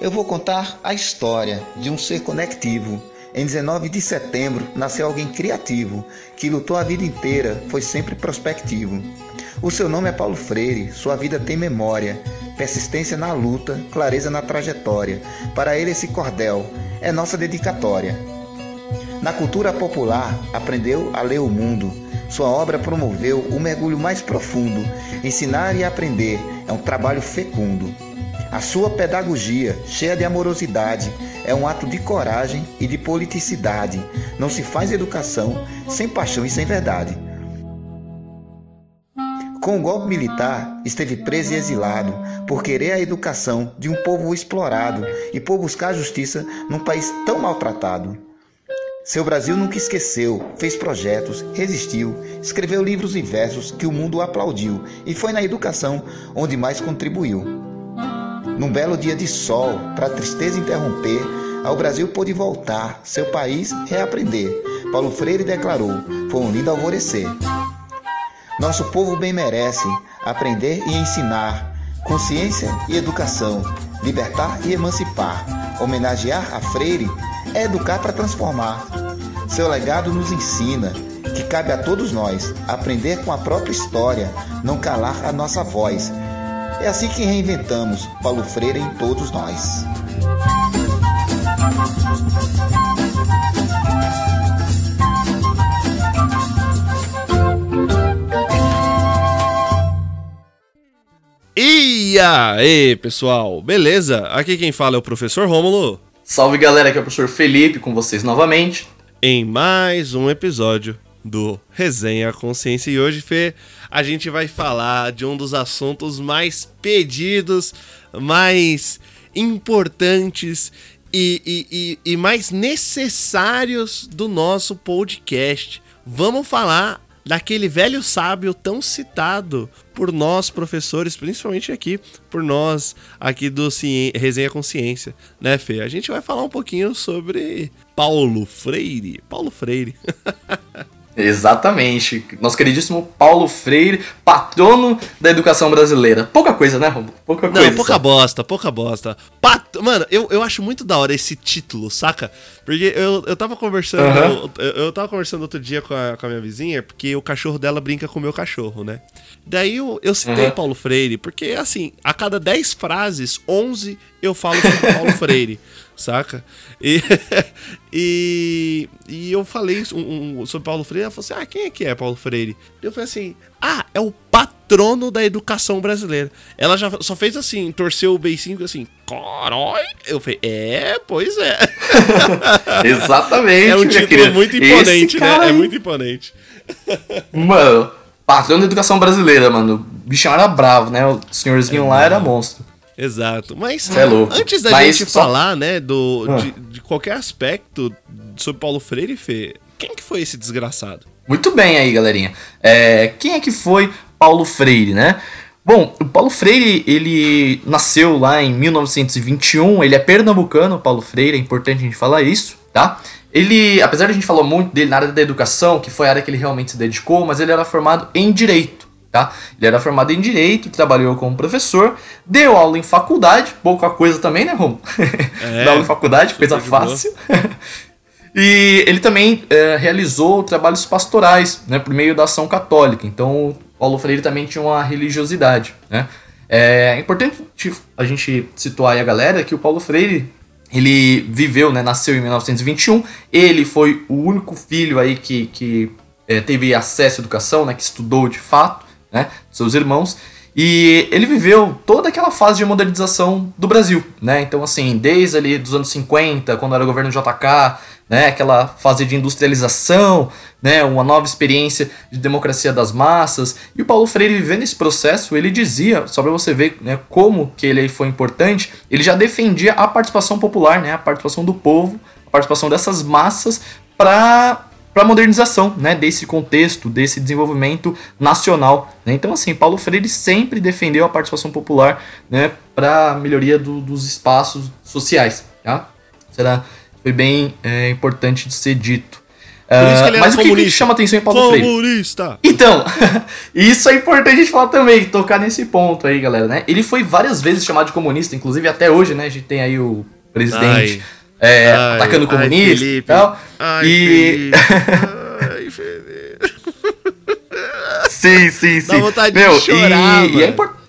Eu vou contar a história de um ser conectivo. Em 19 de setembro nasceu alguém criativo, que lutou a vida inteira, foi sempre prospectivo. O seu nome é Paulo Freire, sua vida tem memória, persistência na luta, clareza na trajetória. Para ele, esse cordel é nossa dedicatória. Na cultura popular, aprendeu a ler o mundo. Sua obra promoveu o mergulho mais profundo. Ensinar e aprender é um trabalho fecundo. A sua pedagogia, cheia de amorosidade, é um ato de coragem e de politicidade. Não se faz educação sem paixão e sem verdade. Com o golpe militar, esteve preso e exilado por querer a educação de um povo explorado e por buscar justiça num país tão maltratado. Seu Brasil nunca esqueceu, fez projetos, resistiu, escreveu livros e versos que o mundo aplaudiu e foi na educação onde mais contribuiu. Num belo dia de sol, para tristeza interromper, ao Brasil pôde voltar, seu país reaprender. Paulo Freire declarou: foi um lindo alvorecer. Nosso povo bem merece aprender e ensinar, consciência e educação, libertar e emancipar, homenagear a Freire é educar para transformar. Seu legado nos ensina que cabe a todos nós aprender com a própria história, não calar a nossa voz é assim que reinventamos Paulo Freire em todos nós. E aí, pessoal, beleza? Aqui quem fala é o professor Rômulo. Salve galera, aqui é o professor Felipe com vocês novamente. Em mais um episódio do Resenha Consciência. E hoje, Fê, a gente vai falar de um dos assuntos mais pedidos, mais importantes e, e, e, e mais necessários do nosso podcast. Vamos falar daquele velho sábio tão citado por nós professores, principalmente aqui por nós aqui do Resenha Consciência, né, Fê? A gente vai falar um pouquinho sobre Paulo Freire. Paulo Freire. Exatamente. Nosso queridíssimo Paulo Freire, patrono da educação brasileira. Pouca coisa, né, Romulo? Pouca coisa. Não, pouca sabe? bosta, pouca bosta. Pat... Mano, eu, eu acho muito da hora esse título, saca? Porque eu, eu tava conversando. Uhum. Eu, eu tava conversando outro dia com a, com a minha vizinha, porque o cachorro dela brinca com o meu cachorro, né? Daí eu, eu citei uhum. Paulo Freire, porque assim, a cada 10 frases, 11 eu falo sobre Paulo Freire saca? E, e, e eu falei um, um, sobre Paulo Freire, ela falou assim, ah, quem é que é Paulo Freire? Eu falei assim, ah, é o patrono da educação brasileira. Ela já só fez assim, torceu o beicinho assim, corói. Eu falei, é, pois é. Exatamente. É um título muito imponente, né? Aí... É muito imponente. Mano, patrono da educação brasileira, mano. O bichão era bravo, né? O senhorzinho é, lá era monstro. Exato. Mas é antes da Mas gente só... falar, né, do, ah. de, de, qualquer aspecto sobre Paulo Freire, Fê, quem que foi esse desgraçado? Muito bem aí, galerinha. É, quem é que foi Paulo Freire, né? Bom, o Paulo Freire, ele nasceu lá em 1921, ele é pernambucano, Paulo Freire, é importante a gente falar isso, tá? Ele, apesar de a gente falar muito dele na área da educação, que foi a área que ele realmente se dedicou, mas ele era formado em Direito. Tá? Ele era formado em Direito, trabalhou como professor, deu aula em faculdade, pouca coisa também, né, Romo? É, Dá aula em faculdade, coisa fácil. e ele também é, realizou trabalhos pastorais, né, por meio da ação católica. Então, Paulo Freire também tinha uma religiosidade, né? É importante a gente situar aí a galera que o Paulo Freire ele viveu, né, nasceu em 1921. Ele foi o único filho aí que, que é, teve acesso à educação, né, que estudou de fato né, seus irmãos. E ele viveu toda aquela fase de modernização do Brasil, né? Então, assim, desde ali dos anos 50, quando era o governo JK, né? Aquela fase de industrialização, né? Uma nova experiência de democracia das massas. E o Paulo Freire, vivendo esse processo, ele dizia, só para você ver né, como que ele foi importante, ele já defendia a participação popular, né? A participação do povo, a participação dessas massas para para a modernização né, desse contexto, desse desenvolvimento nacional. Né? Então, assim, Paulo Freire sempre defendeu a participação popular né, para a melhoria do, dos espaços sociais. Tá? Será, foi bem é, importante de ser dito. Uh, mas o que, que, chama atenção em Paulo comunista. Freire? Então, isso é importante a gente falar também, tocar nesse ponto aí, galera, né? Ele foi várias vezes chamado de comunista, inclusive até hoje, né? A gente tem aí o presidente é, ai, atacando o comunista ai, e tal. Ai, e. ai, sim, sim, sim. Dá vontade Meu, de chorar, e, e é importante.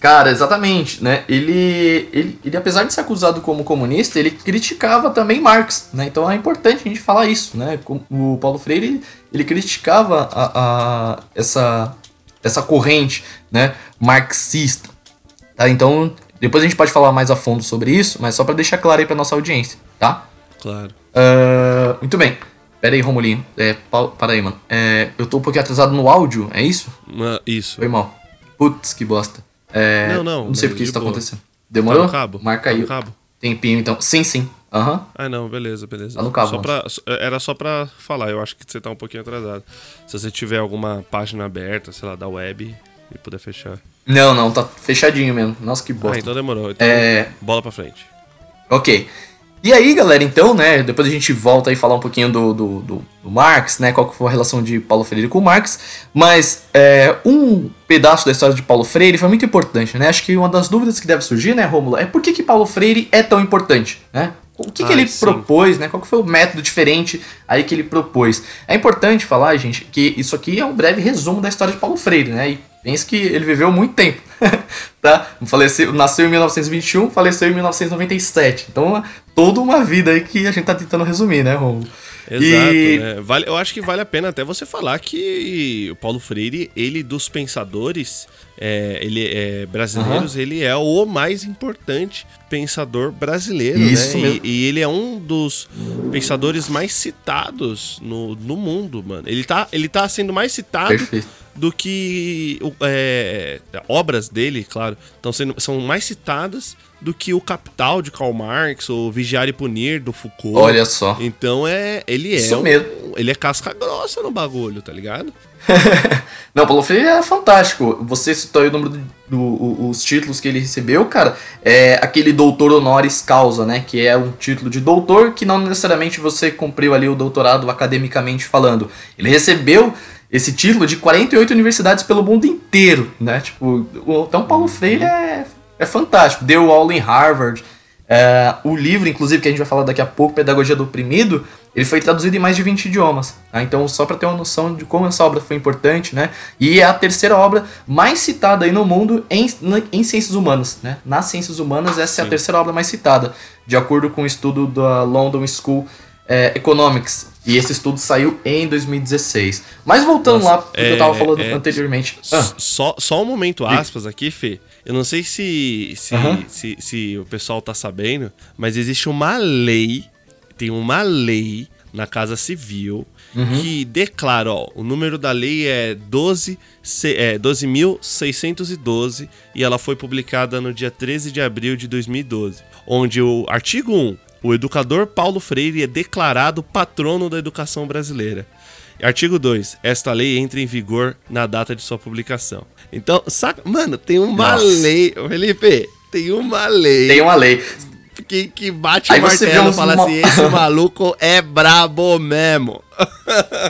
Cara, exatamente, né? Ele, ele, ele, apesar de ser acusado como comunista, ele criticava também Marx, né? Então é importante a gente falar isso, né? O Paulo Freire, ele criticava a, a essa, essa corrente, né? Marxista, tá? Então, depois a gente pode falar mais a fundo sobre isso, mas só para deixar claro aí pra nossa audiência, tá? Claro. Uh, muito bem. Pera aí, Romulinho. É, para aí, mano. É, eu tô um pouquinho atrasado no áudio, é isso? Uh, isso. Foi mal. Putz, que bosta. É, não, não. Não sei porque isso tá boa. acontecendo. Demorou? Tá no cabo. Marca aí. Tá cabo. Tempinho, então. Sim, sim. Aham. Uhum. Ah, não, beleza, beleza. Tá no cabo. Só pra, era só pra falar, eu acho que você tá um pouquinho atrasado. Se você tiver alguma página aberta, sei lá, da web, e puder fechar. Não, não, tá fechadinho mesmo. Nossa, que bosta. Ah, então demorou. Então, é... bola pra frente. Ok. E aí, galera, então, né, depois a gente volta e falar um pouquinho do, do, do, do, Marx, né, qual que foi a relação de Paulo Freire com Marx, mas é, um pedaço da história de Paulo Freire foi muito importante, né, acho que uma das dúvidas que deve surgir, né, Rômulo, é por que, que Paulo Freire é tão importante, né? O que, que ele sim. propôs, né? Qual que foi o método diferente aí que ele propôs? É importante falar, gente, que isso aqui é um breve resumo da história de Paulo Freire, né? E pense que ele viveu muito tempo, tá? Faleceu, nasceu em 1921, faleceu em 1997. Então, toda uma vida aí que a gente tá tentando resumir, né, Romulo? Exato, e... né? Vale, eu acho que vale a pena até você falar que o Paulo Freire, ele dos pensadores, é, ele é, brasileiros, uhum. ele é o mais importante pensador brasileiro, Isso né? Mesmo. E, e, ele é um dos pensadores mais citados no, no mundo, mano. Ele tá, ele tá sendo mais citado Perfeito. do que é, obras dele, claro, estão sendo são mais citadas do que o Capital de Karl Marx ou Vigiar e Punir do Foucault. Olha só. Então é, ele é Isso um, mesmo. ele é casca grossa no bagulho, tá ligado? Não, Paulo Freire é fantástico. Você citou aí o número dos títulos que ele recebeu, cara. É aquele doutor honoris causa, né? Que é um título de doutor que não necessariamente você cumpriu ali o doutorado academicamente falando. Ele recebeu esse título de 48 universidades pelo mundo inteiro, né? Tipo, então Paulo Freire é é fantástico. Deu aula em Harvard. É, o livro, inclusive, que a gente vai falar daqui a pouco, Pedagogia do Oprimido, ele foi traduzido em mais de 20 idiomas. Tá? Então, só para ter uma noção de como essa obra foi importante, né? E é a terceira obra mais citada aí no mundo em, em ciências humanas, né? Nas ciências humanas, essa Sim. é a terceira obra mais citada, de acordo com o um estudo da London School é, Economics. E esse estudo saiu em 2016. Mas voltando Nossa, lá, porque é, eu tava falando é, anteriormente. Ah. Só, só um momento aspas aqui, Fê. Eu não sei se, se, uhum. se, se, o pessoal tá sabendo, mas existe uma lei, tem uma lei na Casa Civil uhum. que declara, ó, o número da lei é 12 é 12.612 e ela foi publicada no dia 13 de abril de 2012, onde o artigo 1, o educador Paulo Freire é declarado patrono da educação brasileira. Artigo 2. Esta lei entra em vigor na data de sua publicação. Então, saca. Mano, tem uma Nossa. lei. Felipe, tem uma lei. Tem uma lei. Que, que bate Aí o martelo e fala uma... assim: esse maluco é brabo mesmo.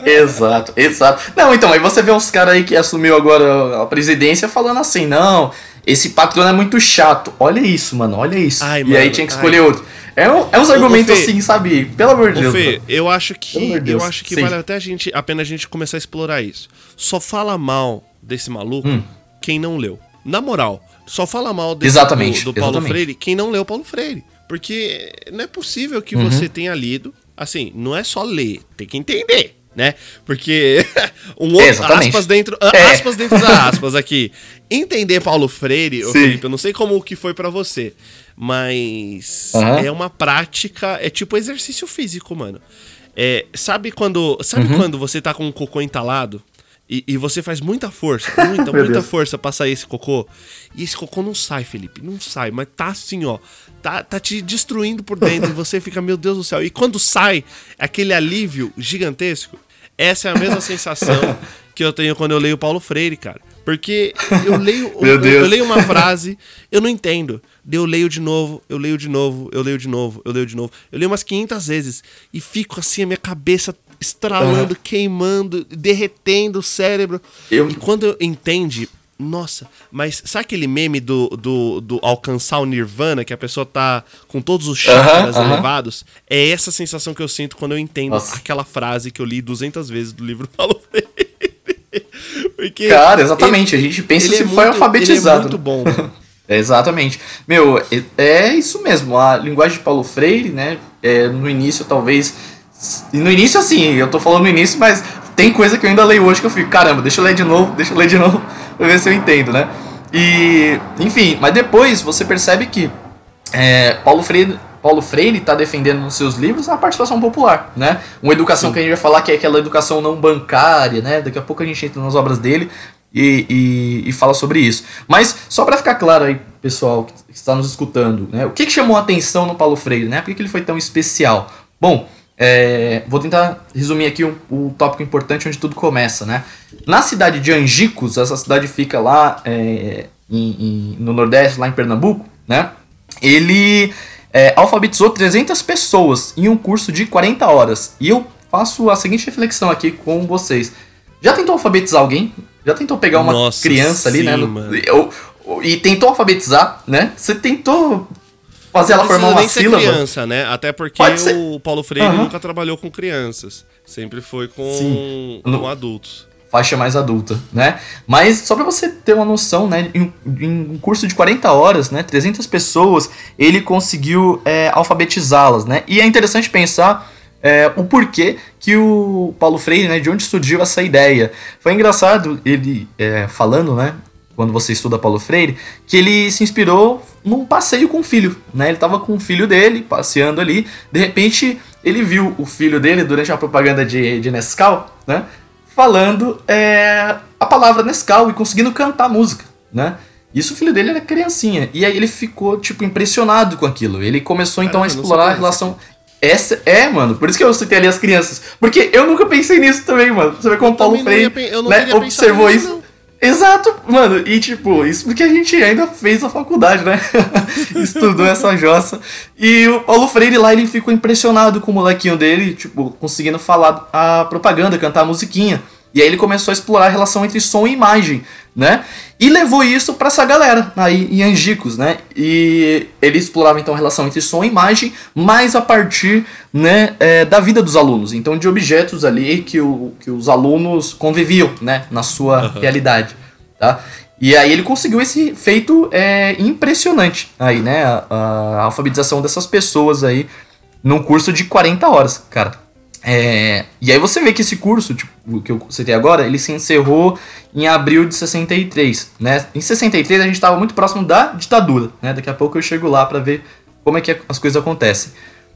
exato, exato. Não, então, aí você vê uns caras aí que assumiu agora a presidência falando assim: não, esse patrão é muito chato. Olha isso, mano, olha isso. Ai, e mano, aí tinha que escolher ai. outro. É, um, é uns argumentos Fê, assim, sabe? Pelo amor de Deus. Fê, eu acho que, eu acho que vale até a, gente, a pena a gente começar a explorar isso. Só fala mal desse maluco hum. quem não leu. Na moral, só fala mal desse, exatamente, do, do Paulo exatamente. Freire quem não leu Paulo Freire. Porque não é possível que uhum. você tenha lido. Assim, não é só ler, tem que entender né? Porque um outro Exatamente. aspas dentro, é. aspas dentro da aspas aqui. Entender Paulo Freire, ô Felipe, eu não sei como que foi para você, mas uhum. é uma prática, é tipo exercício físico, mano. É, sabe quando, sabe uhum. quando você tá com um cocô entalado e, e você faz muita força, muita, muita Deus. força pra sair esse cocô, e esse cocô não sai, Felipe, não sai, mas tá assim, ó, tá, tá te destruindo por dentro e você fica, meu Deus do céu. E quando sai, aquele alívio gigantesco, essa é a mesma sensação que eu tenho quando eu leio Paulo Freire, cara. Porque eu leio, eu, eu, leio uma frase, eu não entendo. Eu leio de novo, eu leio de novo, eu leio de novo, eu leio de novo. Eu leio umas 500 vezes e fico assim, a minha cabeça estralando, uhum. queimando, derretendo o cérebro. Eu... E quando entende, nossa, mas sabe aquele meme do, do, do, alcançar o nirvana, que a pessoa tá com todos os chakras uh -huh, elevados? Uh -huh. É essa sensação que eu sinto quando eu entendo nossa. aquela frase que eu li 200 vezes do livro Paulo Freire. Porque Cara, exatamente, ele, a gente pensa se é foi muito, alfabetizado. Ele é muito bom. é, exatamente. Meu, é, é, isso mesmo, a linguagem de Paulo Freire, né, é, no início talvez... No início, assim, eu tô falando no início, mas tem coisa que eu ainda leio hoje que eu fico, caramba, deixa eu ler de novo, deixa eu ler de novo pra ver se eu entendo, né? E, enfim, mas depois você percebe que é, Paulo Freire Paulo Freire está defendendo nos seus livros a participação popular, né? Uma educação Sim. que a gente vai falar que é aquela educação não bancária, né? Daqui a pouco a gente entra nas obras dele e, e, e fala sobre isso. Mas só para ficar claro aí, pessoal que está nos escutando, né? O que, que chamou a atenção no Paulo Freire, né? Por que, que ele foi tão especial? Bom, é, vou tentar resumir aqui o, o, tópico importante onde tudo começa, né? Na cidade de Angicos, essa cidade fica lá é, em, em, no Nordeste, lá em Pernambuco, né? Ele é, alfabetizou 300 pessoas em um curso de 40 horas. E eu faço a seguinte reflexão aqui com vocês. Já tentou alfabetizar alguém? Já tentou pegar uma Nossa, criança ali, né? sim, né? No, e tentou alfabetizar, né? Você tentou fazer ela formar uma nem sílaba. Ser criança, né? Até porque o Paulo Freire uhum. nunca trabalhou com crianças. Sempre foi com, com adultos. Faixa mais adulta, né? Mas só para você ter uma noção, né? Em, em, um curso de 40 horas, né? 300 pessoas, ele conseguiu é, alfabetizá-las, né? E é interessante pensar é, o porquê que o Paulo Freire, né? De onde surgiu essa ideia. Foi engraçado ele é, falando, né? Quando você estuda Paulo Freire, que ele se inspirou num passeio com o filho, né? Ele estava com o filho dele, passeando ali, de repente ele viu o filho dele durante a propaganda de, de Nescau, né? Falando é, a palavra Nescau e conseguindo cantar música, né? Isso o filho dele era criancinha. E aí ele ficou, tipo, impressionado com aquilo. Ele começou então a explorar a relação. Essa é, mano, por isso que eu citei ali as crianças. Porque eu nunca pensei nisso também, mano. Você vê como o Paulo Freire né, observou isso. Não. Exato, mano, e tipo, isso porque a gente ainda fez a faculdade, né? Estudou essa jossa. E o Paulo Freire lá, ele ficou impressionado com o molequinho dele, tipo, conseguindo falar a propaganda, cantar a musiquinha. E aí ele começou a explorar a relação entre som e imagem, né? E levou isso para essa galera aí em Angicos, né? E ele explorava então a relação entre som e imagem, mas a partir né, é, da vida dos alunos, então de objetos ali que, o, que os alunos conviviam, né, na sua uhum. realidade, tá? E aí ele conseguiu esse feito é, impressionante aí, né? A, a alfabetização dessas pessoas aí num curso de 40 horas, cara. É, e aí você vê que esse curso, tipo, que eu citei agora, ele se encerrou em abril de 63, né? Em 63 a gente estava muito próximo da ditadura, né? Daqui a pouco eu chego lá para ver como é que as coisas acontecem.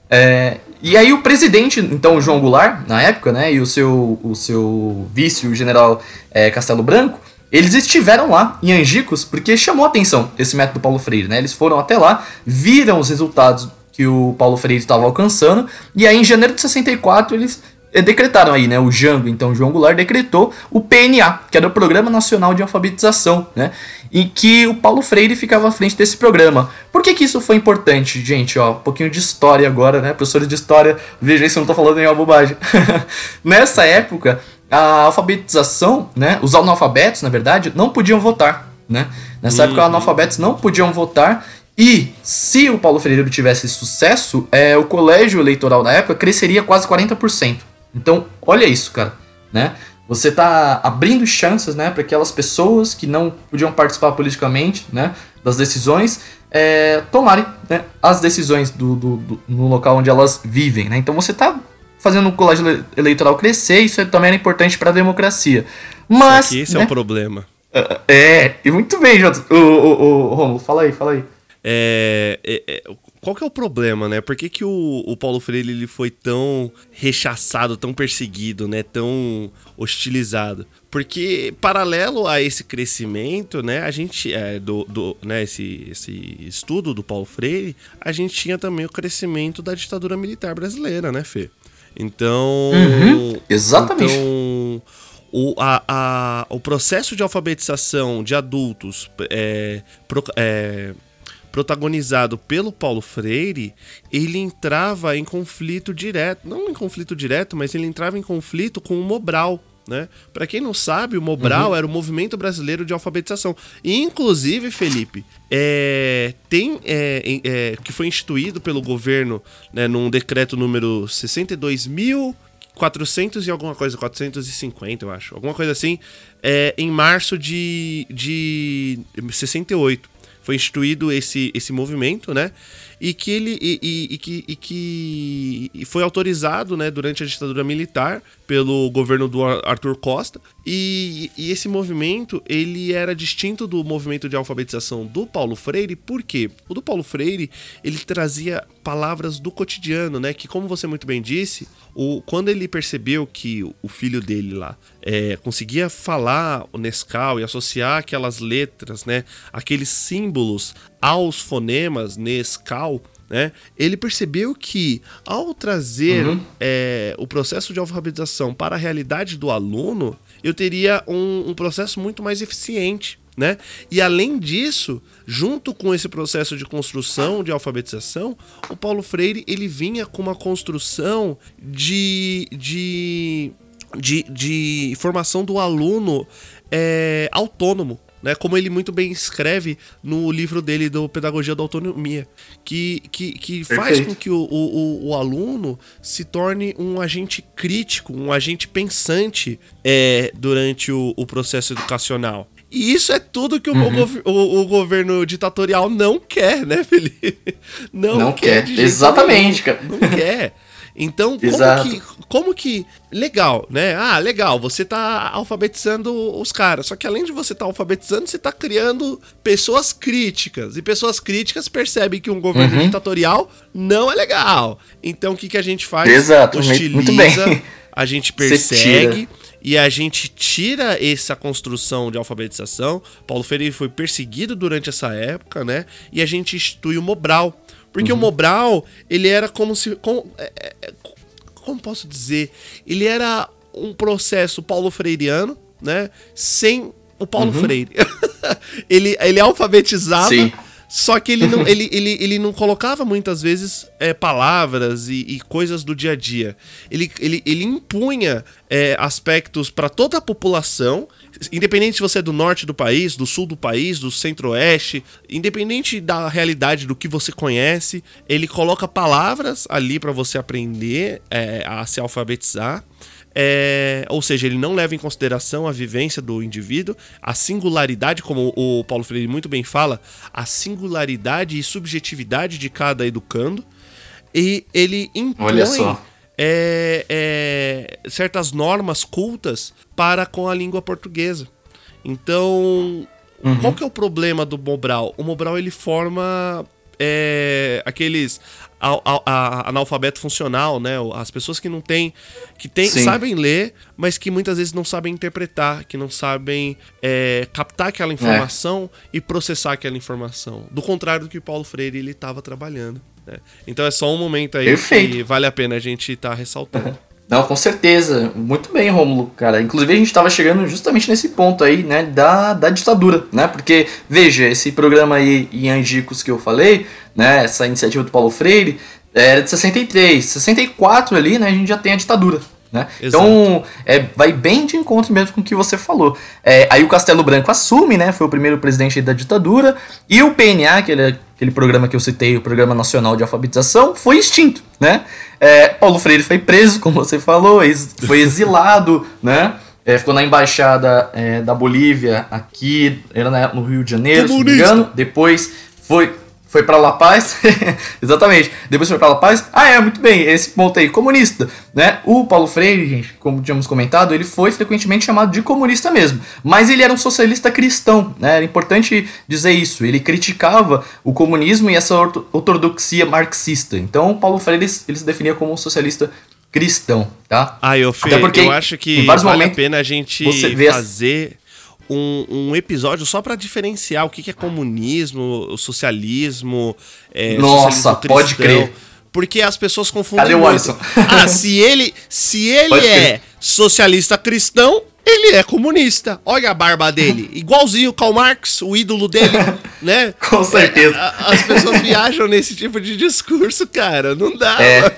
É, e aí o presidente, então João Goulart, na época, né, e o seu, o seu vice, o general é, Castelo Branco, eles estiveram lá em Angicos porque chamou atenção esse método Paulo Freire, né? Eles foram até lá, viram os resultados que o Paulo Freire estava alcançando. E aí, em janeiro de 64, eles decretaram aí, né? O Jango, então, João Goulart, decretou o PNA, que era o Programa Nacional de Alfabetização, né? Em que o Paulo Freire ficava à frente desse programa. Por que, que isso foi importante, gente? Ó, um pouquinho de história agora, né? Professores de história, veja se eu não tô falando nenhuma bobagem. Nessa época, a alfabetização, né? Os analfabetos, na verdade, não podiam votar, né? Nessa uhum. época, os analfabetos não podiam votar e se o Paulo Freire tivesse sucesso, é, o colégio eleitoral da época cresceria quase 40%. Então, olha isso, cara, né? Você está abrindo chances, né, para aquelas pessoas que não podiam participar politicamente, né, das decisões, é, tomarem né, as decisões do, do, do, no local onde elas vivem, né? Então você está fazendo o colégio eleitoral crescer, isso é também é importante para a democracia. Mas esse né, é o problema. É, é, e muito bem, Jota. O, o, o, Romulo, fala aí, fala aí. É, é, é, qual que é o problema, né? Por que, que o, o Paulo Freire ele foi tão rechaçado, tão perseguido, né? Tão hostilizado? Porque paralelo a esse crescimento, né? A gente é, do, do né? Esse, esse estudo do Paulo Freire, a gente tinha também o crescimento da ditadura militar brasileira, né, Fê? Então, uhum, exatamente. Então, o, a, a, o processo de alfabetização de adultos é, pro, é, protagonizado pelo Paulo Freire, ele entrava em conflito direto, não em conflito direto, mas ele entrava em conflito com o Mobral, né? Para quem não sabe, o Mobral uhum. era o Movimento Brasileiro de Alfabetização. E, inclusive, Felipe, é, tem é, é, que foi instituído pelo governo né, num decreto número 62.400 e alguma coisa, 450, eu acho, alguma coisa assim, é, em março de, de 68 foi instituído esse, esse movimento, né? E que ele e, e, e que, e que foi autorizado né, durante a ditadura militar pelo governo do Arthur Costa. E, e, esse movimento ele era distinto do movimento de alfabetização do Paulo Freire. Porque o do Paulo Freire ele trazia palavras do cotidiano né que como você muito bem disse o, quando ele percebeu que o filho dele lá é, conseguia falar o Nescau e associar aquelas letras né aqueles símbolos aos fonemas Nescau, né, ele percebeu que ao trazer uhum. é, o processo de alfabetização para a realidade do aluno, eu teria um, um processo muito mais eficiente. Né? E além disso, junto com esse processo de construção de alfabetização, o Paulo Freire ele vinha com uma construção de, de, de, de formação do aluno é, autônomo né? Como ele muito bem escreve no livro dele do Pedagogia da Autonomia, que, que, que faz com que o, o, o, aluno se torne um agente crítico, um agente pensante é, durante o, o processo educacional. E isso é tudo que o, uhum. o, o, governo ditatorial não quer, né, Felipe? Não, não quer. quer Exatamente, cara. Não quer. Então, como que, como que. Legal, né? Ah, legal, você tá alfabetizando os caras. Só que além de você estar tá alfabetizando, você tá criando pessoas críticas. E pessoas críticas percebem que um governo uhum. ditatorial não é legal. Então, o que, que a gente faz? Exato, Utiliza, muito bem. a gente persegue e a gente tira essa construção de alfabetização. Paulo Freire foi perseguido durante essa época, né? E a gente institui o Mobral porque uhum. o Mobral, ele era como se. Como, é, é, como posso dizer? Ele era um processo paulo freiriano, né? Sem o Paulo uhum. Freire. ele, ele alfabetizava. Sim. Só que ele não, ele, ele, ele não colocava muitas vezes é, palavras e, e, coisas do dia a dia. Ele, ele, ele impunha é, aspectos para toda a população independente se você é do norte do país, do sul do país, do centro-oeste, independente da realidade do que você conhece, ele coloca palavras ali para você aprender é, a se alfabetizar. É, ou seja, ele não leva em consideração a vivência do indivíduo, a singularidade, como o Paulo Freire muito bem fala, a singularidade e subjetividade de cada educando, e ele impõe é, é, certas normas cultas para com a língua portuguesa. Então, uhum. qual que é o problema do Mobral? O Mobral ele forma é, aqueles a, a, a, analfabeto funcional, né? As pessoas que não têm, que tem, sabem ler, mas que muitas vezes não sabem interpretar, que não sabem é, captar aquela é. informação e processar aquela informação. Do contrário do que Paulo Freire ele estava trabalhando. Né? Então é só um momento aí Perfeito. que vale a pena a gente estar tá ressaltando. Não, com certeza. Muito bem, Rômulo, cara. Inclusive a gente estava chegando justamente nesse ponto aí, né, da, da ditadura, né? Porque, veja, esse programa aí em Angicos que eu falei, né, essa iniciativa do Paulo Freire, era de 63. 64 ali, né, a gente já tem a ditadura, né? Então, é, vai bem de encontro mesmo com o que você falou. É, aí o Castelo Branco assume, né? Foi o primeiro presidente da ditadura. E o PNA, aquele, aquele programa que eu citei, o Programa Nacional de Alfabetização, foi extinto, né? É, Paulo Freire foi preso, como você falou, foi exilado, né? É, ficou na embaixada é, da Bolívia aqui, era no Rio de Janeiro, Comunista. se não me engano. Depois foi foi para La Paz, exatamente. Depois foi para La Paz. Ah, é, muito bem, esse ponto aí, comunista, né? O Paulo Freire, gente, como tínhamos comentado, ele foi frequentemente chamado de comunista mesmo, mas ele era um socialista cristão, né? Era importante dizer isso. Ele criticava o comunismo e essa ortodoxia marxista. Então, o Paulo Freire ele, se definia como um socialista cristão, tá? Ah, eu, Fê, eu acho que vale a pena a gente fazer um, um episódio só para diferenciar o que, que é comunismo, o socialismo. É, Nossa, socialismo pode crer. Porque as pessoas confundem Cadê o muito. Ah, se ele, se ele é socialista cristão, ele é comunista. Olha a barba dele. Igualzinho o Karl Marx, o ídolo dele, né? Com certeza. É, as pessoas viajam nesse tipo de discurso, cara. Não dá. É.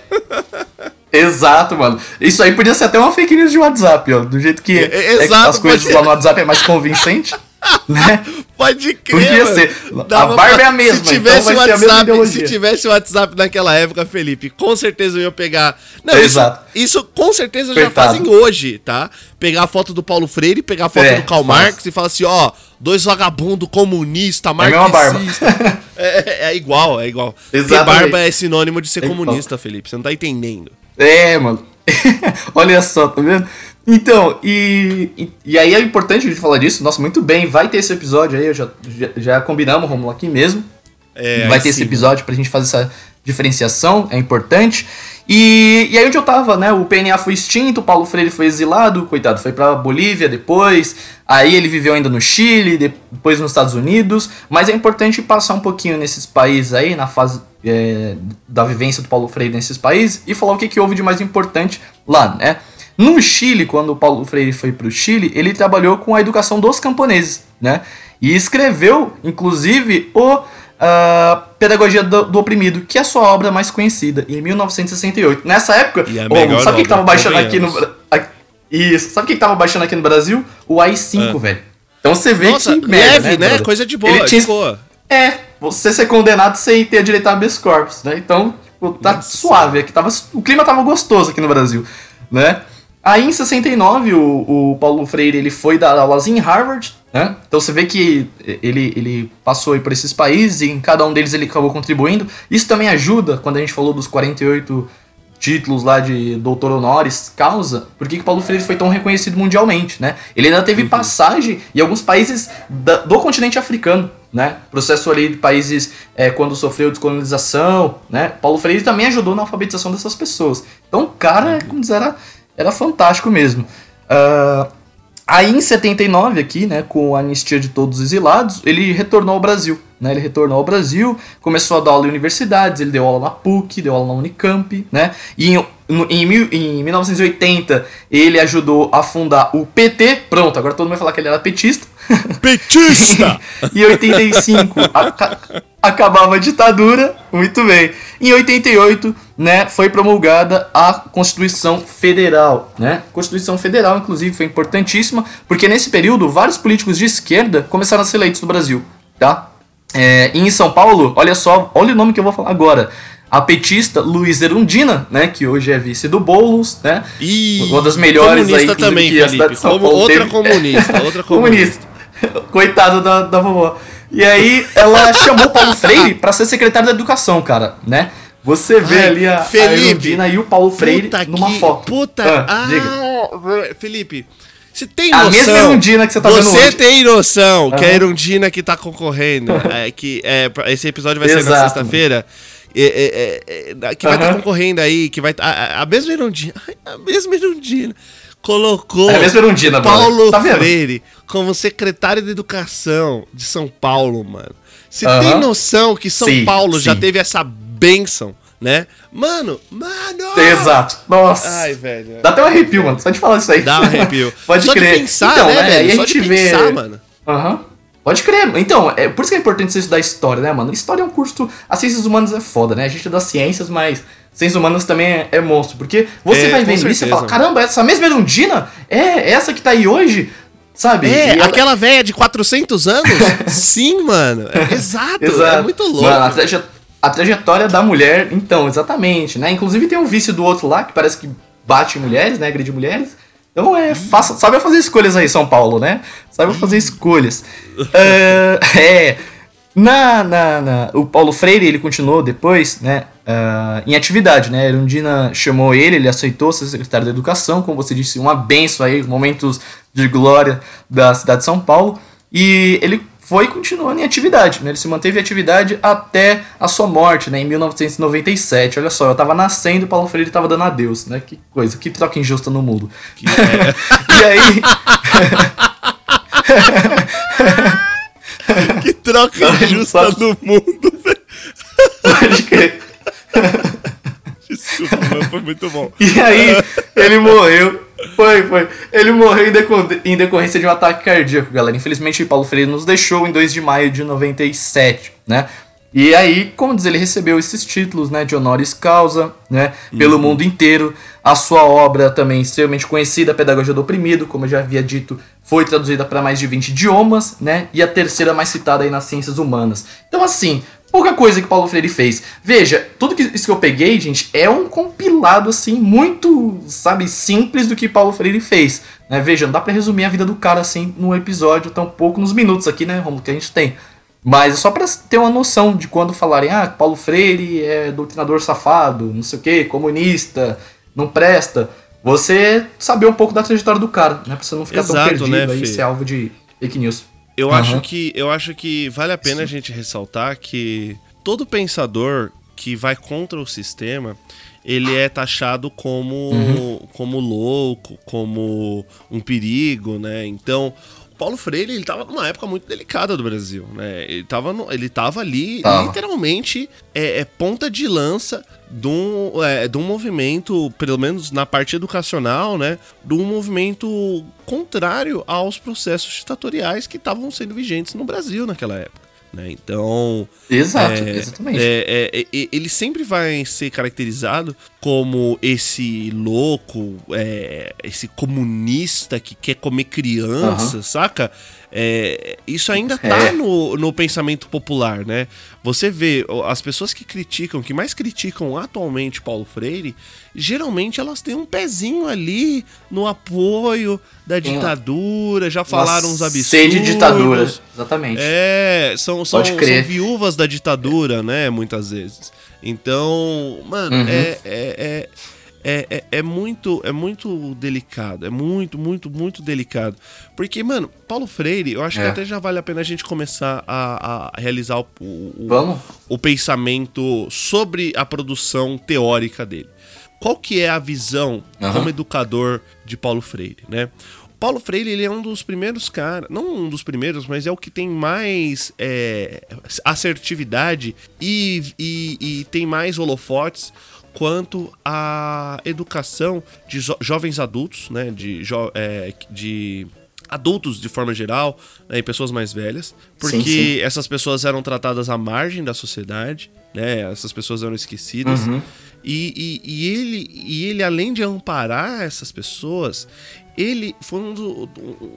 Exato, mano. Isso aí podia ser até uma fake news de WhatsApp, ó. Do jeito que é, é, exato, as coisas lá no WhatsApp é mais convincente. né? Pode crer. Podia ser. Dava a barba pra... é a mesma, se tivesse então WhatsApp, Se tivesse WhatsApp naquela época, Felipe, com certeza eu ia pegar. Não, Exato. Isso, isso com certeza Coitado. já fazem hoje, tá? Pegar a foto do Paulo Freire, pegar a foto é, do Karl Marx e falar assim, ó, dois vagabundos comunista, marxista. É, é, é, igual, é igual. Exatamente. Porque barba é sinônimo de ser é comunista. Felipe. Você não tá entendendo. É, mano. Olha só, tá vendo? Então, e, e, aí é importante a gente falar disso. Nossa, muito bem, vai ter esse episódio aí, já, já, já combinamos, Romulo, aqui mesmo. É, vai ter sim. esse episódio pra gente fazer essa diferenciação, é importante. E, e aí onde eu tava, né? O PNA foi extinto, o Paulo Freire foi exilado, coitado, foi pra Bolívia depois. Aí ele viveu ainda no Chile, depois nos Estados Unidos. Mas é importante passar um pouquinho nesses países aí, na fase é, da vivência do Paulo Freire nesses países, e falar o que, que houve de mais importante lá, né? No Chile, quando o Paulo Freire foi para o Chile, ele trabalhou com a educação dos camponeses, né? E escreveu, inclusive, o uh, Pedagogia do, do, Oprimido, que é a sua obra mais conhecida, em 1968. Nessa época, oh, sabe o que estava baixando aqui no Isso, sabe o que estava baixando aqui no Brasil? O AI5, ah. velho. Então você vê Nossa, que merda, leve, né? né? Coisa de boa, Ele tinha... de boa. É, você ser condenado sem ter direito a habeas corpus, né? Então, tipo, tá Nossa. suave aqui, tava, o clima tava gostoso aqui no Brasil, né? Aí em 69 o, o Paulo Freire ele foi dar aulas em Harvard, né? Então você vê que ele, ele passou por esses países e em cada um deles ele acabou contribuindo. Isso também ajuda quando a gente falou dos 48 títulos lá de doutor honoris causa, por que Paulo Freire foi tão reconhecido mundialmente, né? Ele ainda teve uhum. passagem em alguns países da, do continente africano, né? Processo ali de países é, quando sofreu descolonização, né? Paulo Freire também ajudou na alfabetização dessas pessoas. Então o cara, uhum. como dizer, era era fantástico mesmo. Uh, aí em 79, aqui, né, com a anistia de todos os exilados, ele retornou ao Brasil. Né, ele retornou ao Brasil, começou a dar aula em universidades, ele deu aula na PUC, deu aula na Unicamp, né? E em, em, em 1980 ele ajudou a fundar o PT. Pronto, agora todo mundo vai falar que ele era petista. Petista! em 85 a, acabava a ditadura, muito bem. Em 88, né, foi promulgada a Constituição Federal, né? Constituição Federal, inclusive, foi importantíssima, porque nesse período vários políticos de esquerda começaram a ser eleitos no Brasil, tá? É, em São Paulo, olha só, olha o nome que eu vou falar agora. A petista Luiz Erundina, né, que hoje é vice do Boulos, né? E uma das melhores comunista aí também, que Felipe, a Como, outra teve. comunista, outra comunista. Coitado da, da vovó. E aí ela chamou Paulo Freire para ser secretário da educação, cara, né? Você vê Ai, ali a, Felipe, a e o Paulo Freire numa que, foto. Puta, ah, ah Felipe, você tem noção? A mesma Erundina que você tá você vendo Você tem noção uhum. que a Erundina que tá concorrendo, é, que é, esse episódio vai ser na sexta-feira, é, é, é, que vai estar uhum. tá concorrendo aí, que vai a, a mesma Erundina, a mesma Erundina colocou é Erundina, Paulo tá Freire como secretário de Educação de São Paulo, mano. Você uhum. tem noção que São sim, Paulo sim. já teve essa bênção, né? Mano, mano! Exato. Nossa. Ai, velho. Dá até um arrepio, mano. Só de falar isso aí. Dá um arrepio. Pode Só crer. De pensar, então, né, velho? Só a gente de pensar, vê... mano. Aham. Uhum. Pode crer. Então, é por isso que é importante você estudar história, né, mano? História é um curso. As ciências humanas é foda, né? A gente é das ciências, mas ciências humanas também é, é monstro. Porque você é, vai vendo isso e fala: caramba, essa mesma Erundina é essa que tá aí hoje? Sabe? É, ela... aquela velha de 400 anos? Sim, mano. É, exato, é exato. É muito louco. Mano, a, traje... a, trajetória da mulher, então, exatamente, né? Inclusive tem um vício do outro lá que parece que bate mulheres, né? Agride mulheres. Então é, faça, fazer escolhas aí, São Paulo, né? Sabe fazer escolhas. uh, é. Na, na, na, o Paulo Freire, ele continuou depois, né, uh, em atividade, né, Erundina chamou ele, ele aceitou ser secretário da Educação, como você disse, uma benção aí, momentos de glória da cidade de São Paulo, e ele foi continuando em atividade, né, ele se manteve em atividade até a sua morte, né, em 1997, olha só, eu tava nascendo e o Paulo Freire tava dando adeus, né, que coisa, que troca injusta no mundo. É. e aí... que troca injusta no mundo, velho. Pode crer. Desculpa, mas foi muito bom. E aí, ele morreu. Foi, foi. Ele morreu em, decorrência de um ataque cardíaco, galera. Infelizmente, Paulo Freire nos deixou em 2 de maio de 97, né? E aí, como diz, ele recebeu esses títulos, né, de honoris causa, né, pelo uhum. mundo inteiro. A sua obra também extremamente conhecida, Pedagogia do Oprimido, como eu já havia dito, foi traduzida para mais de 20 idiomas, né, e a terceira mais citada aí nas ciências humanas. Então, assim, pouca coisa que Paulo Freire fez. Veja, tudo que, isso que eu peguei, gente, é um compilado, assim, muito, sabe, simples do que Paulo Freire fez. Né? Veja, não dá para resumir a vida do cara, assim, num episódio, tão pouco nos minutos aqui, né, Romulo, que a gente tem. Mas é só para ter uma noção de quando falarem, ah, Paulo Freire é doutrinador safado, não sei o que, comunista, não presta. Você saber um pouco da trajetória do cara, né? Pra você não ficar Exato, tão perdido né, aí, ser alvo de fake news. Eu, uhum. acho que, eu acho que vale a pena Sim. a gente ressaltar que todo pensador que vai contra o sistema, ele é taxado como, uhum. como louco, como um perigo, né? Então, Paulo Freire, ele tava numa época muito delicada do Brasil, né? Ele tava, no, ele tava ali, ah. literalmente, é, é, ponta de lança de um, é, de um movimento, pelo menos na parte educacional, né? De um movimento contrário aos processos ditatoriais que estavam sendo vigentes no Brasil naquela época. Né? Então. Exato, é, exatamente. É, é, é, ele sempre vai ser caracterizado como esse louco, é, esse comunista que quer comer criança, uhum. saca? É, isso ainda tá é. no, no pensamento popular, né? Você vê as pessoas que criticam, que mais criticam atualmente Paulo Freire, geralmente elas têm um pezinho ali no apoio da ditadura, já falaram uns absurdos. Sede ditadura, exatamente. É, são, são, são, viúvas da ditadura, né? Muitas vezes. Então, mano, uhum. é, é, é é, é, é, muito é muito delicado, é muito, muito, muito delicado. Porque, mano, Paulo Freire, eu acho é. que até já vale a pena a gente começar a, a realizar o, o, o, pensamento sobre a produção teórica dele. Qual que é a visão uhum. como educador de Paulo Freire, né? Paulo Freire ele é um dos primeiros caras, não um dos primeiros, mas é o que tem mais é, assertividade e, e, e tem mais holofotes quanto à educação de jo jovens adultos, né, de, jo é, de adultos de forma geral né, e pessoas mais velhas, porque sim, sim. essas pessoas eram tratadas à margem da sociedade, né, essas pessoas eram esquecidas. Uhum. E, e, e, ele, e ele, além de amparar essas pessoas, ele foi um, do,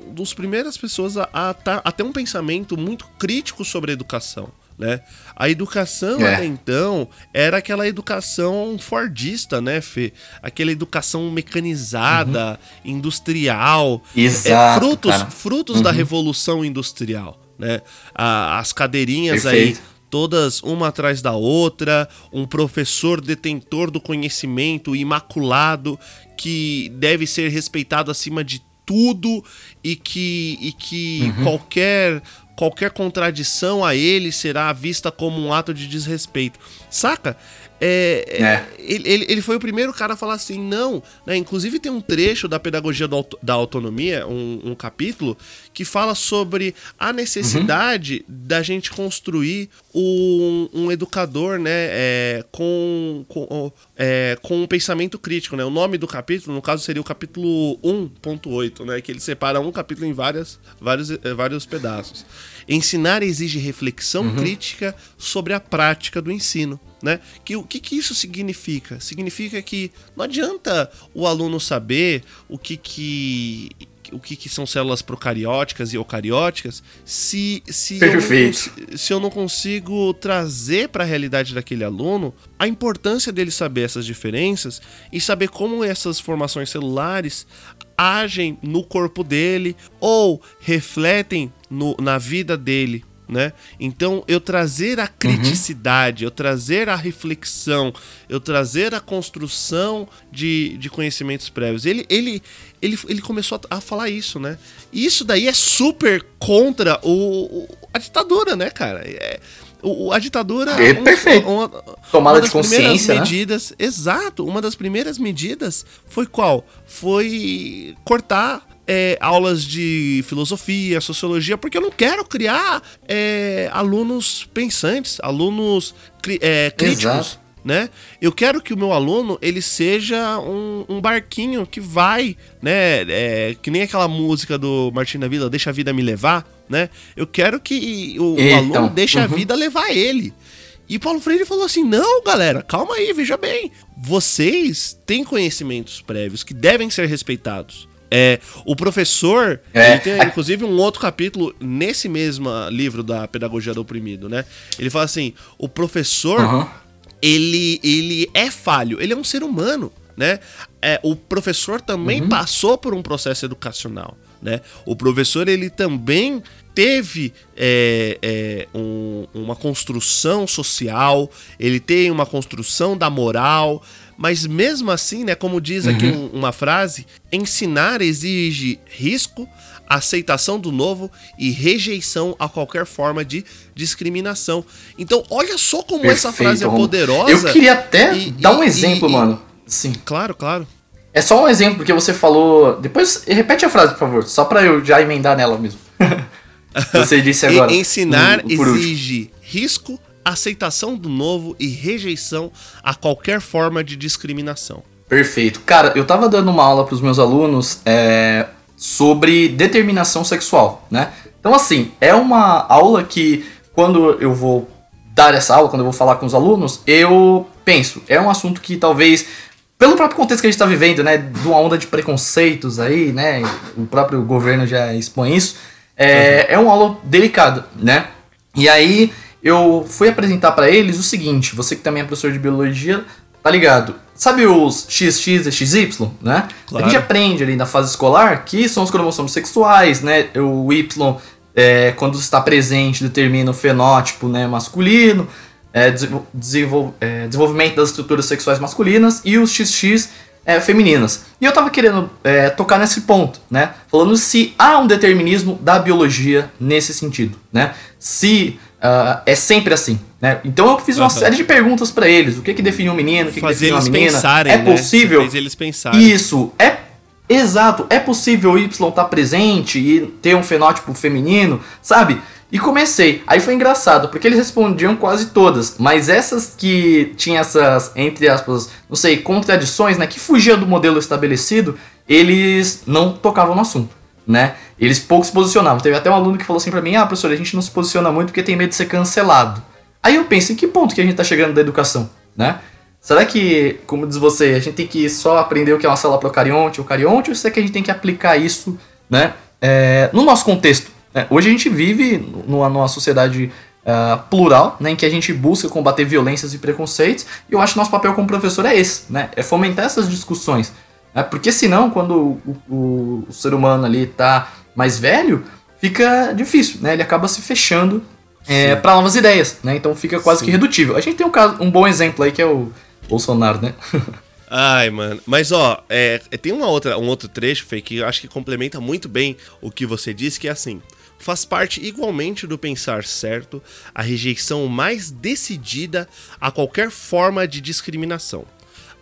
um dos primeiras pessoas a, a, a ter um pensamento muito crítico sobre a educação né? A educação é. até então era aquela educação fordista, né, Fê? Aquela educação mecanizada, uhum. industrial. É, Exato, é, frutos frutos uhum. da revolução industrial, né? as cadeirinhas Perfeito. aí todas uma atrás da outra, um professor detentor do conhecimento imaculado que deve ser respeitado acima de tudo e que, e que uhum. qualquer qualquer contradição a ele será vista como um ato de desrespeito. Saca? É, é. é. Ele, ele foi o primeiro cara a falar assim, não. Né? Inclusive tem um trecho da pedagogia do, da autonomia, um, um, capítulo, que fala sobre a necessidade uhum. da gente construir um, um educador né, é, com, com, é, com um pensamento crítico. Né? O nome do capítulo, no caso, seria o capítulo 1.8, né? que ele separa um capítulo em várias, vários, é, vários pedaços. Ensinar exige reflexão uhum. crítica sobre a prática do ensino. Né? Que, o que, que isso significa? Significa que não adianta o aluno saber o que, que o que, que, são células procarióticas e eucarióticas se, se, eu não, se eu não consigo trazer para a realidade daquele aluno a importância dele saber essas diferenças e saber como essas formações celulares agem no corpo dele ou refletem no, na vida dele né? Então, eu trazer a criticidade, uhum. eu trazer a reflexão, eu trazer a construção de, de conhecimentos prévios. Ele, ele, ele, ele começou a, a falar isso, né? E isso daí é super contra o, o a ditadura, né, cara? É, o, a ditadura. É perfeito. Uma, Tomada uma das de consciência. Né? medidas, exato. Uma das primeiras medidas foi qual? Foi cortar é, aulas de filosofia, sociologia, porque eu não quero criar é, alunos pensantes, alunos é, críticos. Exato. né? Eu quero que o meu aluno ele seja um, um barquinho que vai, né? É, que nem aquela música do Martin da Vila, deixa a vida me levar, né? Eu quero que o, o aluno deixe uhum. a vida levar ele. E Paulo Freire falou assim: não, galera, calma aí, veja bem. Vocês têm conhecimentos prévios que devem ser respeitados. É, o professor, é. ele tem inclusive um outro capítulo nesse mesmo livro da Pedagogia do Oprimido, né? Ele fala assim: o professor, uhum. ele, ele é falho, ele é um ser humano, né? É, o professor também uhum. passou por um processo educacional, né? O professor, ele também teve é, é, um, uma construção social, ele tem uma construção da moral, mas mesmo assim, né, como diz aqui uhum. um, uma frase, ensinar exige risco, aceitação do novo e rejeição a qualquer forma de discriminação. Então, olha só como Perfeito, essa frase é poderosa. Eu queria até e, dar um e, exemplo, e, mano. Sim. Claro, claro. É só um exemplo que você falou. Depois repete a frase, por favor, só para eu já emendar nela mesmo. Você disse agora. Ensinar um, exige risco, aceitação do novo e rejeição a qualquer forma de discriminação. Perfeito. Cara, eu tava dando uma aula para os meus alunos é, sobre determinação sexual, né? Então, assim, é uma aula que quando eu vou dar essa aula, quando eu vou falar com os alunos, eu penso, é um assunto que talvez pelo próprio contexto que a gente está vivendo, né, de uma onda de preconceitos aí, né, o próprio governo já expõe isso, é, uhum. é um aula delicado, né? E aí eu fui apresentar para eles o seguinte: você que também é professor de biologia, tá ligado? Sabe os XX e XY, né? Claro. A gente aprende ali na fase escolar que são os cromossomos sexuais, né? O Y, é, quando está presente, determina o fenótipo né, masculino, é, desenvol é, desenvolvimento das estruturas sexuais masculinas, e os XX é, femininas. E eu tava querendo é, tocar nesse ponto, né? Falando se há um determinismo da biologia nesse sentido, né? Se uh, é sempre assim, né? Então eu fiz uma uhum. série de perguntas para eles. O que que define um menino? O que, Fazer que uma menina? Pensarem, é né? possível? Fez eles pensarem. Isso. É exato. É possível o Y estar tá presente e ter um fenótipo feminino, sabe? E comecei. Aí foi engraçado, porque eles respondiam quase todas. Mas essas que tinham essas, entre aspas, não sei, contradições, né? Que fugiam do modelo estabelecido, eles não tocavam no assunto, né? Eles pouco se posicionavam. Teve até um aluno que falou assim pra mim: Ah, professor, a gente não se posiciona muito porque tem medo de ser cancelado. Aí eu penso, em que ponto que a gente tá chegando da educação, né? Será que, como diz você, a gente tem que só aprender o que é uma célula procarionte ou carionte, ou será que a gente tem que aplicar isso, né? É, no nosso contexto, é, hoje a gente vive numa, numa sociedade uh, plural, né, em que a gente busca combater violências e preconceitos, e eu acho que nosso papel como professor é esse, né, é fomentar essas discussões. Né, porque senão, quando o, o, o ser humano ali está mais velho, fica difícil, né, ele acaba se fechando é, para novas ideias, né, então fica quase Sim. que redutível. A gente tem um, caso, um bom exemplo aí que é o Bolsonaro, né? Ai, mano. Mas ó, é, tem uma outra, um outro trecho, Fê, que eu acho que complementa muito bem o que você disse, que é assim faz parte igualmente do pensar certo a rejeição mais decidida a qualquer forma de discriminação.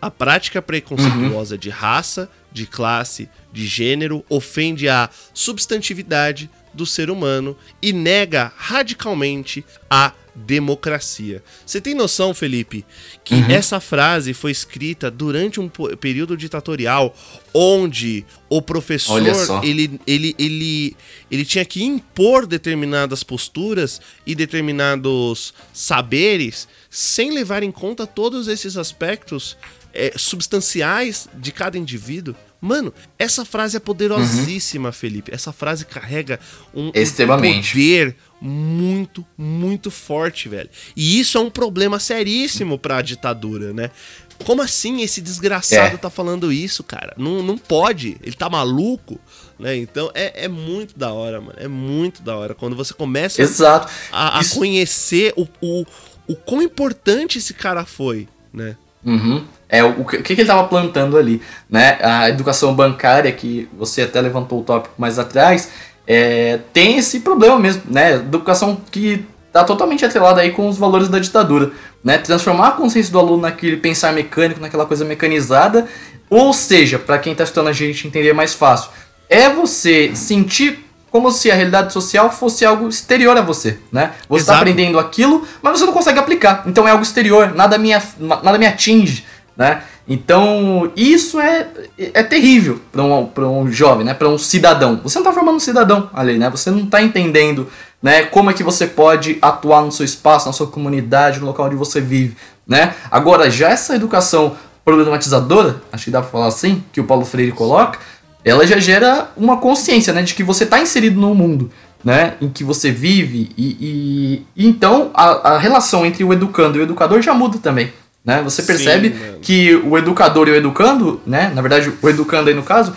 A prática preconceituosa uhum. de raça, de classe, de gênero ofende a substantividade do ser humano e nega radicalmente a democracia. Você tem noção, Felipe, que uhum. essa frase foi escrita durante um período ditatorial onde o professor ele, ele, ele, ele tinha que impor determinadas posturas e determinados saberes sem levar em conta todos esses aspectos é, substanciais de cada indivíduo. Mano, essa frase é poderosíssima, uhum. Felipe. Essa frase carrega um, um poder muito, muito forte, velho. E isso é um problema seríssimo pra ditadura, né? Como assim esse desgraçado é. tá falando isso, cara? Não, não pode. Ele tá maluco, né? Então é, é muito da hora, mano. É muito da hora. Quando você começa Exato. a, a conhecer o, o, o quão importante esse cara foi, né? Uhum. É, o, o que, que ele estava plantando ali, né? A educação bancária, que você até levantou o tópico mais atrás, é, tem esse problema mesmo, né? Educação que está totalmente atrelada aí com os valores da ditadura, né? Transformar a consciência do aluno naquele pensar mecânico, naquela coisa mecanizada, ou seja, para quem está estudando a gente entender mais fácil, é você sentir como se a realidade social fosse algo exterior a você, né? Você está aprendendo aquilo, mas você não consegue aplicar. Então é algo exterior, nada me, nada me atinge, né? Então, isso é, é terrível para um, um jovem, né? para um cidadão. Você não está formando um cidadão ali, né? Você não está entendendo né? como é que você pode atuar no seu espaço, na sua comunidade, no local onde você vive. Né? Agora, já essa educação problematizadora, acho que dá para falar assim, que o Paulo Freire coloca, ela já gera uma consciência né? de que você está inserido no mundo. Né, em que você vive, e, e, e então a, a relação entre o educando e o educador já muda também. Né? Você percebe Sim, que o educador e o educando, né? na verdade, o educando aí no caso,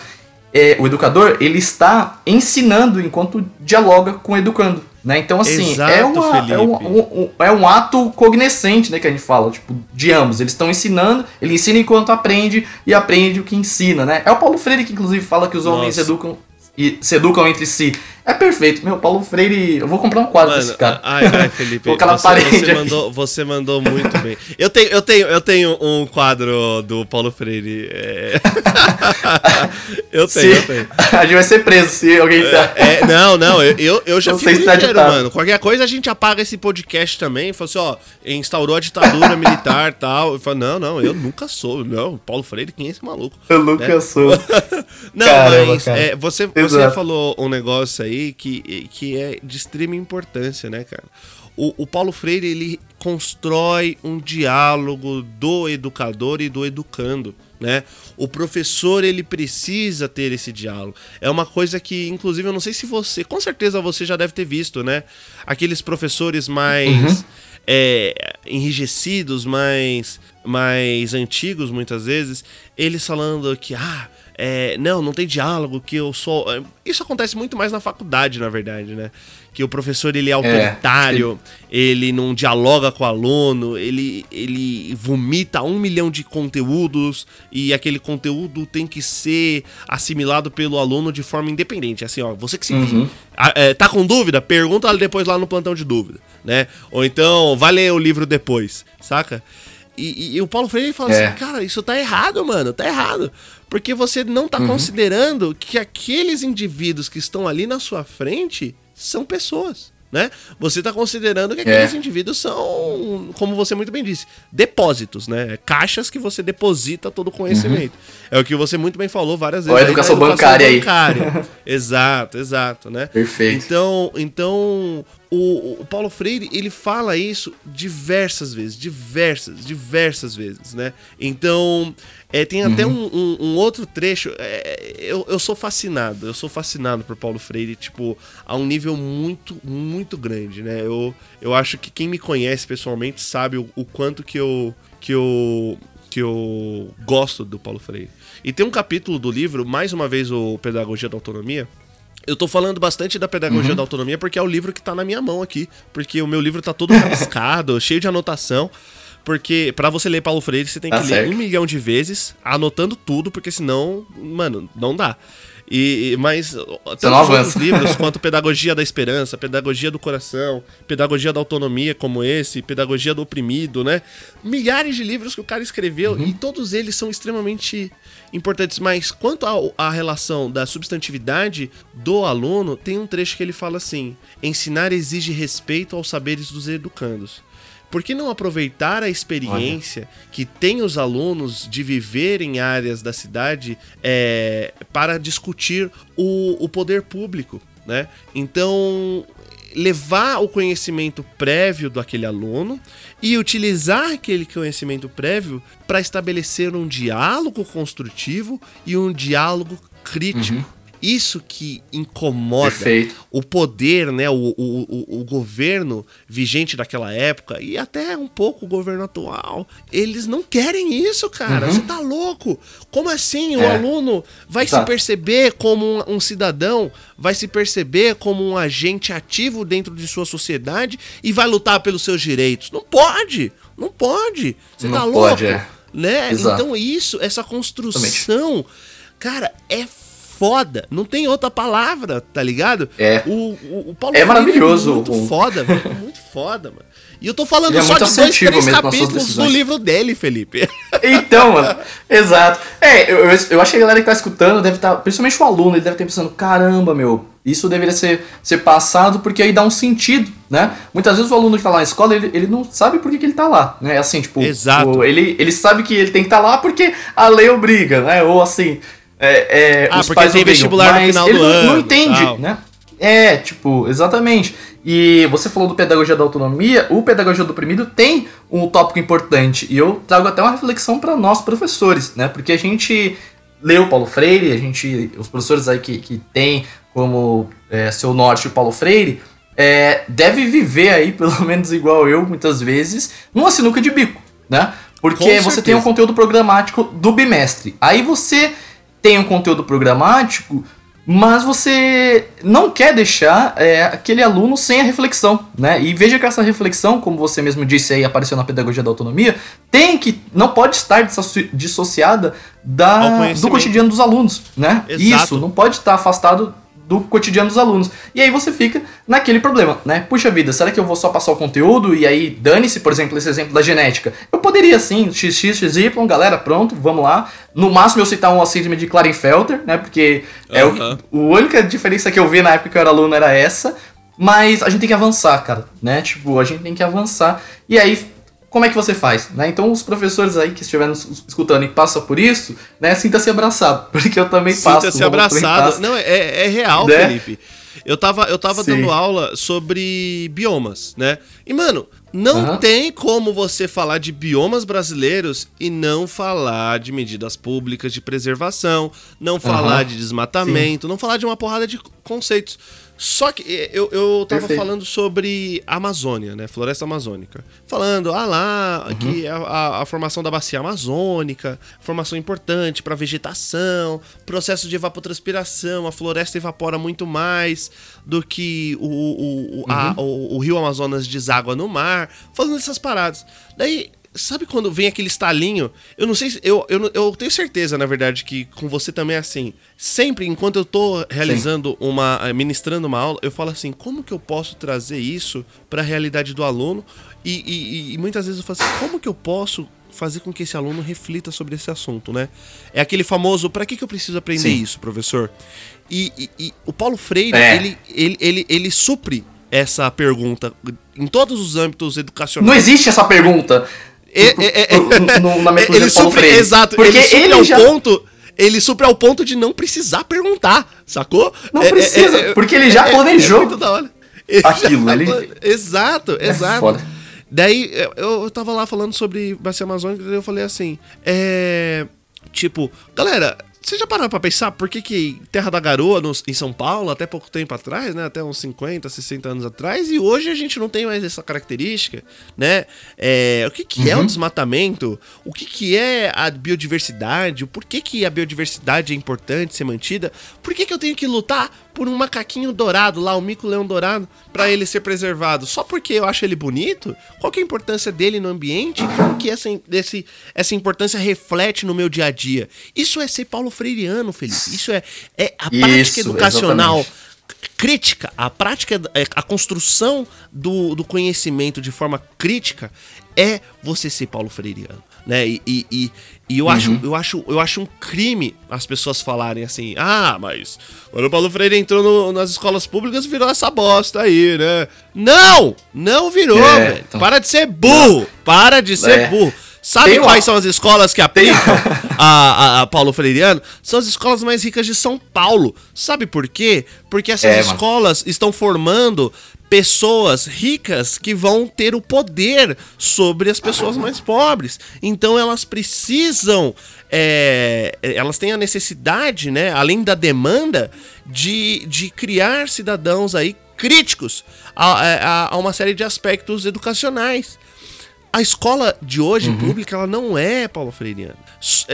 é, o educador ele está ensinando enquanto dialoga com o educando. Né? Então, assim, Exato, é, uma, é, um, um, é um ato cognoscente né, que a gente fala, tipo, de ambos. Eles estão ensinando, ele ensina enquanto aprende e aprende o que ensina. Né? É o Paulo Freire que, inclusive, fala que os homens educam e se educam entre si. É perfeito. Meu, Paulo Freire. Eu vou comprar um quadro Mano, desse cara. Ai, ai, Felipe. Vou você, parede você mandou, você mandou muito bem. Eu tenho, eu, tenho, eu tenho um quadro do Paulo Freire. É... eu tenho, se, eu tenho. A gente vai ser preso se alguém tá. É, não, não, eu, eu já não fico ligeiro, mano. Qualquer coisa a gente apaga esse podcast também. Fala assim, ó, instaurou a ditadura militar e tal. Eu falo, não, não, eu nunca sou. Não, Paulo Freire, quem é esse maluco? Eu nunca né? sou. não, Caramba, mas é, você, você falou um negócio aí aí que, que é de extrema importância, né, cara? O, o Paulo Freire ele constrói um diálogo do educador e do educando. Né? O professor ele precisa ter esse diálogo. É uma coisa que, inclusive, eu não sei se você, com certeza você já deve ter visto, né? Aqueles professores mais uhum. é, enrijecidos, mais, mais antigos, muitas vezes, eles falando que ah, é, não, não tem diálogo, que eu sou. É, isso acontece muito mais na faculdade, na verdade, né? Que o professor ele é, é autoritário, é, ele não dialoga com o aluno, ele, ele vomita um milhão de conteúdos e aquele conteúdo tem que ser assimilado pelo aluno de forma independente. Assim, ó, você que se uhum. é, tá com dúvida, pergunta depois lá no plantão de dúvida, né? Ou então, vai ler o livro depois, saca? E, e, e, o Paulo Freire fala é. assim, cara, isso tá errado, mano, tá errado. Porque você não tá uhum. considerando que aqueles indivíduos que estão ali na sua frente são pessoas. Né? Você está considerando que aqueles é. indivíduos são, como você muito bem disse, depósitos, né? Caixas que você deposita todo o conhecimento. Uhum. É o que você muito bem falou várias vezes. Ou a educação, educação bancária, bancária aí. exato, exato, né? Perfeito. Então, então o, o, Paulo Freire, ele fala isso diversas vezes, diversas, diversas vezes, né? Então, é, tem até uhum. um, um, um, outro trecho. É, eu, eu sou fascinado, eu sou fascinado por Paulo Freire, tipo, a um nível muito, muito grande, né? Eu, eu acho que quem me conhece pessoalmente sabe o, o quanto que eu, que eu que eu gosto do Paulo Freire. E tem um capítulo do livro, mais uma vez o Pedagogia da Autonomia, eu tô falando bastante da pedagogia uhum. da autonomia porque é o livro que tá na minha mão aqui. Porque o meu livro tá todo rabiscado, cheio de anotação. Porque para você ler Paulo Freire, você tem tá que certo. ler um milhão de vezes, anotando tudo, porque senão, mano, não dá. E, mas tanto os livros quanto Pedagogia da Esperança, Pedagogia do Coração, Pedagogia da Autonomia como esse, Pedagogia do Oprimido, né? Milhares de livros que o cara escreveu uhum. e todos eles são extremamente importantes. Mas quanto à relação da substantividade do aluno, tem um trecho que ele fala assim: ensinar exige respeito aos saberes dos educandos. Por que não aproveitar a experiência Olha. que tem os alunos de viver em áreas da cidade é, para discutir o, o poder público? Né? Então, levar o conhecimento prévio daquele aluno e utilizar aquele conhecimento prévio para estabelecer um diálogo construtivo e um diálogo crítico. Uhum. Isso que incomoda Perfeito. o poder, né, o, o, o, o, governo vigente daquela época e até um pouco o governo atual. Eles não querem isso, cara. Uhum. Você tá louco? Como assim? É. O aluno vai tá. se perceber como um, um, cidadão, vai se perceber como um agente ativo dentro de sua sociedade e vai lutar pelos seus direitos. Não pode! Não pode! Você não tá louco? Pode, é. Né? Então, isso, essa construção, Exatamente. cara, é foda. Não tem outra palavra, tá ligado? É. O, o, o Paulo é maravilhoso. É muito foda, velho. Muito foda, mano. E eu tô falando é só de dois, três capítulos do livro dele, Felipe. Então, mano, exato. É, eu, eu, eu acho que a galera que tá escutando deve estar, tá, principalmente o aluno, ele deve estar pensando, caramba, meu, Isso deveria ser, ser passado porque aí dá um sentido, né? Muitas vezes o aluno que está lá na escola, ele, ele não sabe por que, que ele está lá, né? Assim, tipo, Exato. O, ele, ele sabe que ele tem que estar tá lá porque a lei obriga, né? Ou assim, é, é, ah, os porque pais tem vestibular no final ele do não, ano. não entende, tal. né? É, tipo, exatamente. E você falou do pedagogia da autonomia, o pedagogia do oprimido tem um tópico importante. E eu trago até uma reflexão para nós professores, né? Porque a gente leu Paulo Freire, a gente, os professores aí que, que tem como é, seu norte o Paulo Freire, é, deve viver aí, pelo menos igual eu, muitas vezes, numa sinuca de bico, né? Porque você tem um conteúdo programático do bimestre. Aí você tem um conteúdo programático mas você não quer deixar é, aquele aluno sem a reflexão, né? E veja que essa reflexão, como você mesmo disse aí, apareceu na pedagogia da autonomia, tem que não pode estar dissociada da, do cotidiano dos alunos, né? Exato. Isso não pode estar afastado do cotidiano dos alunos. E aí você fica naquele problema, né? Puxa vida, será que eu vou só passar o conteúdo e aí dane-se, por exemplo, esse exemplo da genética? Eu poderia sim, x, x, x, y, galera, pronto, vamos lá. No máximo eu citar um síndrome de Klarenfelter, né? Porque é o, a única diferença que eu vi na época que eu era aluno era essa. Mas a gente tem que avançar, cara, né? Tipo, a gente tem que avançar. E aí como é que você faz? Né? Então, os professores aí que estiverem escutando e passam por isso, né, sinta-se abraçado, porque eu também sinta passo. Sinta-se abraçado. Não, é, é real, né? Felipe. Eu tava, eu tava dando aula sobre biomas, né? E, mano, não uhum. tem como você falar de biomas brasileiros e não falar de medidas públicas de preservação, não falar uhum. de desmatamento, Sim. não falar de uma porrada de conceitos. Só que eh, eu, eu tava Perfeito. falando sobre Amazônia, né? Floresta amazônica. Falando, ah lá, uhum. que a, a, a, formação da bacia amazônica, formação importante para vegetação, processo de evapotranspiração, a floresta evapora muito mais do que o, o, o, uhum. a, o, o rio Amazonas deságua no mar. Falando dessas paradas. Daí Sabe quando vem aquele estalinho? Eu não sei se. Eu, eu, eu tenho certeza, na verdade, que com você também é assim. Sempre, enquanto eu tô realizando Sim. uma. Eh, ministrando uma aula, eu falo assim: como que eu posso trazer isso para a realidade do aluno? E, e, e, muitas vezes eu falo assim: como que eu posso fazer com que esse aluno reflita sobre esse assunto, né? É aquele famoso: para que, que eu preciso aprender Sim. isso, professor? E, e, e, o Paulo Freire, é. ele, ele, ele, ele supre essa pergunta em todos os âmbitos educacionais. Não existe essa pergunta. É, é, é, no, na ele supre, exato, porque ele supre ele ao já... ponto ele supre ao ponto de não precisar perguntar, sacou? Não é, precisa, é, é, porque ele já planejou. muito da hora. Aquilo, ele... Exato, exato. Foda. Daí eu, eu tava lá falando sobre Bacia Amazônica e eu falei assim, é. Tipo, galera, você já parou pra pensar por que, que Terra da Garoa no, em São Paulo, até pouco tempo atrás, né? Até uns 50, 60 anos atrás, e hoje a gente não tem mais essa característica, né? É, o que, que uhum. é o desmatamento? O que, que é a biodiversidade? O porquê que a biodiversidade é importante ser mantida? Por que, que eu tenho que lutar por um macaquinho dourado lá, o mico-leão dourado, para ele ser preservado? Só porque eu acho ele bonito? Qual que é a importância dele no ambiente? Como que essa, esse, essa importância reflete no meu dia a dia? Isso é ser Paulo Freireano, Felipe. Isso é, é a prática Isso, educacional. Exatamente crítica, a prática, é, a construção do, do conhecimento de forma crítica é você ser Paulo Freireano né? E, e, e, e eu, uhum. acho, eu, acho, eu acho um crime as pessoas falarem assim: ah, mas quando o Paulo Freire entrou no, nas escolas públicas virou essa bosta aí, né? Não! Não virou, é, velho. Então... Para de ser burro! Para de ser é. burro. Sabe Tem quais uma... são as escolas que aplicam a, a, a, Paulo Freireano? São as escolas mais ricas de São Paulo. Sabe por quê? Porque essas é, escolas mano. estão formando pessoas ricas que vão ter o poder sobre as pessoas mais pobres. Então elas precisam, é, elas têm a necessidade, né, além da demanda, de, de criar cidadãos aí críticos a, a, a uma série de aspectos educacionais. A escola de hoje, uhum. pública, ela não é Paulo Freireana.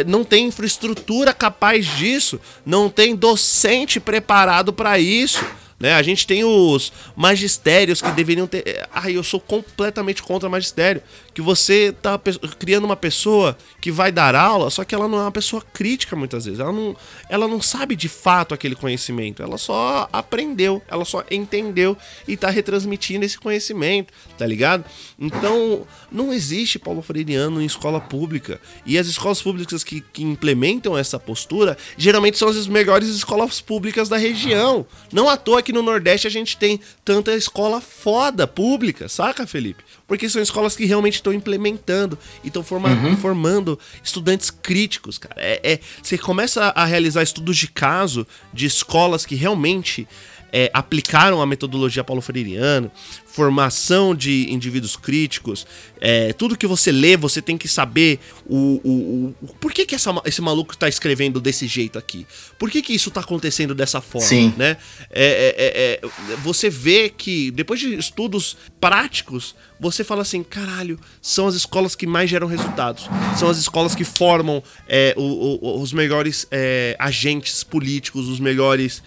Não tem infraestrutura capaz disso. Não tem docente preparado para isso. Né? A gente tem os magistérios que deveriam ter. Ai, eu sou completamente contra magistério. Que você tá criando uma pessoa que vai dar aula, só que ela não é uma pessoa crítica muitas vezes. Ela não, ela não sabe de fato aquele conhecimento. Ela só aprendeu, ela só entendeu e tá retransmitindo esse conhecimento, tá ligado? Então, não existe Paulo Freireano em escola pública. E as escolas públicas que, que implementam essa postura geralmente são as melhores escolas públicas da região. Não à toa que no Nordeste a gente tem tanta escola foda pública, saca, Felipe? Porque são escolas que realmente estão implementando e estão forma uhum. formando estudantes críticos, cara. É, é, você começa a realizar estudos de caso de escolas que realmente é, aplicaram a metodologia paulo freiriana, formação de indivíduos críticos, é, tudo que você lê, você tem que saber o, o, o por que, que essa, esse maluco está escrevendo desse jeito aqui? Por que, que isso está acontecendo dessa forma? Sim. Né? É, é, é, você vê que depois de estudos práticos, você fala assim, caralho, são as escolas que mais geram resultados, são as escolas que formam é, o, os melhores é, agentes políticos, os melhores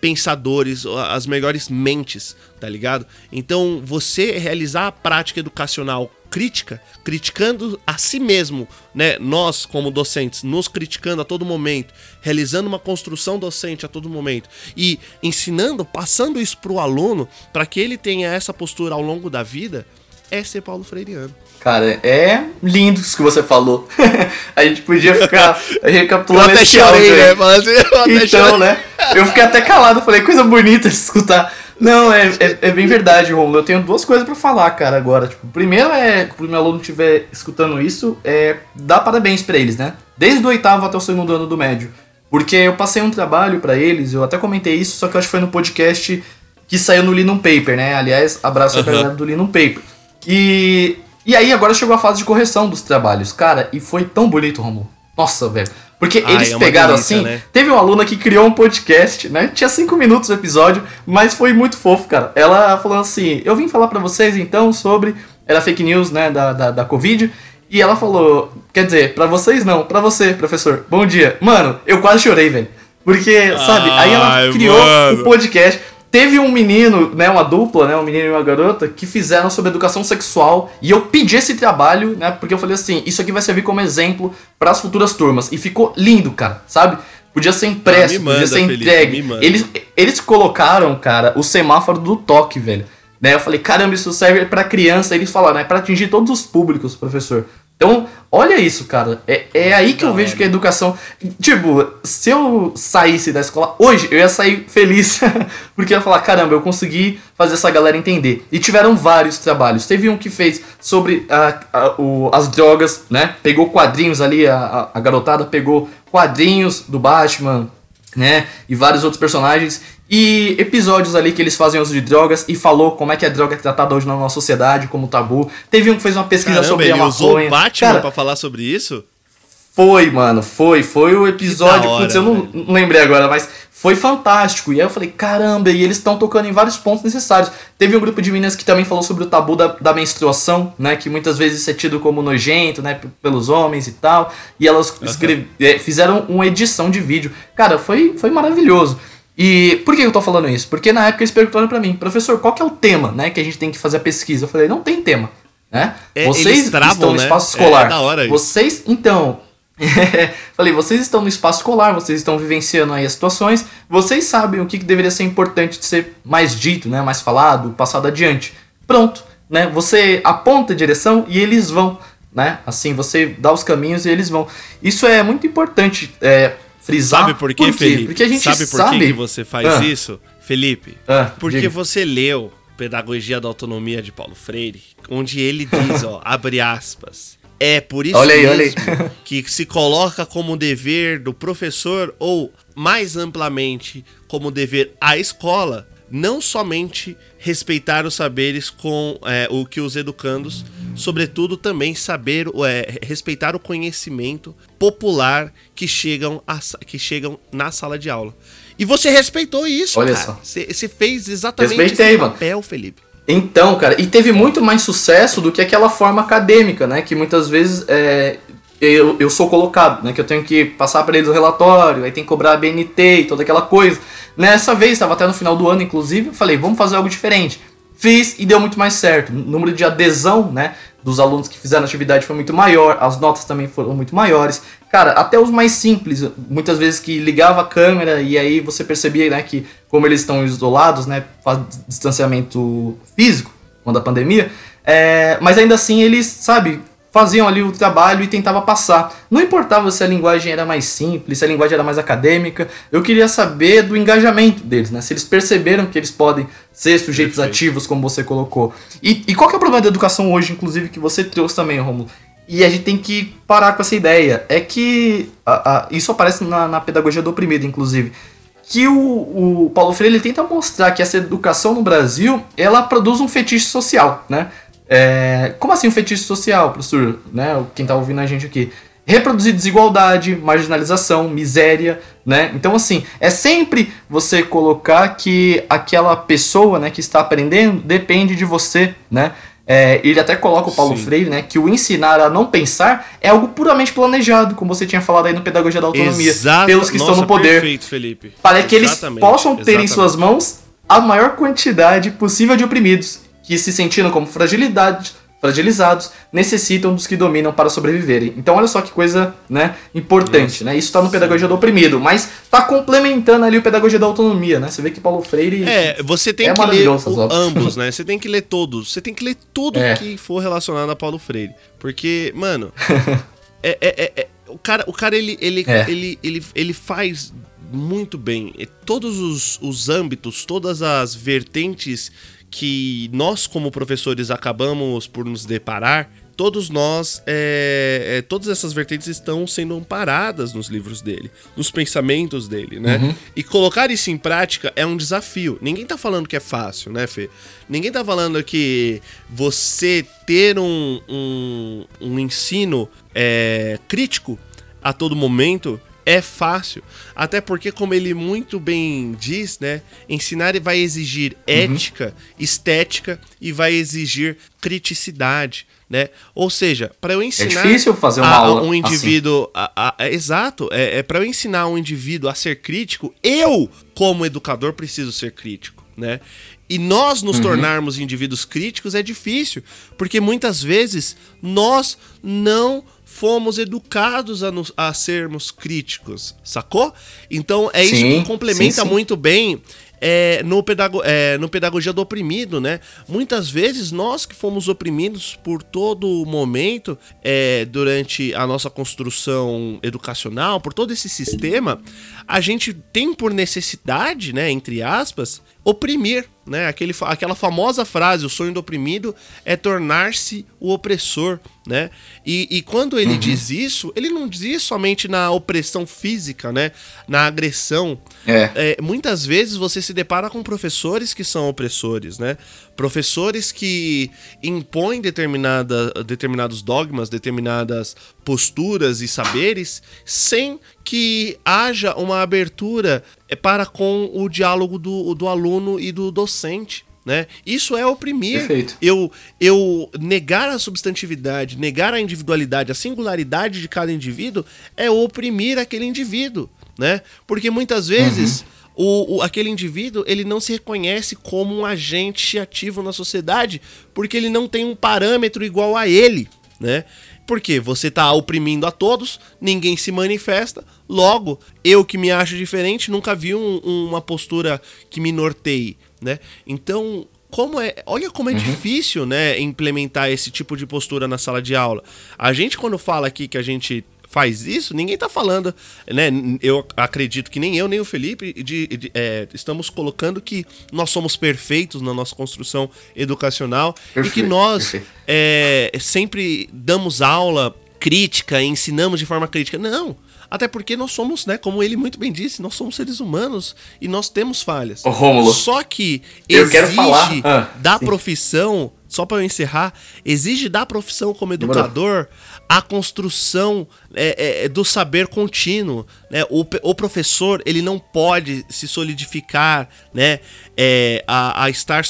pensadores, as melhores mentes, tá ligado? Então, você realizar a prática educacional crítica, criticando a si mesmo, né? Nós, como docentes, nos criticando a todo momento, realizando uma construção docente a todo momento e ensinando, passando isso pro aluno, para que ele tenha essa postura ao longo da vida, é ser Paulo Freireano. Cara, é lindo isso que você falou. a gente podia ficar recapitulando eu até esse chorei, áudio, né? Mas eu até então, chorei. né? Eu fiquei até calado, falei, coisa bonita de escutar. Não, é, é, é, bem verdade, Romulo. Eu tenho duas coisas para falar, cara, agora. Tipo, primeiro é, se o meu aluno estiver escutando isso, é dar parabéns para eles, né? Desde o oitavo até o segundo ano do médio. Porque eu passei um trabalho para eles, eu até comentei isso, só que eu acho que foi no podcast que saiu no Linum Paper, né? Aliás, abraço uhum. galera do Linum Paper. E, e aí agora chegou a fase de correção dos trabalhos, cara, e foi tão bonito, Romulo. Nossa, velho. Porque Ai, eles é pegaram delícia, assim. Né? Teve uma aluna que criou um podcast, né? Tinha cinco minutos o episódio, mas foi muito fofo, cara. Ela falou assim: Eu vim falar para vocês então sobre. Era fake news, né? Da, da, da Covid. E ela falou: Quer dizer, para vocês não, para você, professor. Bom dia. Mano, eu quase chorei, velho. Porque, sabe, aí ela criou o um podcast. Teve um menino, né, uma dupla, né, um menino e uma garota, que fizeram sobre educação sexual e eu pedi esse trabalho, né, porque eu falei assim, isso aqui vai servir como exemplo para as futuras turmas. E ficou lindo, cara, sabe? Podia ser impresso, ah, manda, podia ser entregue. Felipe, eles, eles colocaram, cara, o semáforo do toque, velho. Né, eu falei, caramba, isso serve para criança. Eles falaram, é para atingir todos os públicos, professor. Então, olha isso, cara. É, é aí que eu vejo que a educação. Tipo, se eu saísse da escola hoje, eu ia sair feliz. porque eu ia falar: caramba, eu consegui fazer essa galera entender. E tiveram vários trabalhos. Teve um que fez sobre a, a, o, as drogas, né? Pegou quadrinhos ali, a, a garotada pegou quadrinhos do Batman, né? E vários outros personagens e episódios ali que eles fazem uso de drogas e falou como é que a droga é tratada hoje na nossa sociedade, como tabu. Teve um que fez uma pesquisa Caramba, sobre ele a maconha. usou o Batman Cara, pra falar sobre isso? Foi, mano, foi. Foi o episódio. Hora, putz, eu não, não, lembrei agora, mas foi fantástico. E aí eu falei, caramba, e eles estão tocando em vários pontos necessários. Teve um grupo de meninas que também falou sobre o tabu da, da menstruação, né? Que muitas vezes é tido como nojento, né? Pelos homens e tal. E elas uhum. fizeram uma edição de vídeo. Cara, foi, foi maravilhoso. E por que eu tô falando isso? Porque na época eles perguntaram para mim, professor, qual que é o tema, né, que a gente tem que fazer a pesquisa? Eu falei, não tem tema, né? É, vocês travam, estão no né? espaço escolar. É, é da hora vocês, então, falei, vocês estão no espaço escolar, vocês estão vivenciando aí as situações, vocês sabem o que, que deveria ser importante de ser mais dito, né, mais falado, passado adiante. Pronto, né? Você aponta a direção e eles vão, né? Assim, você dá os caminhos e eles vão. Isso é muito importante é, frisar. Sabe por quê, por quê? Felipe? Porque a gente sabe por sabe... que você faz ah. isso, Felipe? Ah, Porque diga. você leu Pedagogia da Autonomia de Paulo Freire, onde ele diz, ó, abre aspas. É por isso mesmo que se coloca como dever do professor ou mais amplamente como dever à escola não somente respeitar os saberes com é, o que os educandos, sobretudo também saber é, respeitar o conhecimento popular que chegam, a, que chegam na sala de aula. E você respeitou isso, Olha cara. só. Você fez exatamente Respeitei, esse papel, mano. Felipe. Então, cara, e teve muito mais sucesso do que aquela forma acadêmica, né? Que muitas vezes é, eu, eu sou colocado, né? Que eu tenho que passar para eles o relatório, aí tem que cobrar a BNT e toda aquela coisa. Nessa vez, estava até no final do ano, inclusive, eu falei, vamos fazer algo diferente. Fiz e deu muito mais certo. O número de adesão, né? dos alunos que fizeram atividade foi muito maior, as notas também foram muito maiores. Cara, até os mais simples, muitas vezes que ligava a câmera e aí você percebia, né, que como eles estão isolados, né, faz distanciamento físico, quando a pandemia, é, mas ainda assim eles, sabe, faziam ali o trabalho e tentava passar. Não importava se a linguagem era mais simples, se a linguagem era mais acadêmica, eu queria saber do engajamento deles, né? Se eles perceberam que eles podem ser sujeitos Perfeito. ativos, como você colocou. E, e qual que é o problema da educação hoje, inclusive, que você trouxe também, Romulo? E a gente tem que parar com essa ideia. É que a, a, isso aparece na, na, pedagogia do oprimido, inclusive. Que o, o Paulo Freire ele tenta mostrar que essa educação no Brasil ela produz um fetiche social, né? É, como assim um fetiche social, professor? Né, quem está ouvindo a gente aqui. Reproduzir desigualdade, marginalização, miséria, né? Então, assim, é sempre você colocar que aquela pessoa né, que está aprendendo depende de você, né? É, ele até coloca o Paulo Sim. Freire, né? Que o ensinar a não pensar é algo puramente planejado, como você tinha falado aí no Pedagogia da Autonomia. Exato. Pelos que Nossa, estão no poder. Perfeito, Felipe. Para que eles possam ter Exatamente. em suas mãos a maior quantidade possível de oprimidos que se sentindo como fragilidade, fragilizados, necessitam dos que dominam para sobreviverem. Então olha só que coisa, né, importante, né? Isso está no pedagogia do oprimido, mas está complementando ali o pedagogia da autonomia, né? Você vê que Paulo Freire É, você tem é que ler o, ambos, né? Você tem que ler todos, você tem que ler tudo é. que for relacionado a Paulo Freire, porque, mano, é, é, é, é, o cara, o cara ele ele, é. ele, ele, ele faz muito bem todos os, os âmbitos, todas as vertentes que nós, como professores, acabamos por nos deparar, todos nós, é, é, todas essas vertentes estão sendo amparadas nos livros dele, nos pensamentos dele, né? Uhum. E colocar isso em prática é um desafio. Ninguém tá falando que é fácil, né, Fê? Ninguém tá falando que você ter um, um, um ensino é, crítico a todo momento é fácil. Até porque, como ele muito bem diz, né? Ensinar vai exigir uhum. ética, uhum. estética e vai exigir criticidade. Né? Ou seja, para eu ensinar é difícil fazer uma a, aula um indivíduo, assim. a, a, exato, é, é para eu ensinar um indivíduo a ser crítico, eu como educador preciso ser crítico, né? E nós nos uhum. tornarmos indivíduos críticos é difícil, porque muitas vezes nós não fomos educados a, nos, a sermos críticos, sacou? Então é isso sim, que complementa sim, sim. muito bem é, no, pedago é, no Pedagogia do Oprimido, né? Muitas vezes nós que fomos oprimidos por todo o momento é, durante a nossa construção educacional, por todo esse sistema, a gente tem por necessidade, né, entre aspas, oprimir, né? Aquele, aquela famosa frase, o sonho do oprimido é tornar-se o opressor, né? E, e quando ele uhum. diz isso, ele não diz somente na opressão física, né? Na agressão. É. É, muitas vezes você se depara com professores que são opressores, né? Professores que impõem determinada, determinados dogmas, determinadas posturas e saberes, sem que haja uma abertura é, para com o diálogo do, do aluno e do docente. Né? Isso é oprimir. Perfeito. Eu, eu negar a substantividade, negar a individualidade, a singularidade de cada indivíduo é oprimir aquele indivíduo, né? Porque muitas vezes uhum. O, o, aquele indivíduo ele não se reconhece como um agente ativo na sociedade porque ele não tem um parâmetro igual a ele, né? Porque você está oprimindo a todos, ninguém se manifesta, logo, eu que me acho diferente nunca vi um, uma postura que me norteie, né? Então, como é, olha como é uhum. difícil, né, implementar esse tipo de postura na sala de aula. A gente quando fala aqui que a gente faz isso, ninguém tá falando, né? Eu acredito que nem eu, nem o Felipe de, de, é, estamos colocando que nós somos perfeitos na nossa construção educacional perfeito, e que nós é, sempre damos aula crítica, ensinamos de forma crítica. Não. Até porque nós somos, né, como ele muito bem disse, nós somos seres humanos e nós temos falhas. Ô, Rômulo, Só que exige ah, da sim. profissão, só para eu encerrar, exige da profissão como educador a construção é, é, do saber contínuo. Né? O, o, professor ele não pode se solidificar né? É, a, a, estar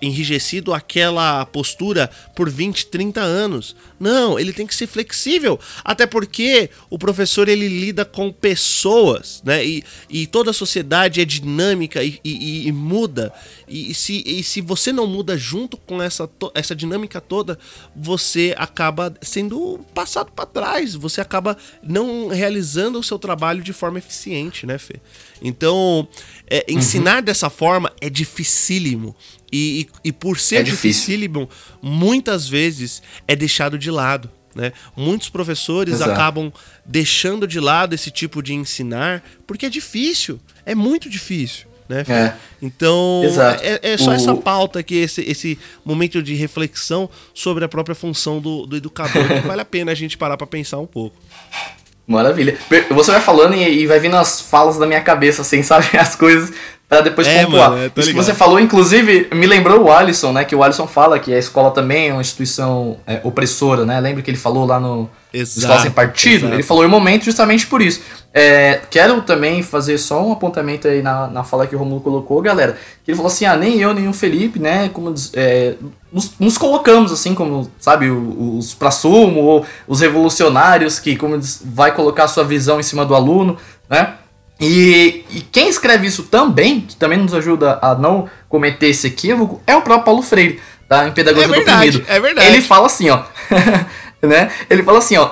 enrijecido aquela postura por 20, 30 anos. Não, ele tem que ser flexível. Até porque o professor ele lida com pessoas né? e, e toda a sociedade é dinâmica e, e, e muda. E, e se, e se você não muda junto com essa, essa dinâmica toda, você acaba sendo passado para trás, você acaba não realizando o seu trabalho de forma eficiente, né, Fê? Então, é, ensinar uhum. dessa forma é dificílimo. E, e, e por ser é dificílimo, muitas vezes é deixado de lado. Né? Muitos professores Exato. acabam deixando de lado esse tipo de ensinar porque é difícil, é muito difícil. Né, é. Então, é, é, só o... essa pauta aqui, esse, esse momento de reflexão sobre a própria função do, do educador, que vale a pena a gente parar para pensar um pouco. Maravilha. Você vai falando e, vai vindo as falas da minha cabeça, assim, sabe? As coisas para depois é, pontuar. Mano, Isso que você falou, inclusive, me lembrou o Alisson, né? Que o Alisson fala que a escola também é uma instituição é, opressora, né? Lembra que ele falou lá no exato, Escola Sem Partido? Exato. Ele falou em um momento justamente por isso. É, quero também fazer só um apontamento aí na, na fala que o Romulo colocou, galera. Que ele falou assim: ah, nem eu, nem o Felipe, né? Como, é, nos, nos, colocamos assim, como, sabe, os, os pra-sumo, ou os revolucionários que, como vai colocar a sua visão em cima do aluno, né? E, e, quem escreve isso também, que também nos ajuda a não cometer esse equívoco, é o próprio Paulo Freire, tá? Em Pedagogia é verdade, do Oprimido. É verdade. Ele fala assim, ó. né? Ele fala assim, ó.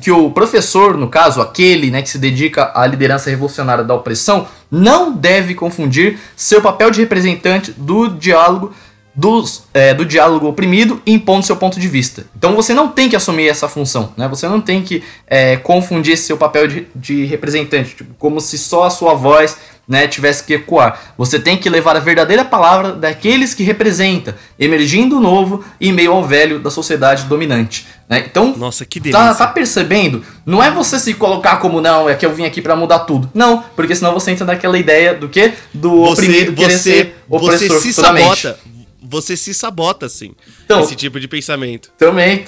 Que o professor, no caso, aquele né, que se dedica à liderança revolucionária da opressão, não deve confundir seu papel de representante do diálogo do, é, do diálogo oprimido impondo seu ponto de vista. Então você não tem que assumir essa função, né? Você não tem que é, confundir esse seu papel de, de representante, tipo, como se só a sua voz né, tivesse que ecoar. Você tem que levar a verdadeira palavra daqueles que representa, emergindo o novo em meio ao velho da sociedade dominante. Né? Então, Nossa, que delícia. Tá, tá, percebendo? Não é você se colocar como não, é que eu vim aqui para mudar tudo. Não, porque senão você entra naquela ideia do que? Do você, oprimido querer você, ser opressor você se sabota você se sabota, assim. Então, esse tipo de pensamento. Também.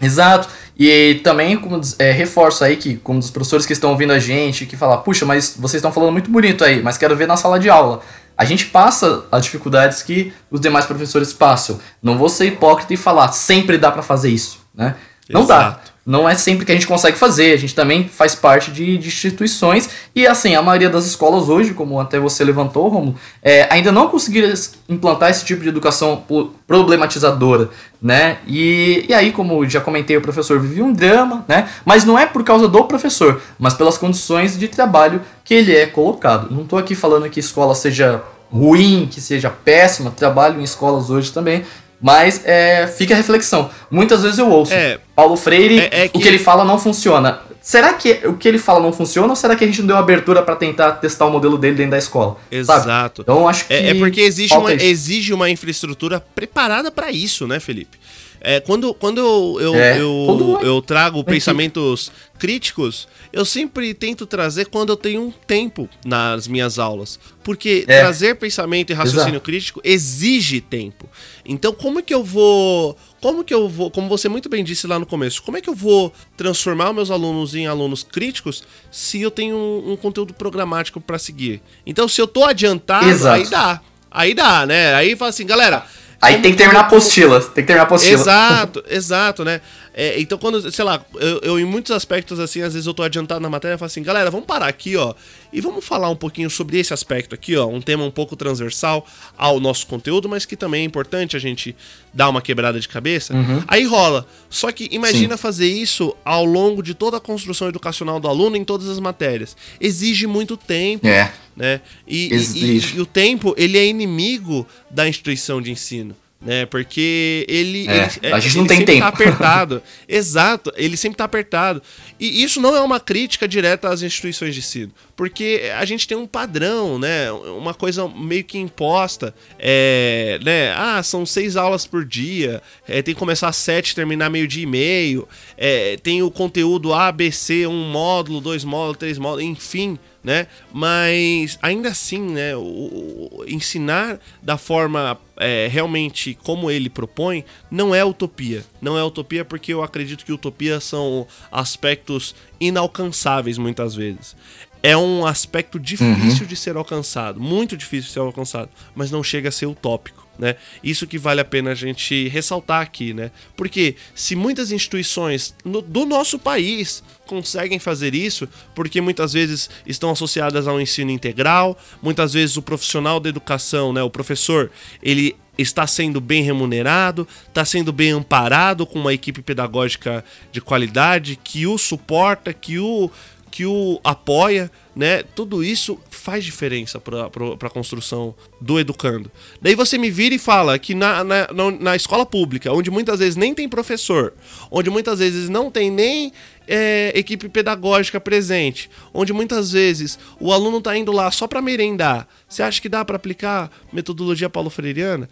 Exato. E também, como é, reforço aí que, como dos professores que estão ouvindo a gente, que falam, puxa, mas vocês estão falando muito bonito aí, mas quero ver na sala de aula. A gente passa as dificuldades que os demais professores passam. Não vou ser hipócrita e falar, sempre dá para fazer isso, né? Não Exato. dá não é sempre que a gente consegue fazer, a gente também faz parte de, de instituições e assim, a maioria das escolas hoje, como até você levantou, Romulo, é, ainda não conseguiram implantar esse tipo de educação problematizadora, né? E, e aí, como já comentei, o professor vive um drama, né? Mas não é por causa do professor, mas pelas condições de trabalho que ele é colocado. Não estou aqui falando que escola seja ruim, que seja péssima, trabalho em escolas hoje também, mas é, fica a reflexão. Muitas vezes eu ouço. É, Paulo Freire, é, é que... o que ele fala não funciona. Será que o que ele fala não funciona ou será que a gente não deu abertura para tentar testar o modelo dele dentro da escola? Exato. Sabe? Então acho que. É, é porque exige uma, exige uma infraestrutura preparada para isso, né, Felipe? É, quando quando eu, eu, é, eu, eu, trago pensamentos críticos, eu sempre tento trazer quando eu tenho um tempo nas minhas aulas. Porque é. trazer pensamento e raciocínio Exato. crítico exige tempo. Então, como é que eu vou. Como que eu vou. Como você muito bem disse lá no começo, como é que eu vou transformar meus alunos em alunos críticos se eu tenho um, um conteúdo programático para seguir? Então, se eu tô adiantado, Exato. aí dá. Aí dá, né? Aí fala assim, galera. Aí tem que terminar a apostila. Tem que terminar a apostila. Exato, exato, né? É, então, quando, sei lá, eu, eu, em muitos aspectos, assim, às vezes eu tô adiantado na matéria, eu falo assim, galera, vamos parar aqui, ó, e vamos falar um pouquinho sobre esse aspecto aqui, ó, um tema um pouco transversal ao nosso conteúdo, mas que também é importante a gente dar uma quebrada de cabeça. Uhum. Aí rola. Só que imagina Sim. fazer isso ao longo de toda a construção educacional do aluno em todas as matérias. Exige muito tempo. É. Né? E. E, e, o tempo, ele é inimigo da instituição de ensino né? Porque ele, é, ele a gente ele não tem tempo. Tá apertado. Exato, ele sempre tá apertado. E isso não é uma crítica direta às instituições de ensino, porque a gente tem um padrão, né? Uma coisa meio que imposta, é, né? Ah, são seis aulas por dia, é, tem que começar às sete, terminar meio dia e meio, é, tem o conteúdo A, B, C, um módulo, dois módulos, três módulos, enfim né? Mas ainda assim, né? O, o ensinar da forma é, realmente como ele propõe não é utopia. Não é utopia porque eu acredito que utopia são aspectos inalcançáveis muitas vezes. É um aspecto difícil uhum. de ser alcançado, muito difícil de ser alcançado, mas não chega a ser utópico. Né? Isso que vale a pena a gente ressaltar aqui, né? Porque se muitas instituições no, do nosso país conseguem fazer isso, porque muitas vezes estão associadas ao ensino integral, muitas vezes o profissional da educação, né, o professor, ele está sendo bem remunerado, está sendo bem amparado com uma equipe pedagógica de qualidade que o suporta, que o que o apoia, né? Tudo isso faz diferença para a construção do educando. Daí você me vira e fala que na, na, na, escola pública, onde muitas vezes nem tem professor, onde muitas vezes não tem nem é, equipe pedagógica presente, onde muitas vezes o aluno está indo lá só para merendar. Você acha que dá para aplicar metodologia paulo freiriana?